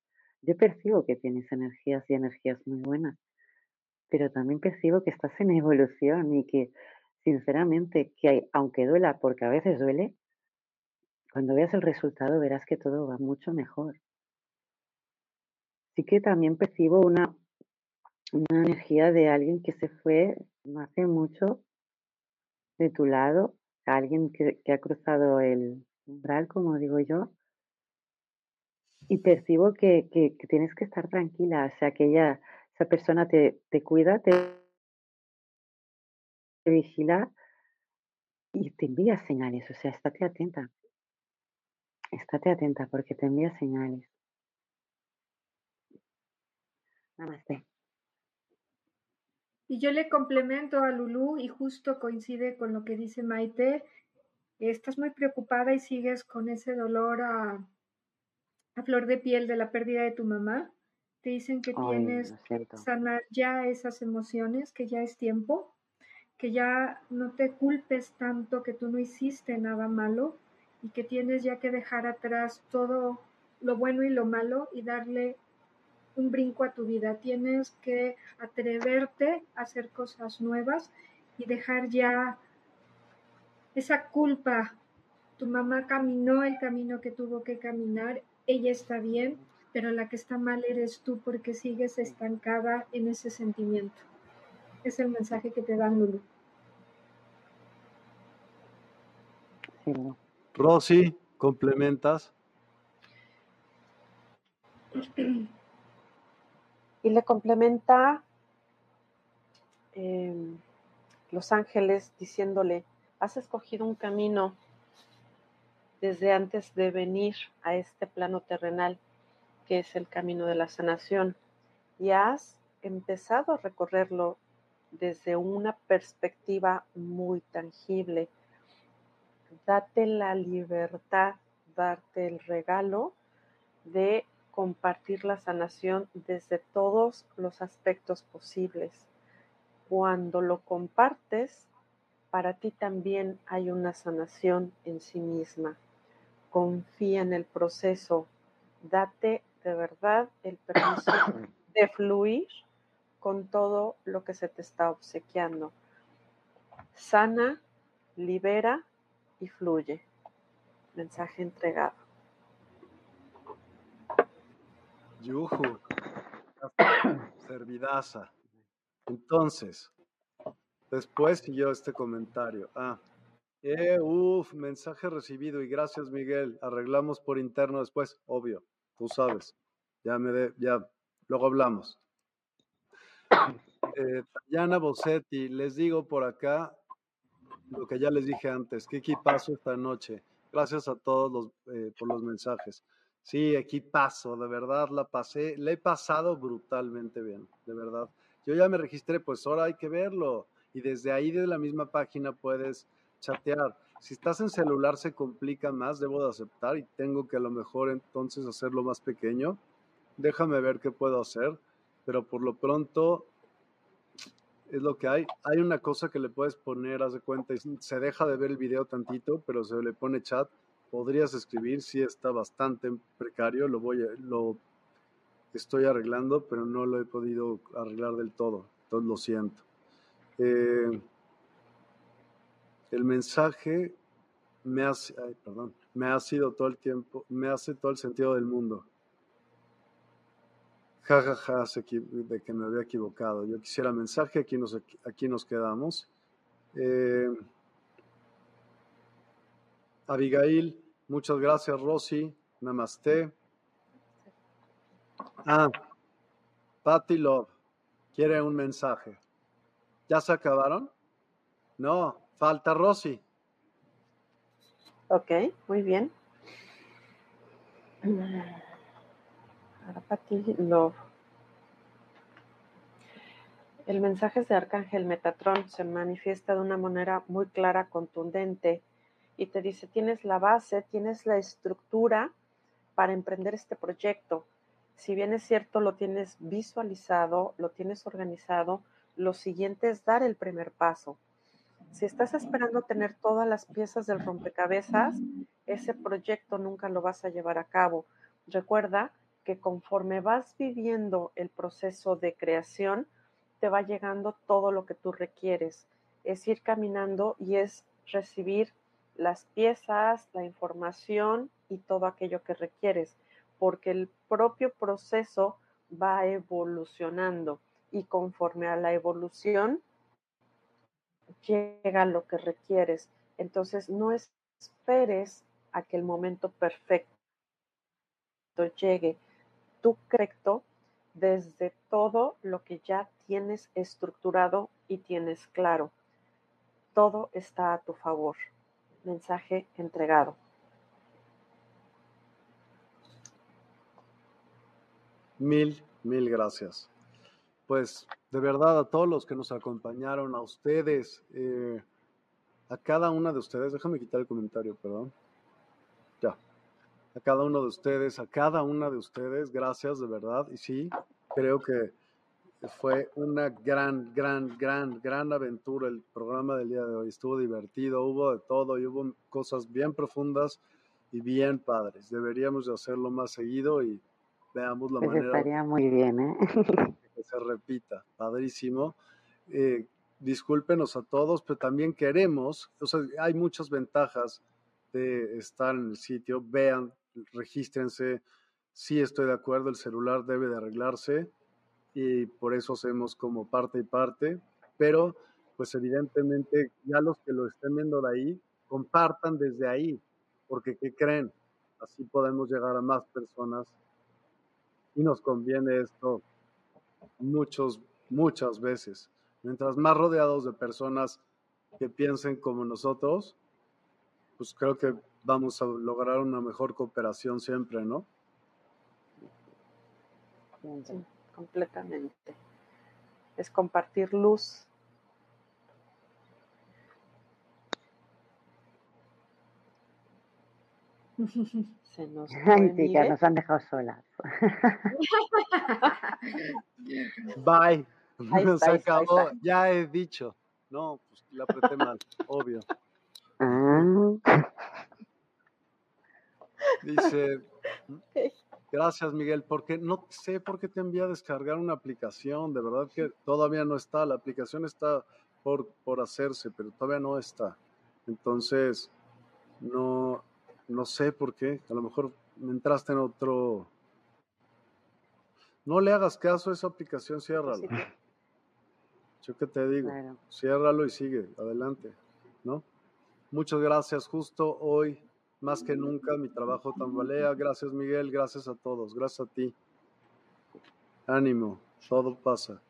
Yo percibo que tienes energías y energías muy buenas, pero también percibo que estás en evolución y que sinceramente, que aunque duela, porque a veces duele, cuando veas el resultado verás que todo va mucho mejor. Sí que también percibo una, una energía de alguien que se fue no hace mucho de tu lado, alguien que, ha cruzado el umbral, como digo yo, y percibo que, que, tienes que estar tranquila, o sea, que ella, esa persona te, te cuida, te vigila y te envía señales, o sea, estate atenta. Estate atenta porque te envía señales. Namaste. Y yo le complemento a Lulu y justo coincide con lo que dice Maite. Estás muy preocupada y sigues con ese dolor a, a flor de piel de la pérdida de tu mamá. Te dicen que tienes que sanar ya esas emociones, que ya es tiempo que ya no te culpes tanto que tú no hiciste nada malo y que tienes ya que dejar atrás todo lo bueno y lo malo y darle un brinco a tu vida. Tienes que atreverte a hacer cosas nuevas y dejar ya esa culpa. Tu mamá caminó el camino que tuvo que caminar, ella está bien, pero la que está mal eres tú porque sigues estancada en ese sentimiento. Es el mensaje que te dan Lulu. Rosy, complementas. Y le complementa em, Los Ángeles diciéndole, has escogido un camino desde antes de venir a este plano terrenal, que es el camino de la sanación, y has empezado a recorrerlo desde una perspectiva muy tangible, date la libertad, darte el regalo de compartir la sanación desde todos los aspectos posibles. Cuando lo compartes, para ti también hay una sanación en sí misma. Confía en el proceso. Date de verdad el permiso de fluir con todo lo que se te está obsequiando. Sana, libera y fluye. Mensaje entregado. Yuhu. Servidaza. Entonces, después siguió este comentario. Ah, eh, uff, mensaje recibido y gracias Miguel. Arreglamos por interno después, obvio, tú sabes. Ya me de, ya, luego hablamos. Eh, Tayana Bossetti, les digo por acá lo que ya les dije antes, qué equipazo esta noche. Gracias a todos eh, por los mensajes. Sí, equipazo, de verdad la pasé, le he pasado brutalmente bien, de verdad. Yo ya me registré, pues ahora hay que verlo. Y desde ahí, de la misma página, puedes chatear. Si estás en celular se complica más, debo de aceptar y tengo que a lo mejor entonces hacerlo más pequeño. Déjame ver qué puedo hacer, pero por lo pronto es lo que hay. Hay una cosa que le puedes poner, haz de cuenta, se deja de ver el video tantito, pero se le pone chat podrías escribir, sí está bastante precario, lo voy a, lo estoy arreglando, pero no lo he podido arreglar del todo, entonces lo siento. Eh, el mensaje me hace, perdón, me ha sido todo el tiempo, me hace todo el sentido del mundo. Ja, ja, ja, de que me había equivocado. Yo quisiera mensaje, aquí nos, aquí nos quedamos. Eh, Abigail, muchas gracias, Rosy. Namaste. Ah, Patty Love quiere un mensaje. ¿Ya se acabaron? No, falta Rosy. Ok, muy bien. Ahora Patty Love. El mensaje de Arcángel Metatron se manifiesta de una manera muy clara, contundente y te dice, tienes la base, tienes la estructura para emprender este proyecto. Si bien es cierto, lo tienes visualizado, lo tienes organizado, lo siguiente es dar el primer paso. Si estás esperando tener todas las piezas del rompecabezas, ese proyecto nunca lo vas a llevar a cabo. Recuerda que conforme vas viviendo el proceso de creación, te va llegando todo lo que tú requieres. Es ir caminando y es recibir las piezas, la información y todo aquello que requieres, porque el propio proceso va evolucionando y conforme a la evolución llega lo que requieres. Entonces no esperes a que el momento perfecto llegue. Tú correcto desde todo lo que ya tienes estructurado y tienes claro. Todo está a tu favor mensaje entregado. Mil, mil gracias. Pues de verdad a todos los que nos acompañaron, a ustedes, eh, a cada una de ustedes, déjame quitar el comentario, perdón. Ya. A cada uno de ustedes, a cada una de ustedes, gracias de verdad. Y sí, creo que fue una gran, gran, gran, gran aventura el programa del día de hoy. Estuvo divertido, hubo de todo y hubo cosas bien profundas y bien padres. Deberíamos de hacerlo más seguido y veamos la pues manera. Estaría muy bien, ¿eh? Que se repita. Padrísimo. Eh, discúlpenos a todos, pero también queremos, o sea, hay muchas ventajas de estar en el sitio. Vean, regístrense. Sí estoy de acuerdo, el celular debe de arreglarse y por eso hacemos como parte y parte, pero pues evidentemente ya los que lo estén viendo de ahí, compartan desde ahí, porque ¿qué creen? Así podemos llegar a más personas y nos conviene esto muchos, muchas veces. Mientras más rodeados de personas que piensen como nosotros, pues creo que vamos a lograr una mejor cooperación siempre, ¿no? Completamente. Es compartir luz. Se nos Ay, chicas, nos han dejado solas. Bye. Se acabó. Ya he dicho. No, pues la apreté mal, obvio. Ah. Dice, gracias Miguel, porque no sé por qué te envía a descargar una aplicación, de verdad que todavía no está, la aplicación está por, por hacerse, pero todavía no está. Entonces, no, no sé por qué, a lo mejor entraste en otro... No le hagas caso a esa aplicación, ciérralo. Yo que te digo, ciérralo y sigue, adelante, ¿no? Muchas gracias, justo hoy, más que nunca, mi trabajo tambalea. Gracias, Miguel, gracias a todos, gracias a ti. Ánimo, todo pasa.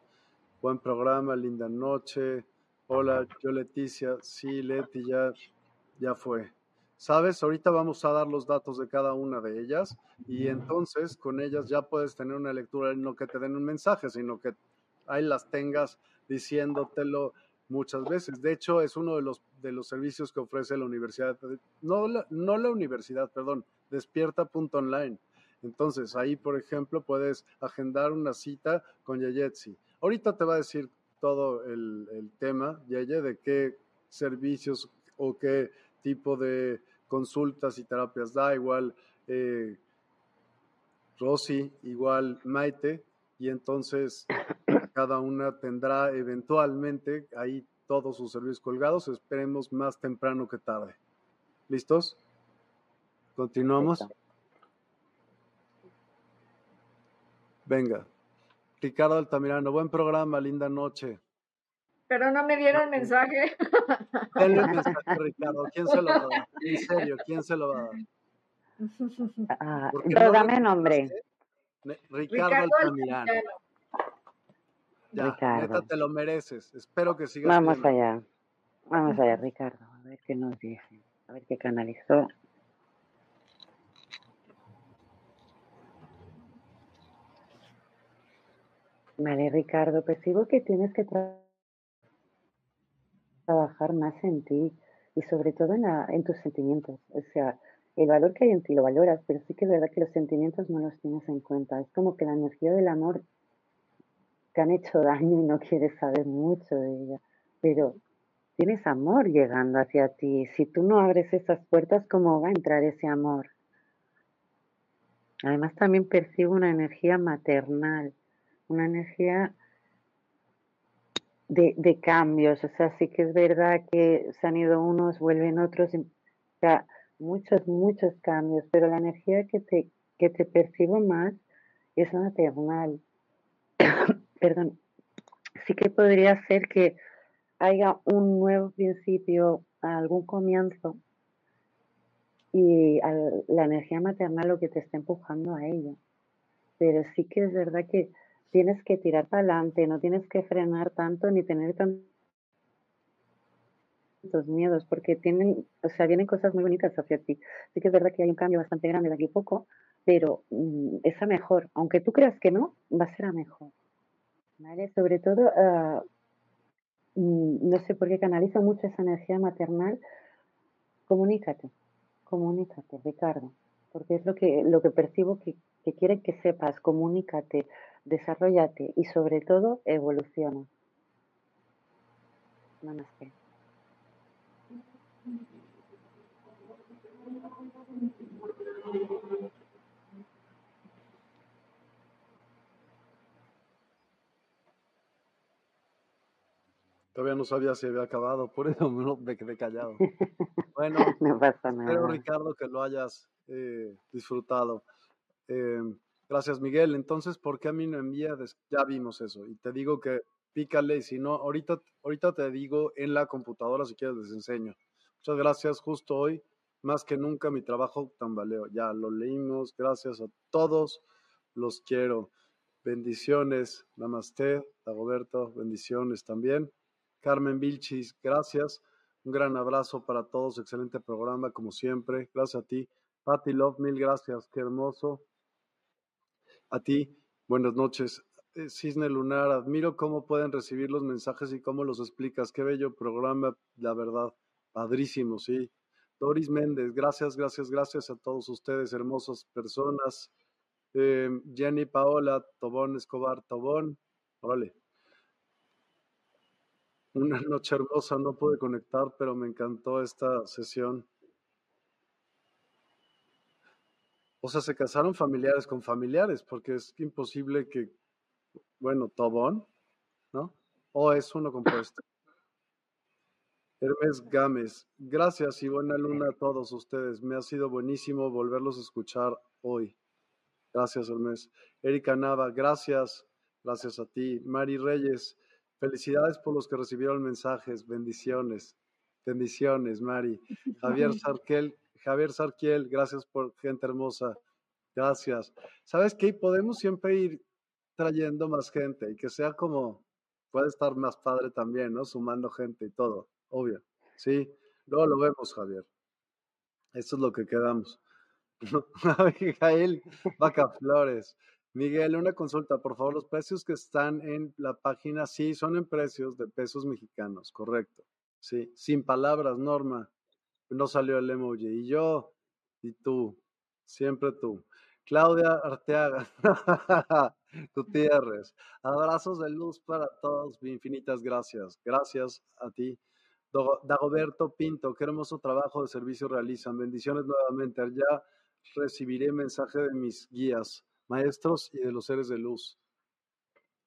Buen programa, linda noche. Hola, yo Leticia. Sí, Leti, ya, ya fue. ¿Sabes? Ahorita vamos a dar los datos de cada una de ellas y entonces con ellas ya puedes tener una lectura, no que te den un mensaje, sino que ahí las tengas diciéndotelo muchas veces. De hecho, es uno de los, de los servicios que ofrece la universidad, no la, no la universidad, perdón, despierta.online. Entonces, ahí, por ejemplo, puedes agendar una cita con Yayetsi. Ahorita te va a decir todo el, el tema, Yeye, de qué servicios o qué tipo de consultas y terapias da, igual eh, Rosy, igual Maite, y entonces cada una tendrá eventualmente ahí todos sus servicios colgados. Esperemos más temprano que tarde. ¿Listos? ¿Continuamos? Venga. Ricardo Altamirano, buen programa, linda noche. Pero no me dieron mensaje. Denle mensaje, Ricardo. ¿Quién se lo va a dar? En serio, ¿quién se lo va a dar? Ah, dame nombre. Ricardo, Altamirano. Ya, neta, te lo mereces. Espero que sigas. Vamos allá. Vamos allá, Ricardo. A ver qué nos dice. A ver qué canalizó. Vale, Ricardo, percibo que tienes que trabajar más en ti y sobre todo en, en tus sentimientos. O sea, el valor que hay en ti lo valoras, pero sí que es verdad que los sentimientos no los tienes en cuenta. Es como que la energía del amor te han hecho daño y no quieres saber mucho de ella, pero tienes amor llegando hacia ti. Si tú no abres esas puertas, ¿cómo va a entrar ese amor? Además también percibo una energía maternal, una energía de, cambios. O sea, sí que es verdad que se han ido unos, vuelven otros. O muchos, muchos cambios, pero la energía que te, que te percibo más es maternal perdón, sí que podría ser que haya un nuevo principio, algún comienzo, y la energía maternal lo que te está empujando a ello. Pero sí que es verdad que tienes que tirar para adelante, no tienes que frenar tanto ni tener tantos miedos, porque tienen, o sea, vienen cosas muy bonitas hacia ti. Sí que es verdad que hay un cambio bastante grande de aquí a poco, pero mm, es a mejor. Aunque tú creas que no, va a ser a mejor. Sobre todo, ah, mm, no sé por qué canaliza mucho esa energía maternal. Comunícate, comunícate, Ricardo, porque es lo que, lo que percibo que, que quiere que sepas, comunícate, desarrollate y sobre todo evoluciona. Namaste. Todavía no sabía si había acabado, por eso me quedé callado. Bueno, espero Ricardo que lo hayas eh, disfrutado. Em, gracias Miguel. Entonces, ¿por qué a mí no envía? Ya vimos eso. Y te digo que pícale y si no, ahorita, ahorita te digo en la computadora si quieres les enseño. Muchas gracias. Justo hoy, más que nunca, mi trabajo tambaleo. Ya lo leímos. Gracias a todos. Los quiero. Bendiciones. Namaste. Dagoberto, bendiciones también. Carmen Vilchis, gracias. Un gran abrazo para todos. Excelente programa, como siempre. Gracias a ti. Patty Love, mil gracias. Qué hermoso. A ti, buenas noches. Eh, Cisne Lunar, admiro cómo pueden recibir los mensajes y cómo los explicas. Qué bello programa, la verdad. Padrísimo, sí. Doris Méndez, gracias, gracias, gracias a todos ustedes, hermosas personas. Eh, Jenny Paola, Tobón Escobar, Tobón, órale. Una noche hermosa, no pude conectar, pero me encantó esta sesión. O sea, se casaron familiares con familiares, porque es imposible que, bueno, Tobón, ¿no? O es uno compuesto. Hermes Gámez, gracias y buena luna a todos ustedes. Me ha sido buenísimo volverlos a escuchar hoy. Gracias, Hermes. Erika Nava, gracias. Gracias a ti. Mari Reyes, felicidades por los que recibieron mensajes. Bendiciones. Bendiciones, Mari. Javier Sarquel, Javier Sarquiel, gracias por gente hermosa. Gracias. ¿Sabes qué? Podemos siempre ir trayendo más gente y que sea como, puede estar más padre también, ¿no? Sumando gente y todo obvio. Sí, luego lo vemos, Javier. Eso es lo que quedamos. Miguel Vaca Flores. Miguel, una consulta, por favor. Los precios que están en la página, sí, son en precios de pesos mexicanos, correcto. Sí, sin palabras, Norma. No salió el emoji. Y yo, y tú, siempre tú. Claudia Arteaga, Gutiérrez. Abrazos de luz para todos. Infinitas gracias. Gracias a ti. Dagoberto Pinto, qué hermoso trabajo de servicio realizan. Bendiciones nuevamente. Ya recibiré mensaje de mis guías, maestros y de los seres de luz.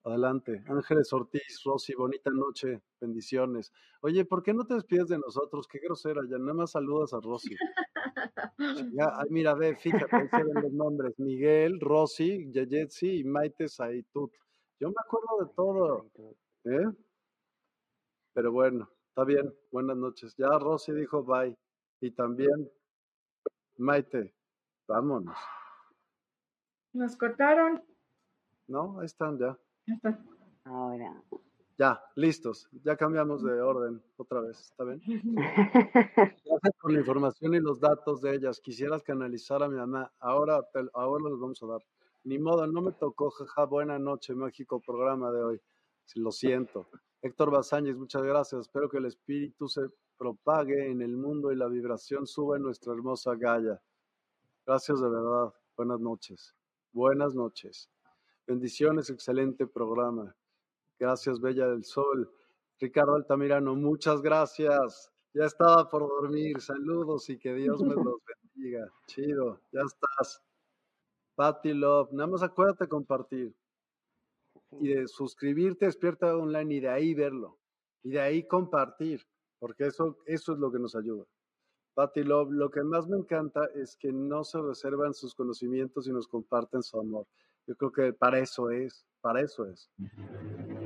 Adelante. Ángeles Ortiz, Rosy, bonita noche. Bendiciones. Oye, ¿por qué no te despides de nosotros? Qué grosera, ya nada más saludas a Rosy. Ya, mira, ve, fíjate, ahí se ven los nombres. Miguel, Rosy, Yeyetsi y Maite Saitut. Yo me acuerdo de todo. ¿eh? Pero bueno. Está bien, buenas noches. Ya Rosy dijo bye. Y también Maite, vámonos. Nos cortaron. No, ahí están ya. Ahora. Ya, listos. Ya cambiamos de orden otra vez. ¿Está bien? Gracias por la información y los datos de ellas. Quisieras canalizar a mi mamá. Ahora, ahora los vamos a dar. Ni modo, no me tocó, jaja. Buena noche, mágico programa de hoy. Lo siento. Héctor Bazáñez, muchas gracias. Espero que el espíritu se propague en el mundo y la vibración suba en nuestra hermosa Gaia. Gracias de verdad. Buenas noches. Buenas noches. Bendiciones, excelente programa. Gracias, Bella del Sol. Ricardo Altamirano, muchas gracias. Ya estaba por dormir. Saludos y que Dios me los bendiga. Chido, ya estás. Patty Love, nada más acuérdate compartir y de suscribirte Despierta Online y de ahí verlo y de ahí compartir, porque eso, eso es lo que nos ayuda. Patty Love, lo que más me encanta es que no se reservan sus conocimientos y nos comparten su amor. Yo creo que para eso es, para eso es.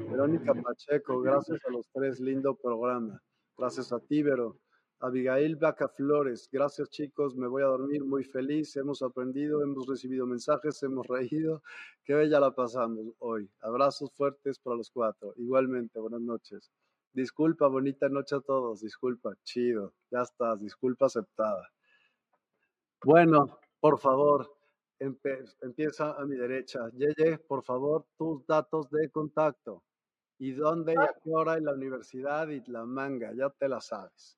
Verónica Pacheco, gracias a los tres, lindo programa. Gracias a ti, Vero. Abigail Vaca Flores, gracias chicos, me voy a dormir muy feliz, hemos aprendido, hemos recibido mensajes, hemos reído, qué bella la pasamos hoy. Abrazos fuertes para los cuatro, igualmente, buenas noches. Disculpa, bonita noche a todos, disculpa, chido, ya estás, disculpa aceptada. Bueno, por favor, empieza a mi derecha. Yeye, por favor, tus datos de contacto. ¿Y dónde y a qué hora en la universidad y la manga? Ya te la sabes.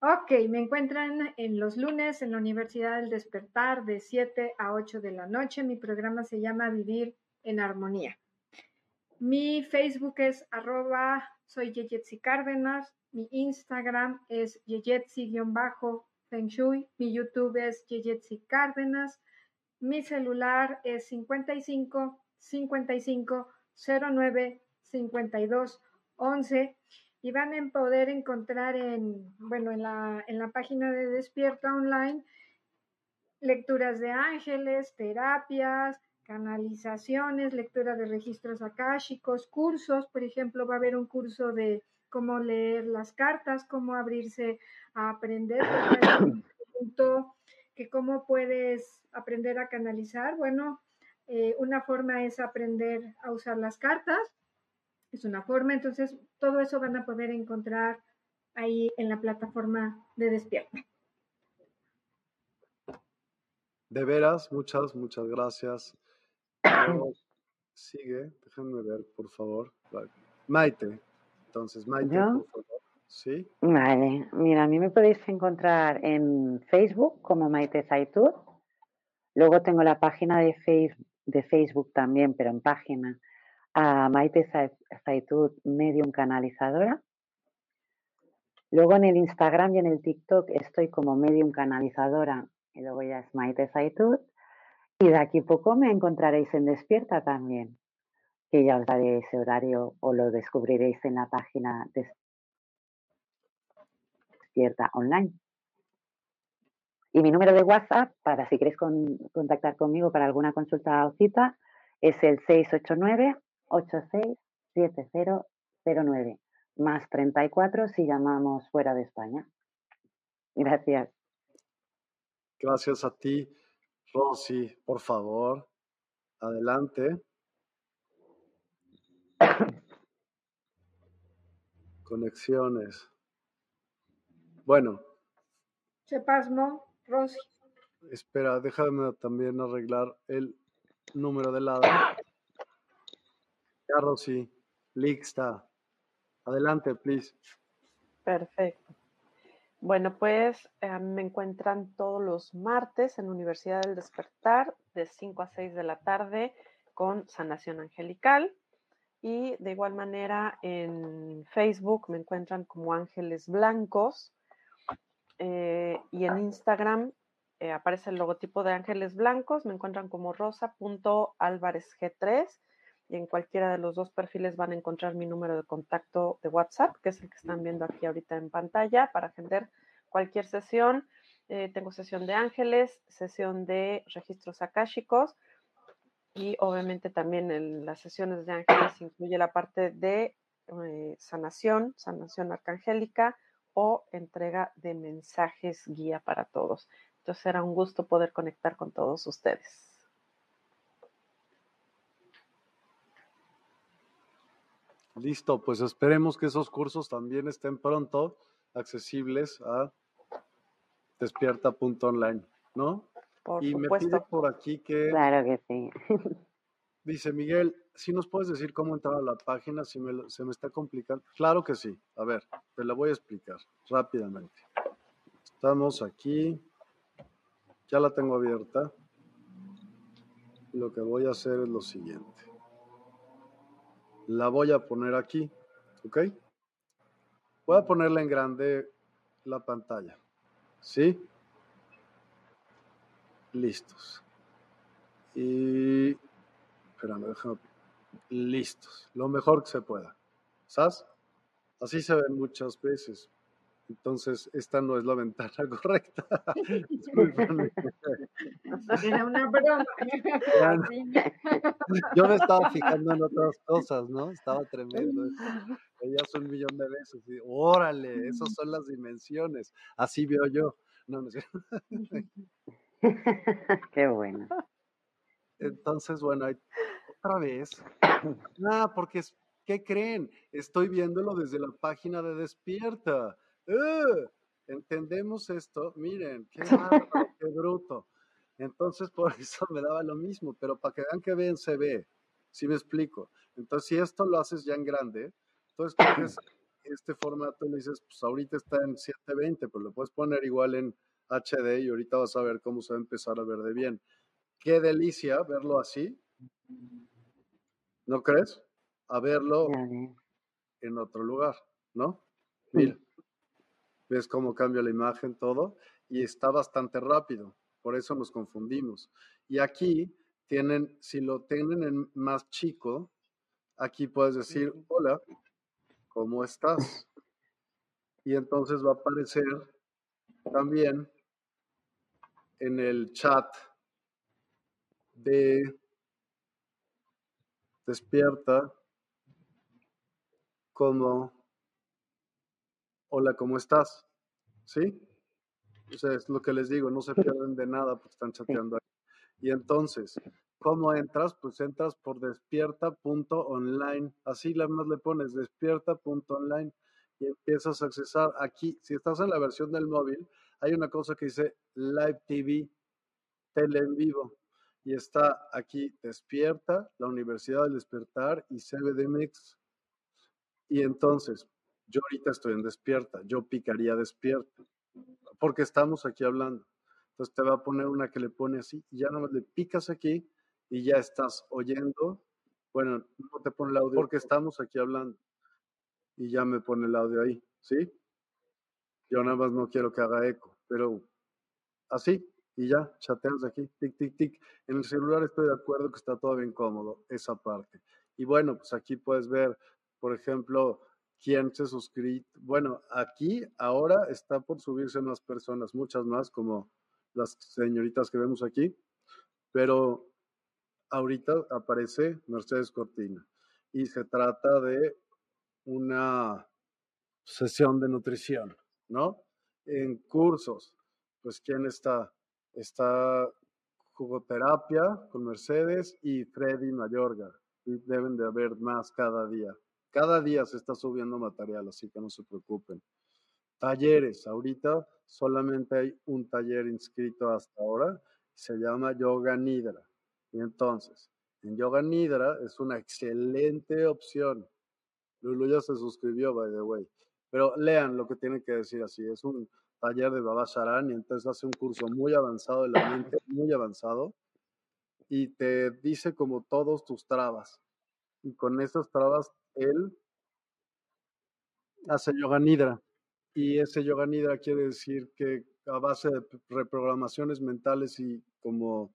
Ok, me encuentran en los lunes en la Universidad del Despertar de 7 a 8 de la noche. Mi programa se llama Vivir en Armonía. Mi Facebook es arroba soy Yeyetsi Cárdenas. Mi Instagram es Yeyetsi-Feng Shui. Mi YouTube es Yeyetsi Cárdenas. Mi celular es 55 55 09 52 11 y van a poder encontrar en, bueno, en la, en la página de Despierta Online lecturas de ángeles, terapias, canalizaciones, lectura de registros akáshicos, cursos, por ejemplo, va a haber un curso de cómo leer las cartas, cómo abrirse a aprender, que cómo puedes aprender a canalizar. Bueno, eh, una forma es aprender a usar las cartas, es una forma, entonces todo eso van a poder encontrar ahí en la plataforma de Despierta. De veras, muchas, muchas gracias. Sigue, déjenme ver, por favor. Maite, entonces, Maite, por favor. ¿Sí? Vale, mira, a mí me podéis encontrar en Facebook como Maite Zaitud. Luego tengo la página de, de Facebook también, pero en página, a Maite Zaitud Medium Canalizadora. Luego en el Instagram y en el TikTok estoy como Medium Canalizadora y luego ya es Maite Zaitud. Y de aquí poco me encontraréis en Despierta también, que ya os daré ese horario o lo descubriréis en la página Despierta Online. Y mi número de WhatsApp, para si queréis contactar conmigo para alguna consulta o cita, es el 689 867009 más 34 si llamamos fuera de España. Gracias. Gracias a ti. Rosy, por favor, adelante. Conexiones. Bueno. Se pasmó, Rosy. Espera, déjame también arreglar el número de lado. Ya, Rosy. Lista. Adelante, please. Perfecto. Bueno, pues eh, me encuentran todos los martes en Universidad del Despertar de 5 a 6 de la tarde con Sanación Angelical. Y de igual manera en Facebook me encuentran como Ángeles Blancos. Eh, y en Instagram eh, aparece el logotipo de Ángeles Blancos. Me encuentran como rosa.álvarezg3 y en cualquiera de los dos perfiles van a encontrar mi número de contacto de WhatsApp, que es el que están viendo aquí ahorita en pantalla, para agendar cualquier sesión. Eh, tengo sesión de ángeles, sesión de registros akáshicos y obviamente también en las sesiones de ángeles incluye la parte de eh, sanación, sanación arcangélica o entrega de mensajes guía para todos. Entonces será un gusto poder conectar con todos ustedes. Listo, pues esperemos que esos cursos también estén pronto accesibles a despierta.online, ¿no? Por y me pide por aquí que... Claro que sí. Dice Miguel, si nos puedes decir cómo entrar a la página, si se me está complicando. Claro que sí. A ver, te la voy a explicar rápidamente. Estamos aquí. Ya la tengo abierta. Lo que voy a hacer es lo siguiente la voy a poner aquí, ¿ok? Voy a ponerla en grande la pantalla, ¿sí? Listos. Y, espérame, déjame, listos, lo mejor que se pueda, ¿sabes? Así se ven muchas veces, entonces, esta no es la ventana correcta. Era una broma. Yo me estaba fijando en otras cosas, ¿no? Estaba tremendo. Veías un millón de veces y, órale, esas son las dimensiones. Así veo yo. No, no sé. Qué bueno. Entonces, bueno, otra vez. Ah, porque, ¿qué creen? Estoy viéndolo desde la página de Despierta entendemos esto, miren, qué, qué bruto. Entonces, por eso me daba lo mismo, pero para que vean que bien se ve, si me explico. Entonces, si esto lo haces ya en grande, entonces coges este formato y le dices, pues ahorita está en 720, pero lo puedes poner igual en HD y ahorita vas a ver cómo se va a empezar a ver de bien. Qué delicia verlo así, ¿no crees? A verlo en otro lugar, ¿no? Mira ves cómo cambia la imagen, todo, y está bastante rápido, por eso nos confundimos. Y aquí tienen, si lo tienen en más chico, aquí puedes decir, hola, ¿cómo estás? Y entonces va a aparecer también en el chat de despierta como hola, ¿cómo estás? ¿Sí? O sea, es lo que les digo, no se pierden de nada porque están chateando ahí. Y entonces, ¿cómo entras? Pues entras por despierta.online. Así la más le pones despierta.online y empiezas a accesar aquí. Si estás en la versión del móvil, hay una cosa que dice Live TV, tele en vivo. Y está aquí Despierta, la Universidad del Despertar y CBD Mix. Y entonces, Yo ahorita estoy en despierta, yo picaría despierta, porque estamos aquí hablando. Entonces te va a poner una que le pone así, y ya no le picas aquí y ya estás oyendo. Bueno, no te pone el audio porque estamos aquí hablando. Y ya me pone el audio ahí, ¿sí? Yo nada más no quiero que haga eco, pero así, y ya, chateas aquí, tic, tic, tic. En el celular estoy de acuerdo que está todo bien cómodo, esa parte. Y bueno, pues aquí puedes ver, por ejemplo, quién se suscribe. Bueno, aquí ahora está por subirse más personas, muchas más, como las señoritas que vemos aquí, pero ahorita aparece Mercedes Cortina y se trata de una sesión de nutrición, ¿no? En cursos, pues ¿quién está? Está jugoterapia con Mercedes y Freddy Mayorga. Deben de haber más cada día. Cada día se está subiendo material, así que no se preocupen. Talleres, ahorita solamente hay un taller inscrito hasta ahora, se llama Yoga Nidra. Y entonces, en Yoga Nidra es una excelente opción. Lulu ya se suscribió, by the way. Pero lean lo que tiene que decir así. Es un taller de Baba Sharan y entonces hace un curso muy avanzado de la mente, muy avanzado, y te dice como todos tus trabas. Y con esas trabas él hace yoga nidra. Y ese yoga nidra quiere decir que a base de reprogramaciones mentales y como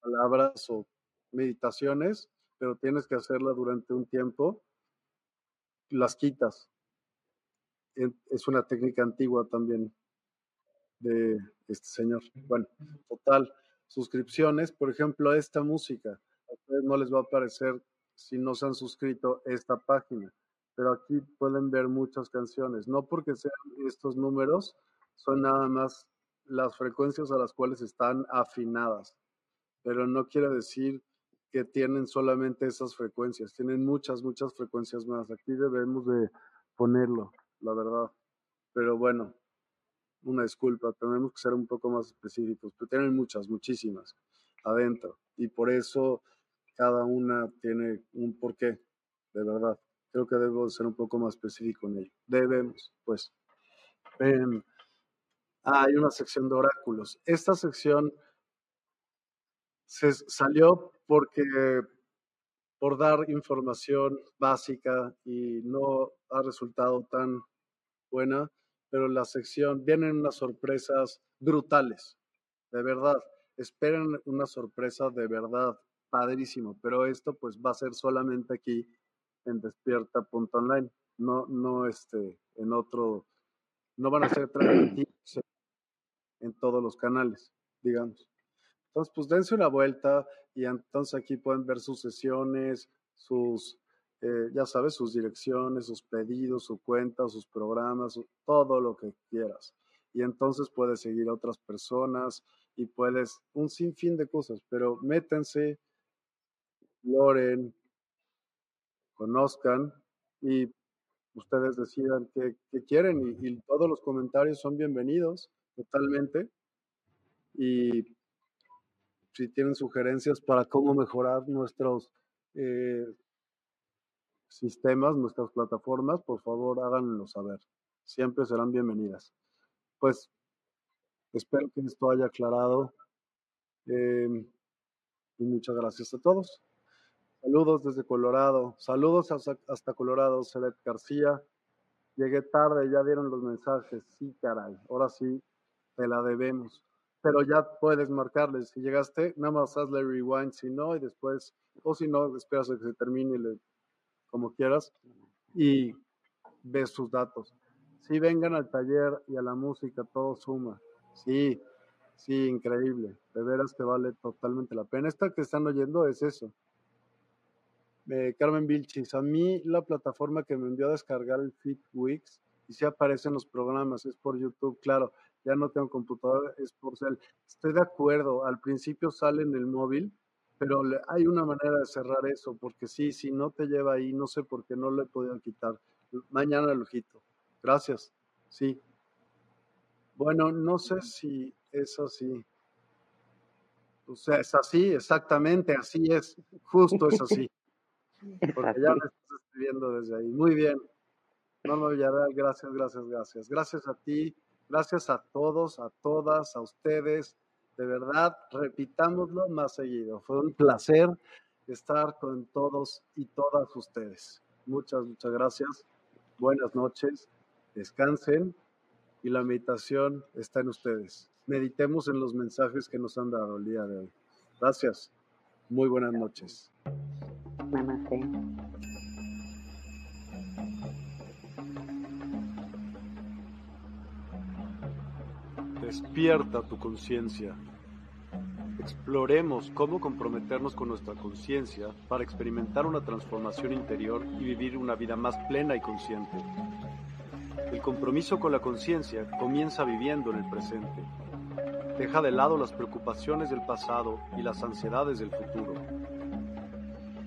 palabras o meditaciones, pero tienes que hacerla durante un tiempo, las quitas. Es una técnica antigua también de este señor. Bueno, total, suscripciones, por ejemplo, esta música, a ustedes no les va a aparecer si no se han suscrito esta página, pero aquí pueden ver muchas canciones, no porque sean estos números, son nada más las frecuencias a las cuales están afinadas, pero no quiere decir que tienen solamente esas frecuencias, tienen muchas, muchas frecuencias más. Aquí debemos de ponerlo, la verdad. Pero bueno, una disculpa, tenemos que ser un poco más específicos, pero tienen muchas, muchísimas adentro. Y por eso cada una tiene un porqué, de verdad. Creo que debo ser un poco más específico en ello. Debemos, pues. Em, hay una sección de oráculos. Esta sección se salió porque por dar información básica y no ha resultado tan buena, pero la sección vienen unas sorpresas brutales, de verdad. Esperen una sorpresa de verdad, padrísimo, pero esto pues va a ser solamente aquí en despierta.online, no, no este, en otro, no van a ser transmitidos en todos los canales, digamos. Entonces, pues dense una vuelta y entonces aquí pueden ver sus sesiones, sus eh, ya sabes, sus direcciones, sus pedidos, su cuenta, sus programas, todo lo que quieras. Y entonces puedes seguir a otras personas y puedes un sinfín de cosas, pero métanse, exploren, conozcan y ustedes decidan qué, quieren y, todos los comentarios son bienvenidos totalmente. Y si tienen sugerencias para cómo mejorar nuestros eh, sistemas, nuestras plataformas, por favor háganlo saber. Siempre serán bienvenidas. Pues espero que esto haya aclarado. Em, y muchas gracias a todos. Saludos desde Colorado. Saludos hasta, Colorado, Celet García. Llegué tarde, ya dieron los mensajes. Sí, caray. Ahora sí, te la debemos. Pero ya puedes marcarles. Si llegaste, nada más hazle rewind. Si no, y después, o si no, esperas a que se termine le como quieras, y ves sus datos. Sí, vengan al taller y a la música, todo suma. Sí, sí, increíble. De veras que vale totalmente la pena. Esta que están oyendo es eso. Eh, Carmen Vilchis, a mí la plataforma que me envió a descargar el FitWix y si aparecen los programas, es por YouTube, claro, ya no tengo computadora, es por cel. Estoy de acuerdo, al principio sale en el móvil, pero hay una manera de cerrar eso, porque sí, si no te lleva ahí, no sé por qué no le he quitar. Mañana el ojito. Gracias. Sí. Bueno, no sé si es así. O sea, es así, exactamente, así es, justo es así. Porque ya me estás escribiendo desde ahí. Muy bien. Norma Villarreal, gracias, gracias, gracias. Gracias a ti, gracias a todos, a todas, a ustedes. De verdad, repitámoslo más seguido. Fue un placer estar con todos y todas ustedes. Muchas, muchas gracias. Buenas noches. Descansen y la meditación está en ustedes. Meditemos en los mensajes que nos han dado el día de hoy. Gracias. Muy buenas noches. Despierta tu conciencia. Exploremos cómo comprometernos con nuestra conciencia para experimentar una transformación interior y vivir una vida más plena y consciente. El compromiso con la conciencia comienza viviendo en el presente. Deja de lado las preocupaciones del pasado y las ansiedades del futuro.